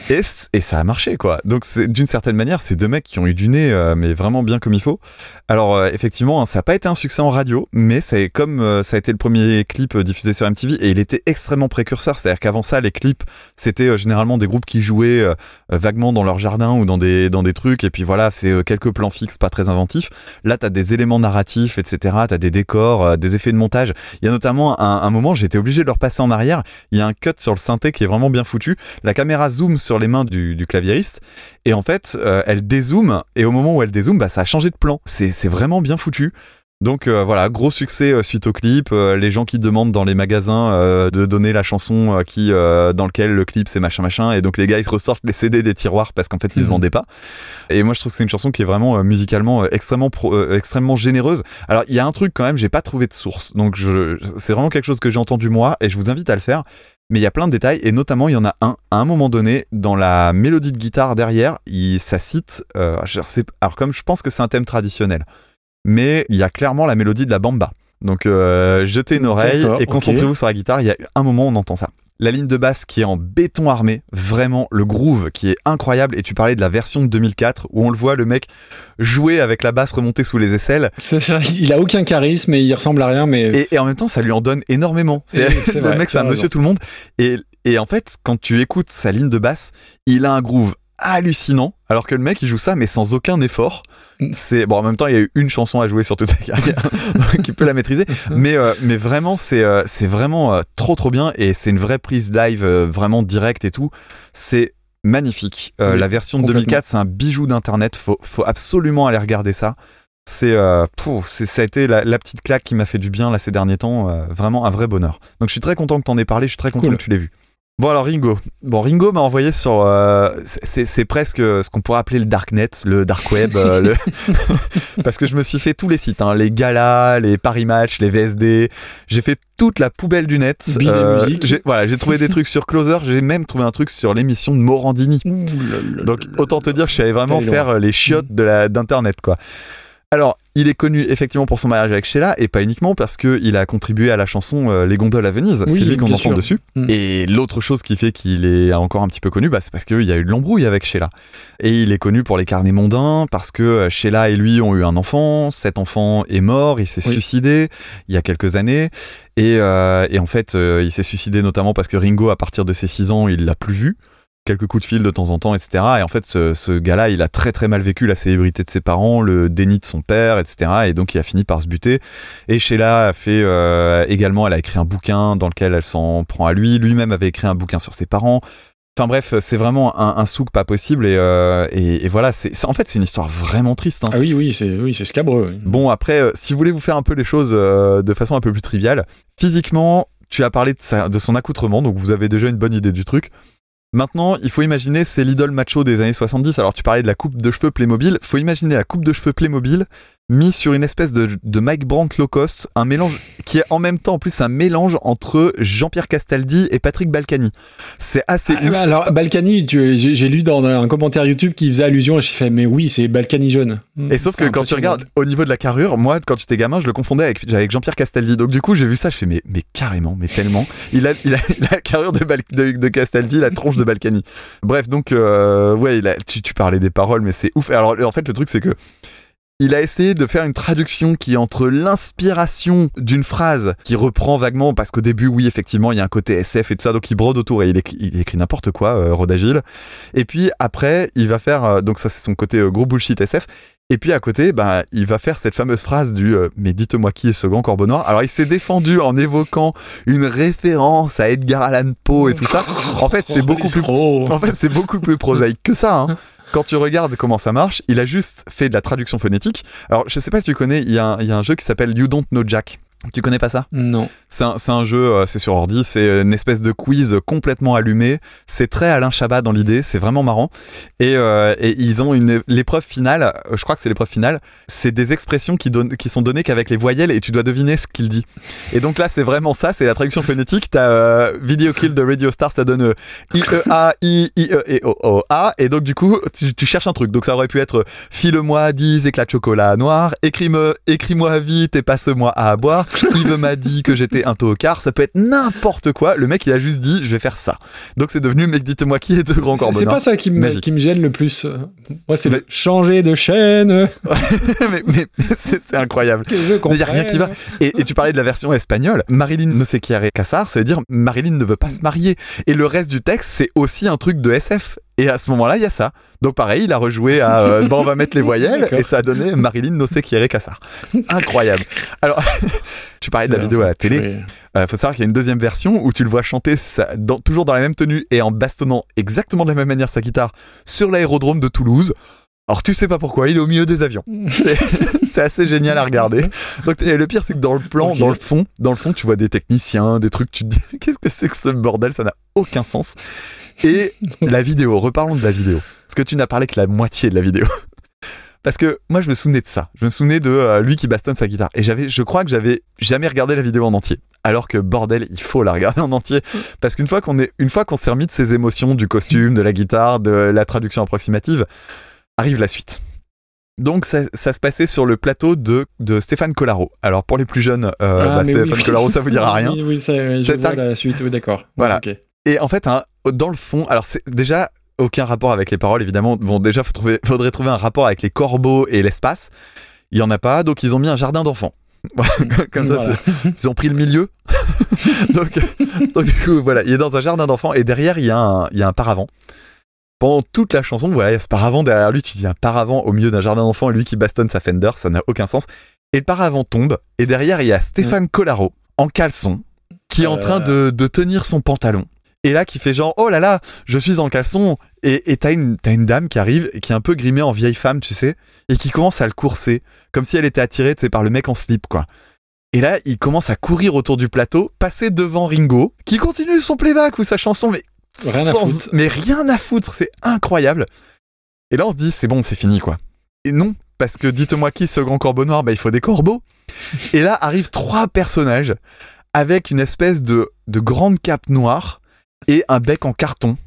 S3: Et, ça a marché, quoi. Donc, d'une certaine manière, c'est deux mecs qui ont eu du nez, euh, mais vraiment bien comme il faut. Alors, euh, effectivement, hein, ça n'a pas été un succès en radio, mais c'est comme euh, ça a été le premier clip diffusé sur MTV, et il était extrêmement précurseur. C'est-à-dire qu'avant ça, les clips, c'était généralement des groupes qui jouaient vaguement dans leur jardin ou dans des, dans des trucs, et puis voilà, c'est quelques plans fixes, pas très inventifs. Là, t'as des éléments narratifs, etc. T'as des décors, des effets de montage. Il y a notamment un, un moment, j'étais obligé de le repasser en arrière. Il y a un cut sur le synthé qui est vraiment bien foutu. La caméra zoom sur les mains du, du claviériste, et en fait, euh, elle dézoome, et au moment où elle dézoome, bah, ça a changé de plan. C'est vraiment bien foutu. Donc euh, voilà, gros succès euh, suite au clip. Euh, les gens qui demandent dans les magasins de donner la chanson qui dans lequel le clip c'est machin machin, et donc les gars ils ressortent les CD des tiroirs parce qu'en fait ils se
S2: Mhm.
S3: vendaient pas. Et moi je trouve que c'est une chanson qui est vraiment musicalement extrêmement pro- extrêmement généreuse. Alors il y a un truc quand même, j'ai pas trouvé de source, donc c'est vraiment quelque chose que j'ai entendu moi et je vous invite à le faire. Mais il y a plein de détails et notamment il y en a un à un moment donné dans la mélodie de guitare derrière, il, ça cite. euh, je sais- alors comme je pense que c'est un thème traditionnel, mais il y a clairement la mélodie de la bamba. Donc euh, jetez une oreille et concentrez-vous sur la guitare. Il y a un moment où on entend ça. La ligne de basse qui est en béton armé, vraiment le groove qui est incroyable. Et tu parlais de la version de 2004 où on le voit le mec jouer avec la basse remontée sous les aisselles.
S2: C'est ça, il a aucun charisme et il ressemble à rien, mais
S3: Et, et en même temps, ça lui en donne énormément. C'est le
S2: vrai,
S3: mec, c'est un
S2: raison.
S3: monsieur tout le monde. Et, et en fait, quand tu écoutes sa ligne de basse, il a un groove hallucinant. Alors que le mec, il joue ça, mais sans aucun effort.
S2: Mm.
S3: C'est bon. En même temps, il y a eu une chanson à jouer sur toute sa carrière, il peut la maîtriser. Mais euh, mais vraiment, c'est euh, c'est vraiment euh, trop trop bien et c'est une vraie prise live, vraiment directe et tout. C'est magnifique.
S2: Oui,
S3: la version de
S2: complètement.
S3: 2004, c'est un bijou d'internet. Faut faut absolument aller regarder ça. C'est, ça a été la, la petite claque qui m'a fait du bien là ces derniers temps, vraiment un vrai bonheur. Donc je suis très content que t'en aies parlé, je suis très content
S2: Cool.
S3: que tu l'aies vu. Bon alors Ringo, bon Ringo m'a envoyé sur, euh, c'est, presque ce qu'on pourrait appeler le darknet, le dark web, euh, le- parce que je me suis fait tous les sites, hein, les galas, les Paris Match, les VSD, j'ai fait toute la poubelle du net. Euh, j'ai, voilà, j'ai trouvé des trucs sur Closer, j'ai même trouvé un truc sur l'émission de Morandini. Donc autant te dire que je suis allé vraiment faire euh, les chiottes de la, d'internet quoi. Alors, il est connu effectivement pour son mariage avec Sheila et pas uniquement parce qu'il a contribué à la chanson euh, Les gondoles à Venise.
S2: Oui,
S3: c'est lui qu'on entend dessus.
S2: Mm.
S3: Et l'autre chose qui fait qu'il est encore un petit peu connu, bah, c'est parce qu'il y a eu de l'embrouille avec Sheila. Et il est connu pour les carnets mondains parce que euh, Sheila et lui ont eu un enfant. Cet enfant est mort, il s'est
S2: Oui.
S3: suicidé il y a quelques années. Et, euh, et en fait, euh, il s'est suicidé notamment parce que Ringo, à partir de ses 6 ans, il l'a plus vu quelques coups de fil de temps en temps, etc. Et en fait, ce, ce gars-là, il a très très mal vécu la célébrité de ses parents, le déni de son père, etc. Et donc, il a fini par se buter. Et Sheila a fait euh, également, elle a écrit un bouquin dans lequel elle s'en prend à lui. Lui-même avait écrit un bouquin sur ses parents. Enfin bref, c'est vraiment un, un souk pas possible. Et, euh, et, et voilà, c'est en fait, c'est une histoire vraiment triste. hein.
S2: Ah oui, oui, c'est oui, c'est scabreux. oui.
S3: Bon, après, euh, si vous voulez vous faire un peu les choses de façon un peu plus triviale, physiquement, tu as parlé de, sa- de son accoutrement, donc vous avez déjà une bonne idée du truc. Maintenant, il faut imaginer, c'est l'idole macho des années 70. Alors, tu parlais de la coupe de cheveux Playmobil. faut imaginer la coupe de cheveux Playmobil mise sur une espèce de, de Mike Brandt low cost, un mélange qui est en même temps, en plus, un mélange entre Jean-Pierre Castaldi et Patrick Balkany. C'est assez
S2: Ah,
S3: ouf.
S2: alors Balkany, j'ai lu dans un commentaire YouTube qui faisait allusion et j'ai fait mais oui, c'est Balkany jeune.
S3: Et sauf que
S2: C'est
S3: quand tu regardes au niveau de la carrure, moi quand j'étais gamin, je le confondais avec, avec Jean-Pierre Castaldi. Donc du coup, j'ai vu ça, je fais mais, mais carrément, mais tellement. Il a, il a, il a la carrure de, Bal- de, de Castaldi, la tronche de Balkany. Bref, donc euh, ouais, il a- tu, tu parlais des paroles, mais c'est ouf. Alors en fait, le truc c'est que il a essayé de faire une traduction qui est entre l'inspiration d'une phrase qui reprend vaguement, parce qu'au début, oui, effectivement, il y a un côté SF et tout ça, donc il brode autour et il écrit, n'importe quoi, euh, Rodagile. Et puis après, il va faire, euh, donc ça c'est son côté euh, gros bullshit SF. Et puis à côté, bah, il va faire cette fameuse phrase du euh, Mais dites-moi qui est ce grand corbeau noir Alors il s'est défendu en évoquant une référence à Edgar Allan Poe et tout ça. En fait, c'est beaucoup plus en fait, c'est beaucoup plus prosaïque que ça. hein. Quand tu regardes comment ça marche, il a juste fait de la traduction phonétique. Alors, je sais pas si tu connais, il y, a un- y a un jeu qui s'appelle You Don't Know Jack. Tu connais pas ça?
S2: Non.
S3: C'est un, jeu, euh, c'est sur ordi, c'est une espèce de quiz complètement allumé. C'est très Alain Chabat dans l'idée, c'est vraiment marrant. Et, euh, et ils ont une l'épreuve finale, je crois que c'est l'épreuve finale, c'est des expressions qui, sont données qu'avec les voyelles et tu dois deviner ce qu'il dit. Et donc là, c'est vraiment ça, c'est la traduction phonétique. T'as euh, Video Kill de Radio Star, ça donne euh, I-E-A, I, I-E et O-O-A. Et donc, du coup, tu, tu cherches un truc. Donc, ça aurait pu être file-moi 10 éclats de chocolat noir, écris-moi écris vite et passe-moi à boire. Yves m'a dit que j'étais un tocard. Ça peut être n'importe quoi. Le mec, il a juste dit, je vais faire ça. Donc, c'est devenu, mec, dites-moi qui est de grand corbeau
S2: c'est pas ça qui me,
S3: Magique.
S2: qui me gêne le plus. Moi, c'est
S3: Mais-
S2: changer de chaîne.
S3: mais mais c'est incroyable.
S2: Que je
S3: Mais y a rien qui va. Et, et tu parlais de la version espagnole. Marilyn no se quiere casar, ça veut dire Marilyn ne veut pas se marier. Et le reste du texte, c'est aussi un truc de SF. Et à ce moment-là, il y a ça. Donc pareil, il a rejoué à euh, bon, on va mettre les voyelles et ça a donné Marilyn no se quiere casar. Incroyable. Alors, tu parlais de la vidéo à la télé.
S2: Oui.
S3: Euh, faut savoir qu'il y a une deuxième version où tu le vois chanter dans- toujours dans la même tenue et en bastonnant exactement de la même manière sa guitare sur l'aérodrome de Toulouse. Alors tu sais pas pourquoi, il est au milieu des avions. C'est- C'est assez génial à regarder. Donc et le pire c'est que dans le plan, dans le fond, dans le fond, tu vois des techniciens, des trucs. Tu te dis qu'est-ce que c'est que ce bordel? Ça n'a aucun sens. Et la vidéo. Reparlons de la vidéo. Parce que tu n'as parlé que la moitié de la vidéo. Parce que moi je me souvenais de ça. Je me souvenais de euh, lui qui bastonne sa guitare. Et j'avais, je crois que j'avais jamais regardé la vidéo en entier. Alors que bordel, il faut la regarder en entier. Parce qu'une fois qu'on est, une fois qu'on s'est remis de ses émotions, du costume, de la guitare, de la traduction approximative, arrive la suite. Donc ça, ça se passait sur le plateau de, de Stéphane Collaro. Alors pour les plus jeunes, euh,
S2: Ah,
S3: bah, Stéphane
S2: oui.
S3: Collaro, ça vous dira rien.
S2: Oui, oui, ça, je vois
S3: un-
S2: la suite, oui, d'accord.
S3: Voilà. Et en fait, hein, dans le fond, alors c'est déjà aucun rapport avec les paroles, évidemment. Bon, déjà, faut trouver, faudrait trouver un rapport avec les corbeaux et l'espace. Il y en a pas, donc ils ont mis un jardin d'enfants. Voilà, Comme ça,
S2: Voilà.
S3: ils ont pris le milieu. donc, donc, du coup, voilà, il est dans un jardin d'enfants et derrière, il y a un, il y a un paravent. Pendant toute la chanson, voilà, il y a ce paravent derrière lui. Tu dis un paravent au milieu d'un jardin d'enfants et lui qui bastonne sa Fender, ça n'a aucun sens. Et le paravent tombe et derrière, il y a Stéphane Collaro en caleçon qui est en
S2: Euh.
S3: train de, de tenir son pantalon. Et là, qui fait genre, oh là là, je suis en caleçon. Et t'as une, dame qui arrive, et qui est un peu grimée en vieille femme, tu sais, et qui commence à le courser, comme si elle était attirée, par le mec en slip, quoi. Et là, il commence à courir autour du plateau, passer devant Ringo, qui continue son playback ou sa chanson, mais
S2: Rien à foutre.
S3: Mais rien à foutre, c'est incroyable. Et là, on se dit, c'est bon, c'est fini, quoi. Et non, parce que dites-moi qui ce grand corbeau noir, bah, il faut des corbeaux. Et là arrivent trois personnages avec une espèce de, de grande cape noire et un bec en carton.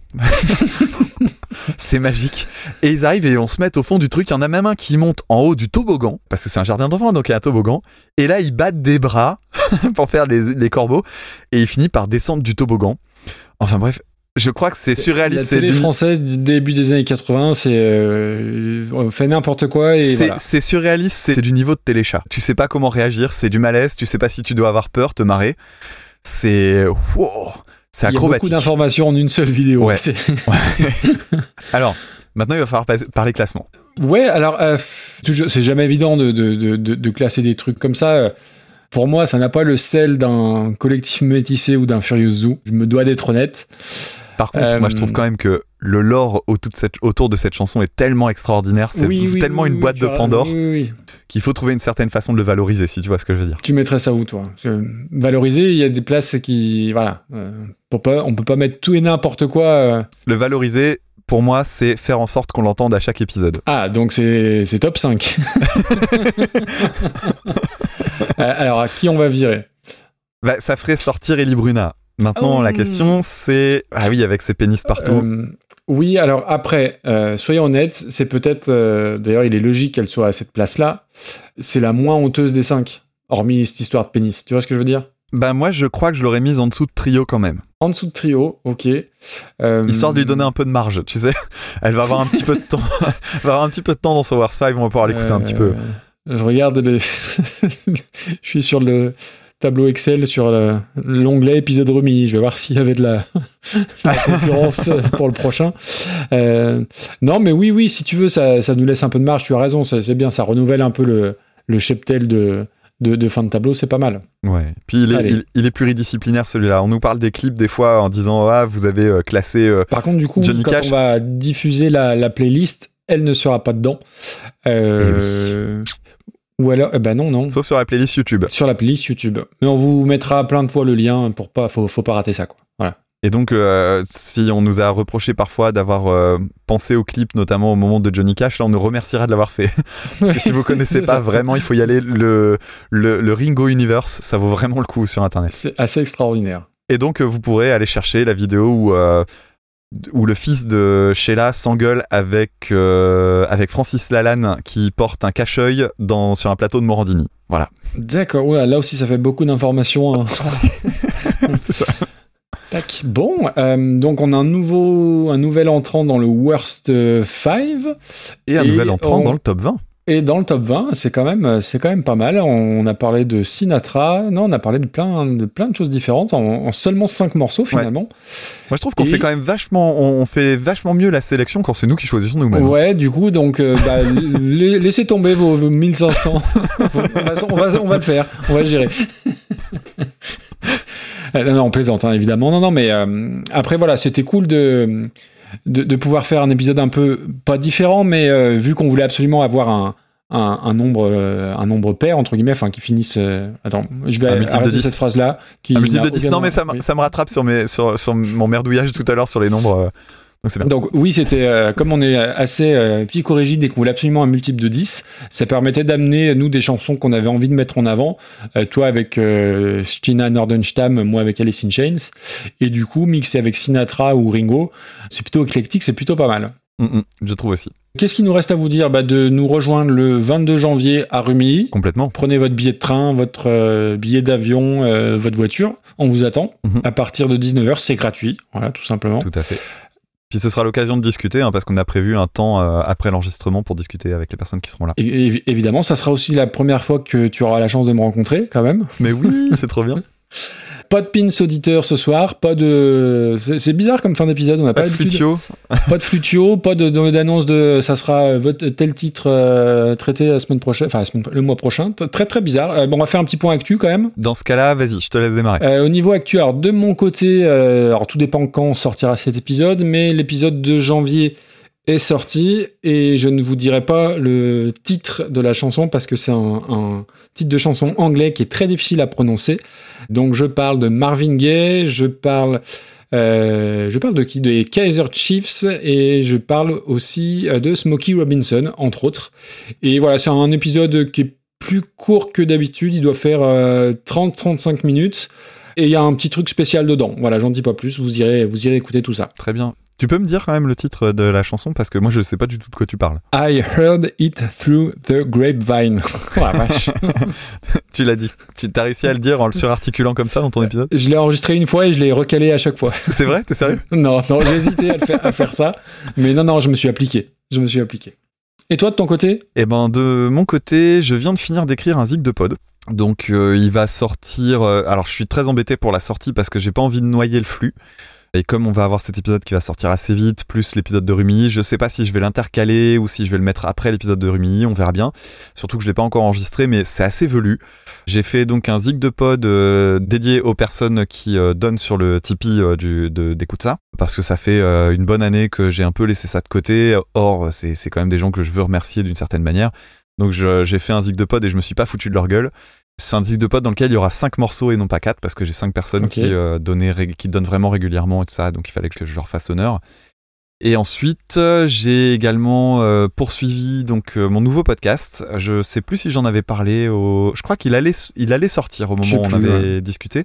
S3: c'est magique. Et ils arrivent et on se met au fond du truc. Il y en a même un qui monte en haut du toboggan, parce que c'est un jardin d'enfants, donc il y a un toboggan. Et là, ils battent des bras pour faire les, les corbeaux. Et il finit par descendre du toboggan. Enfin bref, je crois que c'est
S2: La
S3: surréaliste. c'est
S2: télé française du début des années 80, c'est euh, on fait n'importe quoi et
S3: C'est
S2: voilà.
S3: c'est surréaliste, c'est du niveau de téléchat. Tu sais pas comment réagir, c'est du malaise, tu sais pas si tu dois avoir peur, te marrer. C'est wow, c'est
S2: Il y a beaucoup
S3: acrobatique.
S2: d'informations en une seule vidéo.
S3: Ouais. Alors, maintenant il va falloir parler classement.
S2: Ouais, alors, euh, c'est jamais évident de, de, de, de- classer des trucs comme ça. Pour moi, ça n'a pas le sel d'un collectif métissé ou d'un Furious Zoo. Je me dois d'être honnête.
S3: Par contre,
S2: Euh,
S3: moi je trouve quand même que le lore autour de cette, autour de cette chanson est tellement extraordinaire, c'est
S2: Oui, oui,
S3: tellement
S2: oui,
S3: une boîte de Pandore qu'il faut trouver une certaine façon de le valoriser, si tu vois ce que je veux dire.
S2: Tu mettrais ça où, toi? Valoriser, il y a des places qui. Voilà. Euh, pour pas, on peut pas mettre tout et n'importe quoi. euh.
S3: Le valoriser, pour moi, c'est faire en sorte qu'on l'entende à chaque épisode.
S2: Ah, donc c'est top 5. Euh, alors, à qui on va virer?
S3: Bah, ça ferait sortir Ellie Bruna. Maintenant,
S2: Oh.
S3: la question c'est. Ah oui, avec ses pénis partout.
S2: Euh, oui, alors après, euh, soyons honnêtes, c'est peut-être, euh, d'ailleurs il est logique qu'elle soit à cette place-là, c'est la moins honteuse des cinq, hormis cette histoire de pénis. Tu vois ce que je veux dire?
S3: Bah, moi je crois que je l'aurais mise en dessous de trio quand même.
S2: En dessous de trio, ok. Euh,
S3: Histoire de lui donner un peu de marge, tu sais. Elle va avoir un petit peu de temps. Elle va avoir un petit peu de temps dans son Wars 5, on va pouvoir l'écouter un petit peu.
S2: Je regarde les... je suis sur le tableau Excel sur le- l'onglet épisode remis. Je vais voir s'il y avait de la, la concurrence pour le prochain. Euh, non, mais oui, oui, si tu veux, ça, ça nous laisse un peu de marge. Tu as raison, c'est bien, ça renouvelle un peu le, le cheptel de, de, de fin de tableau, c'est pas mal.
S3: Ouais. Puis il est, il, il est pluridisciplinaire celui-là. On nous parle des clips des fois en disant Ah, vous avez euh, classé. euh,
S2: Par contre, du coup,
S3: Johnny
S2: quand
S3: Cash.
S2: on va diffuser la, la playlist, elle ne sera pas dedans. Euh, Ou alors, eh ben non, non.
S3: Sauf sur la playlist YouTube.
S2: Sur la playlist YouTube. Mais on vous mettra plein de fois le lien pour pas, faut, faut pas rater ça, quoi. Voilà.
S3: Et donc, euh, si on nous a reproché parfois d'avoir euh, pensé au clip, notamment au moment de Johnny Cash, là on nous remerciera de l'avoir fait. Parce que si vous connaissez pas
S2: ça.
S3: vraiment, il faut y aller. Le, le, le Ringo Universe, ça vaut vraiment le coup sur internet.
S2: C'est assez extraordinaire.
S3: Et donc, euh, vous pourrez aller chercher la vidéo où, euh, où le fils de Sheila s'engueule avec, euh, avec Francis Lalanne qui porte un cache-œil sur un plateau de Morandini. Voilà.
S2: D'accord, là aussi ça fait beaucoup d'informations. hein.
S3: C'est ça.
S2: Tac. Bon, euh, donc on a un nouveau, un nouvel entrant dans le Worst 5
S3: Et un
S2: Et
S3: nouvel entrant
S2: on-
S3: dans le top 20.
S2: Et dans le top 20, c'est quand même, c'est quand même pas mal. On a parlé de Sinatra, non, on a parlé de plein, de plein de choses différentes en, en seulement 5 morceaux finalement.
S3: Moi, je trouve qu'on
S2: Et-
S3: fait quand même vachement, on fait vachement mieux la sélection quand c'est nous qui choisissons nous-mêmes.
S2: Ouais, du coup, donc euh, bah, la- laissez tomber vos, vos 1500. on, va, on, va, on va le faire, on va le gérer. Euh, non, non, on plaisante, hein, évidemment. Non, non, mais euh, après, voilà, c'était cool de, de, de pouvoir faire un épisode un peu, pas différent, mais euh, vu qu'on voulait absolument avoir un, un, un nombre, euh, un nombre pair, entre guillemets, enfin, qui finisse. euh, attends, je vais arrêter
S3: 10.
S2: cette phrase-là.
S3: Un multiple de 10.
S2: aucun-
S3: Non, mais ça, me-
S2: oui.
S3: ça me rattrape sur, mes, sur, sur mon merdouillage tout à l'heure sur les nombres. Donc
S2: oui, c'était euh, comme on est assez euh, psychorigide et qu'on voulait absolument un multiple de 10, ça permettait d'amener nous des chansons qu'on avait envie de mettre en avant, Euh, toi avec euh, Stina Nordenstam, moi avec Alice in Chains, et du coup mixé avec Sinatra ou Ringo, c'est plutôt éclectique, c'est plutôt pas mal.
S3: Mm, mm, je trouve aussi.
S2: Qu'est-ce qu'il nous reste à vous dire bah, De nous rejoindre le 22 janvier à Rumilly?
S3: Complètement.
S2: Prenez votre billet de train, votre euh, billet d'avion, euh, votre voiture. On vous attend.
S3: Mhm.
S2: À partir de 19h, c'est gratuit. Voilà, tout simplement.
S3: Tout à fait. Puis ce sera l'occasion de discuter, hein, parce qu'on a prévu un temps euh, après l'enregistrement pour discuter avec les personnes qui seront là.
S2: Et, et- évidemment, ça sera aussi la première fois que tu auras la chance de me rencontrer, quand même.
S3: Mais oui, c'est trop bien.
S2: Pas de pins auditeur ce soir, pas de. C'est bizarre comme fin d'épisode, on n'a pas,
S3: Pas de flutio.
S2: Pas de flutio, pas de- d'annonce de, ça sera euh, votre tel titre euh, traité la semaine prochaine, enfin le mois prochain. Très très bizarre. Euh, bon, on va faire un petit point actu quand même.
S3: Dans ce cas-là, vas-y, je te laisse démarrer.
S2: Euh, au niveau actu, alors de mon côté, alors tout dépend quand sortira cet épisode, mais l'épisode de janvier est sorti et je ne vous dirai pas le titre de la chanson parce que c'est un, titre de chanson anglais qui est très difficile à prononcer. Donc je parle de Marvin Gaye, je parle, euh, je parle de qui? Des Kaiser Chiefs et je parle aussi euh, de Smokey Robinson entre autres. Et voilà, c'est un épisode qui est plus court que d'habitude, il doit faire euh, 30-35 minutes. Et il y a un petit truc spécial dedans. Voilà, j'en dis pas plus. Vous irez, vous irez écouter tout ça.
S3: Très bien. Tu peux me dire quand même le titre de la chanson parce que moi je sais pas du tout de quoi tu parles.
S2: I heard it through the grapevine. oh la vache.
S3: Tu l'as dit. Tu as réussi à le dire en le surarticulant comme ça dans ton épisode?
S2: je l'ai enregistré une fois et je l'ai recalé à chaque fois.
S3: C'est vrai? T'es sérieux?
S2: Non, non, j'ai hésité à, le faire, à faire ça. Mais non, non, je me suis appliqué. Je me suis appliqué. Et toi, de ton côté?
S3: Eh ben de mon côté, je viens de finir d'écrire un zig de pod. Donc euh, il va sortir. euh, alors je suis très embêté pour la sortie parce que j'ai pas envie de noyer le flux. Et comme on va avoir cet épisode qui va sortir assez vite, plus l'épisode de Rumilly, je sais pas si je vais l'intercaler ou si je vais le mettre après l'épisode de Rumilly, on verra bien. Surtout que je l'ai pas encore enregistré, mais c'est assez velu. J'ai fait donc un zig de pod euh, dédié aux personnes qui euh, donnent sur le Tipeee euh, de, d'écoute ça, parce que ça fait euh, une bonne année que j'ai un peu laissé ça de côté. Or, c'est, quand même des gens que je veux remercier d'une certaine manière. Donc j'ai fait un zig de pod et je me suis pas foutu de leur gueule. C'est un zig de pod dans lequel il y aura 5 morceaux et non pas 4 parce que j'ai 5 personnes qui, euh, donnaient qui donnent vraiment régulièrement et tout ça, donc il fallait que je leur fasse honneur. Et ensuite, euh, j'ai également euh, poursuivi donc euh, mon nouveau podcast. Je sais plus si j'en avais parlé au. Je crois qu'il allait, il allait sortir au moment où on avait discuté.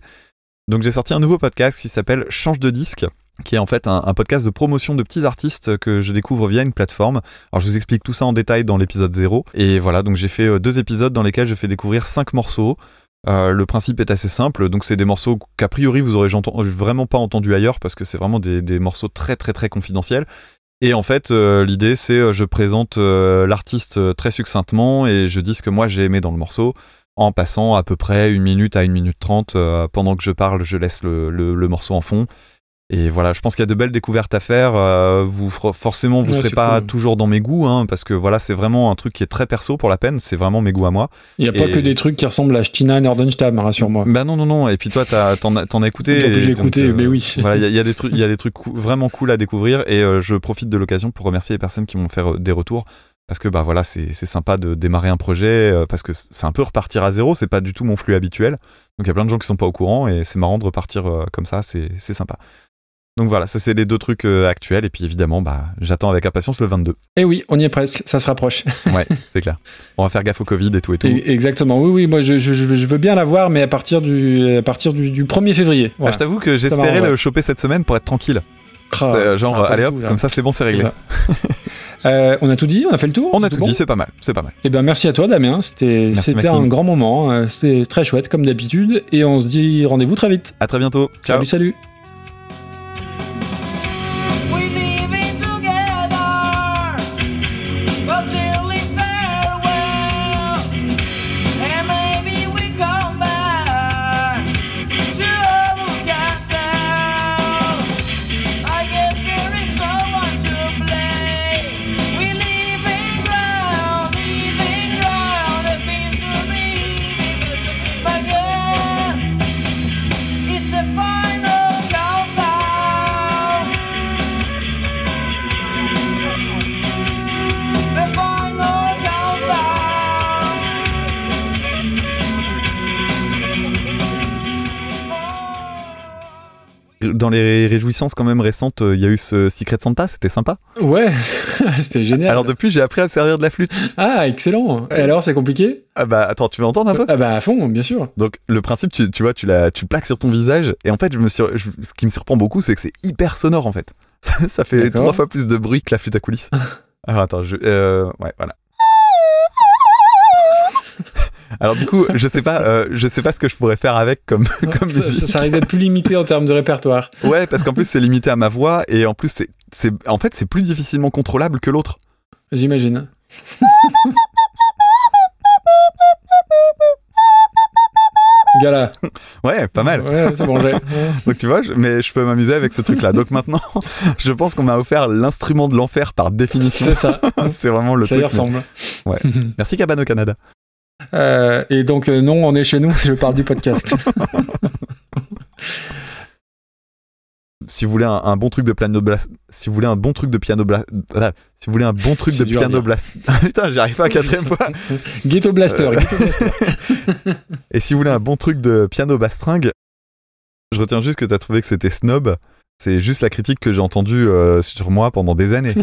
S3: Donc j'ai sorti un nouveau podcast qui s'appelle Change de disque, qui est en fait un, podcast de promotion de petits artistes que je découvre via une plateforme. Alors je vous explique tout ça en détail dans l'épisode 0. Et voilà, donc j'ai fait euh, deux épisodes dans lesquels je fais découvrir cinq morceaux. Euh, le principe est assez simple, donc c'est des morceaux qu'a priori vous aurez j'entends- vraiment pas entendu ailleurs parce que c'est vraiment des, morceaux très très très confidentiels. Et en fait, euh, l'idée c'est euh, je présente euh, l'artiste euh, très succinctement et je dis ce que moi j'ai aimé dans le morceau en passant à peu près une minute à une minute trente. euh, pendant que je parle, je laisse le morceau en fond. Et voilà, je pense qu'il y a de belles découvertes à faire. euh, vous for- forcément, vous
S2: Ouais,
S3: serez pas
S2: cool.
S3: toujours dans mes goûts, hein, parce que voilà, c'est vraiment un truc qui est très perso pour la peine. C'est vraiment mes goûts à moi.
S2: Il n'y a pas
S3: Et-
S2: que des trucs qui ressemblent à Stina Nordenstam, rassure-moi.
S3: Bah non, non, non. Et puis toi, t'en as, t'en as écouté. Et
S2: j'ai écouté, mais oui.
S3: Voilà, il y a- il y, a des trucs, il y a des trucs cou- vraiment cool à découvrir. Et euh, je profite de l'occasion pour remercier les personnes qui m'ont fait euh, des retours. Parce que bah voilà, c'est c'est sympa de démarrer un projet euh, parce que c'est un peu repartir à zéro. C'est pas du tout mon flux habituel. Donc il y a plein de gens qui sont pas au courant et c'est marrant de repartir euh, comme ça. C'est c'est sympa. Donc voilà, ça c'est les deux trucs euh, actuels. Et puis évidemment, bah j'attends avec impatience le 22.
S2: Eh oui, on y est presque, ça se rapproche.
S3: Ouais, c'est clair. On va faire gaffe au Covid et tout et tout.
S2: Et- Exactement, oui, oui, moi je, je- je veux- bien l'avoir, mais à partir du, à partir du, du 1er février.
S3: Ah, je t'avoue que j'espérais le choper cette semaine pour être tranquille.
S2: Ah,
S3: euh, genre, allez hop,
S2: tout,
S3: comme ça c'est bon, c'est réglé.
S2: Euh, on a tout dit, on a fait le tour
S3: On a tout
S2: bon
S3: dit, c'est pas mal, c'est pas mal.
S2: Eh ben merci à toi Damien, c'était c'était un grand moment, euh, c'était très chouette comme d'habitude, et on se dit rendez-vous très vite.
S3: À très bientôt. Ciao.
S2: Salut, salut.
S3: Les réjouissances quand même récentes, euh, il y a eu ce Secret Santa, c'était sympa.
S2: Ouais, c'était génial.
S3: Alors depuis, j'ai appris à me servir de la flûte.
S2: Ah, excellent. Et alors, c'est compliqué?
S3: Ah bah attends, tu veux entendre un peu?
S2: Ah bah à fond, bien sûr.
S3: Donc le principe, tu, tu vois, tu la, tu plaques sur ton visage et en fait, je me sur- je- ce qui me surprend beaucoup, c'est que c'est hyper sonore en fait. Ça, ça fait trois fois plus de bruit que la flûte à coulisses. Alors attends, je, euh, ouais, voilà. Alors du coup, je sais pas, euh, je sais pas ce que je pourrais faire avec comme comme
S2: ça, ça, ça risque d'être plus limité en termes de répertoire.
S3: Ouais, parce qu'en plus c'est limité à ma voix et en plus c'est, c'est, en fait c'est plus difficilement contrôlable que l'autre.
S2: J'imagine. Gala.
S3: Ouais, pas mal.
S2: Ouais, c'est bon, j'ai.
S3: Donc tu vois, je- mais je peux m'amuser avec ce truc-là. Donc maintenant, je pense qu'on m'a offert l'instrument de l'enfer par définition.
S2: C'est ça.
S3: C'est vraiment le
S2: ça y
S3: truc.
S2: ressemble.
S3: Merci Cabane au Canada.
S2: Euh, et donc, euh, non, on est chez nous, je parle du podcast.
S3: Si vous voulez un, un bon truc de piano blast, si vous voulez un bon truc de piano blast, si vous voulez un bon truc de piano blast, putain, j'y arrive pas à quatrième fois.
S2: Ghetto Blaster,
S3: Euh.
S2: Ghetto Blaster.
S3: Et si vous voulez un bon truc de piano bastringue, je retiens juste que t'as trouvé que c'était snob. C'est juste la critique que j'ai entendue euh, sur moi pendant des années.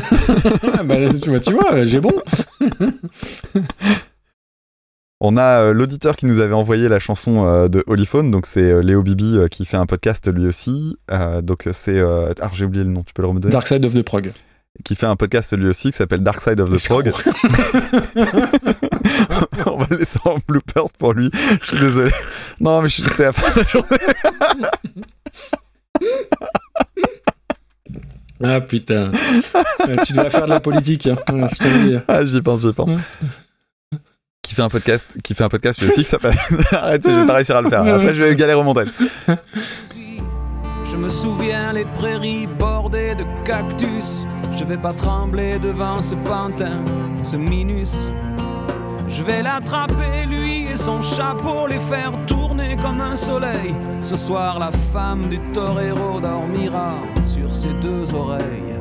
S2: Ah, bah, là, tu vois, tu vois, j'ai bon.
S3: On a euh, l'auditeur qui nous avait envoyé la chanson euh, de Holyphone, donc c'est euh, Léo Bibi qui fait un podcast lui aussi. Donc c'est. alors j'ai oublié le nom, tu peux le redonner
S2: Dark Side of the Prog.
S3: Qui fait un podcast lui aussi qui s'appelle Dark Side of the. Frog. On va le laisser en bloopers pour lui. Je suis désolé. Non, mais je- c'est la fin de la journée.
S2: Ah putain. Tu devrais faire de la politique, hein. Je te le dis.
S3: Ah, j'y pense, j'y pense. Qui fait un podcast, qui fait un podcast lui aussi qui s'appelle. Arrête, je vais pas réussir à le faire. Après, je vais galérer au montage.
S8: Je me souviens les prairies bordées de cactus. Je vais pas trembler devant ce pantin, ce minus. Je vais l'attraper, lui et son chapeau, les faire tourner comme un soleil. Ce soir, la femme du torero dormira sur ses deux oreilles.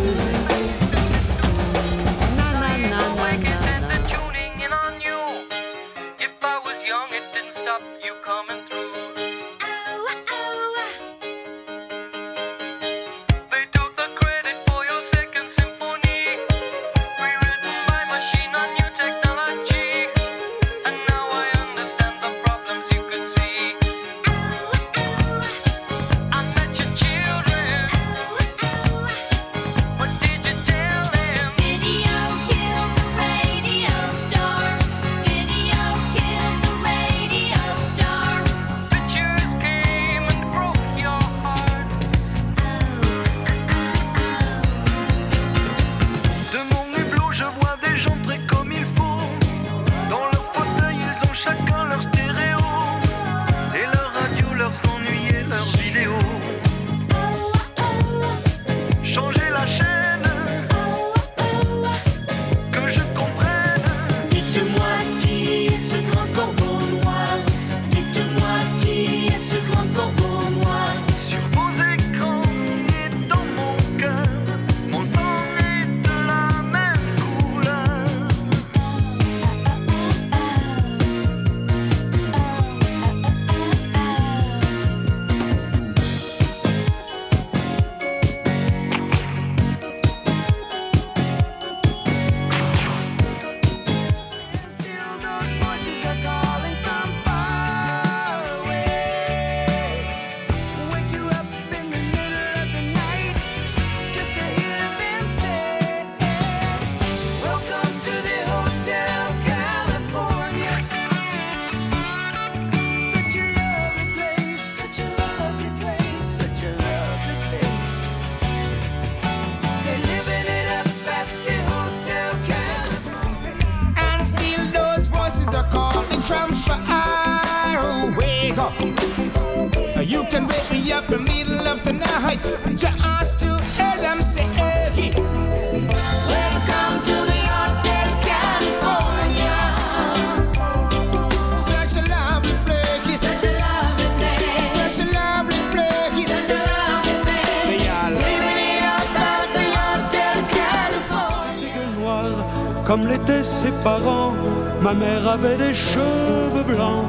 S9: avait des cheveux blancs.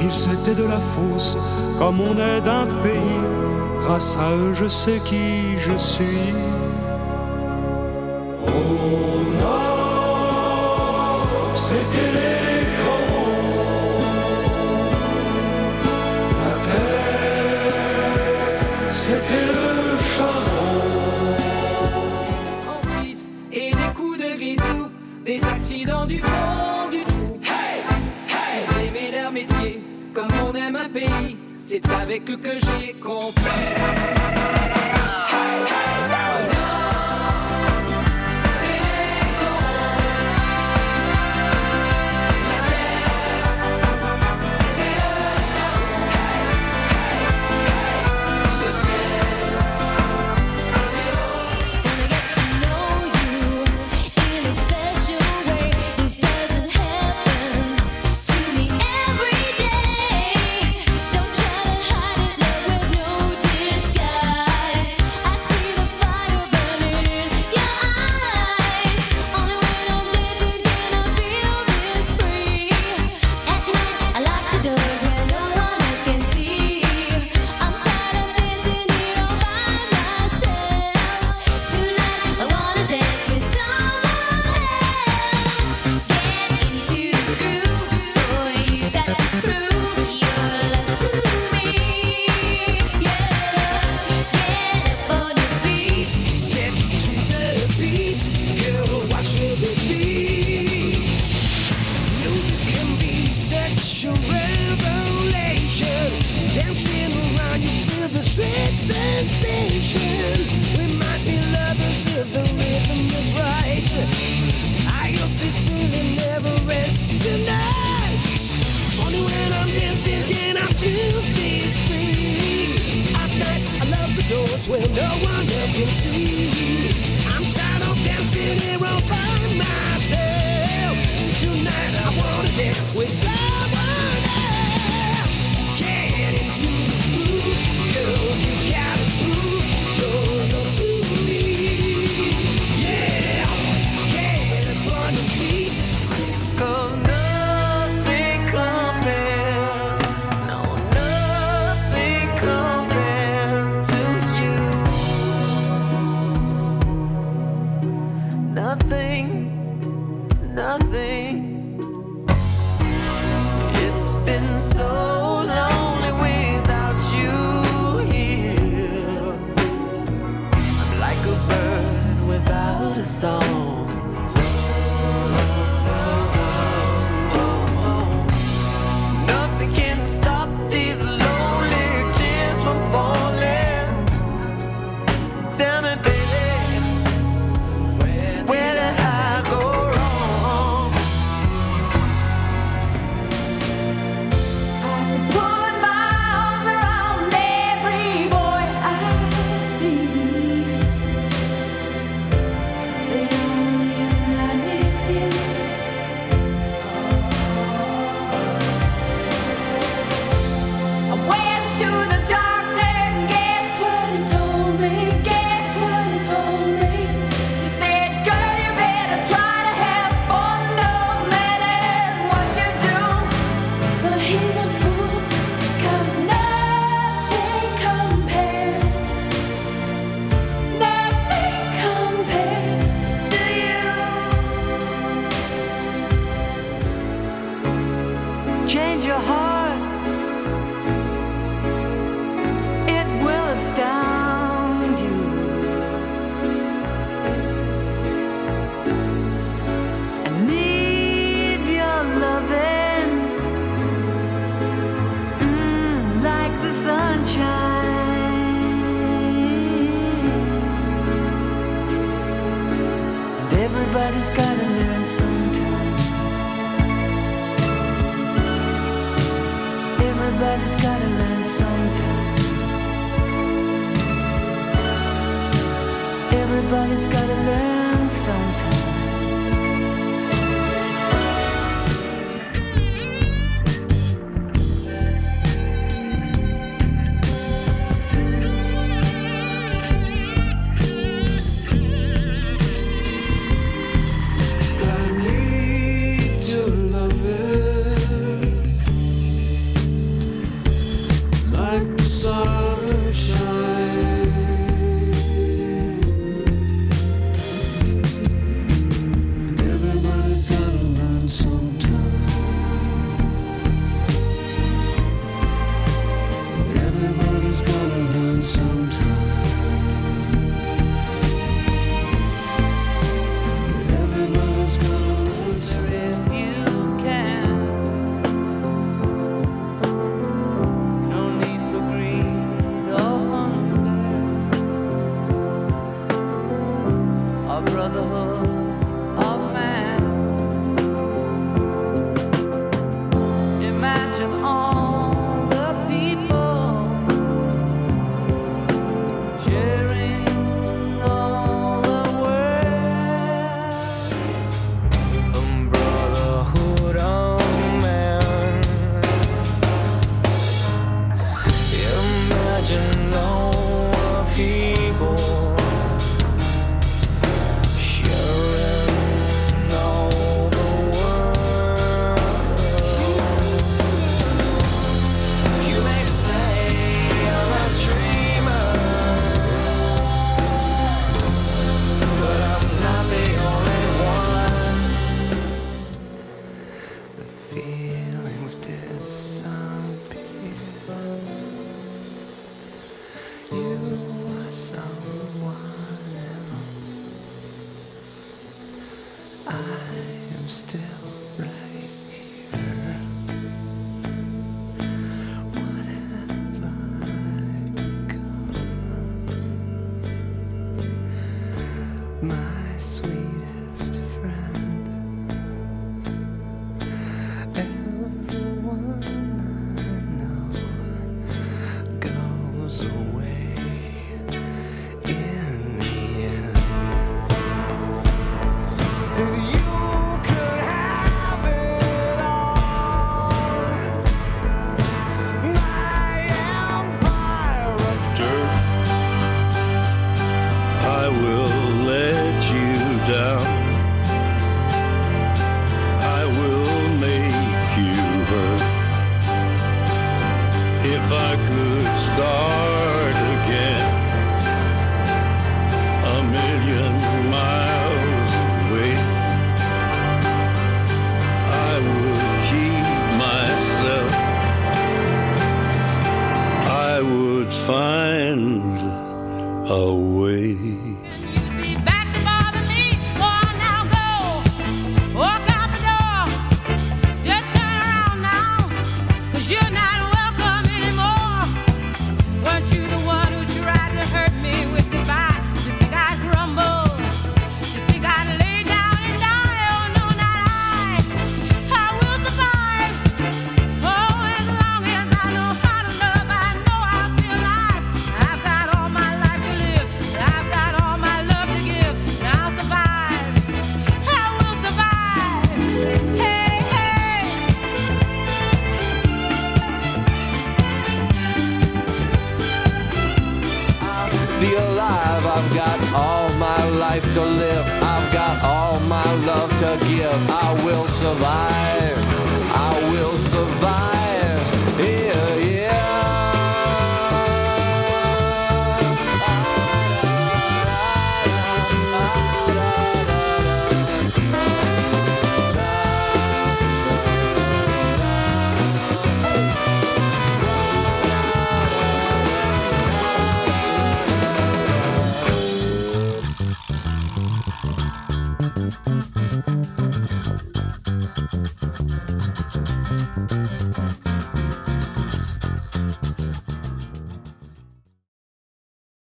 S9: Ils étaient de la fosse, comme on est d'un pays. Grâce à eux, je sais qui je suis.
S10: Mais que
S11: que...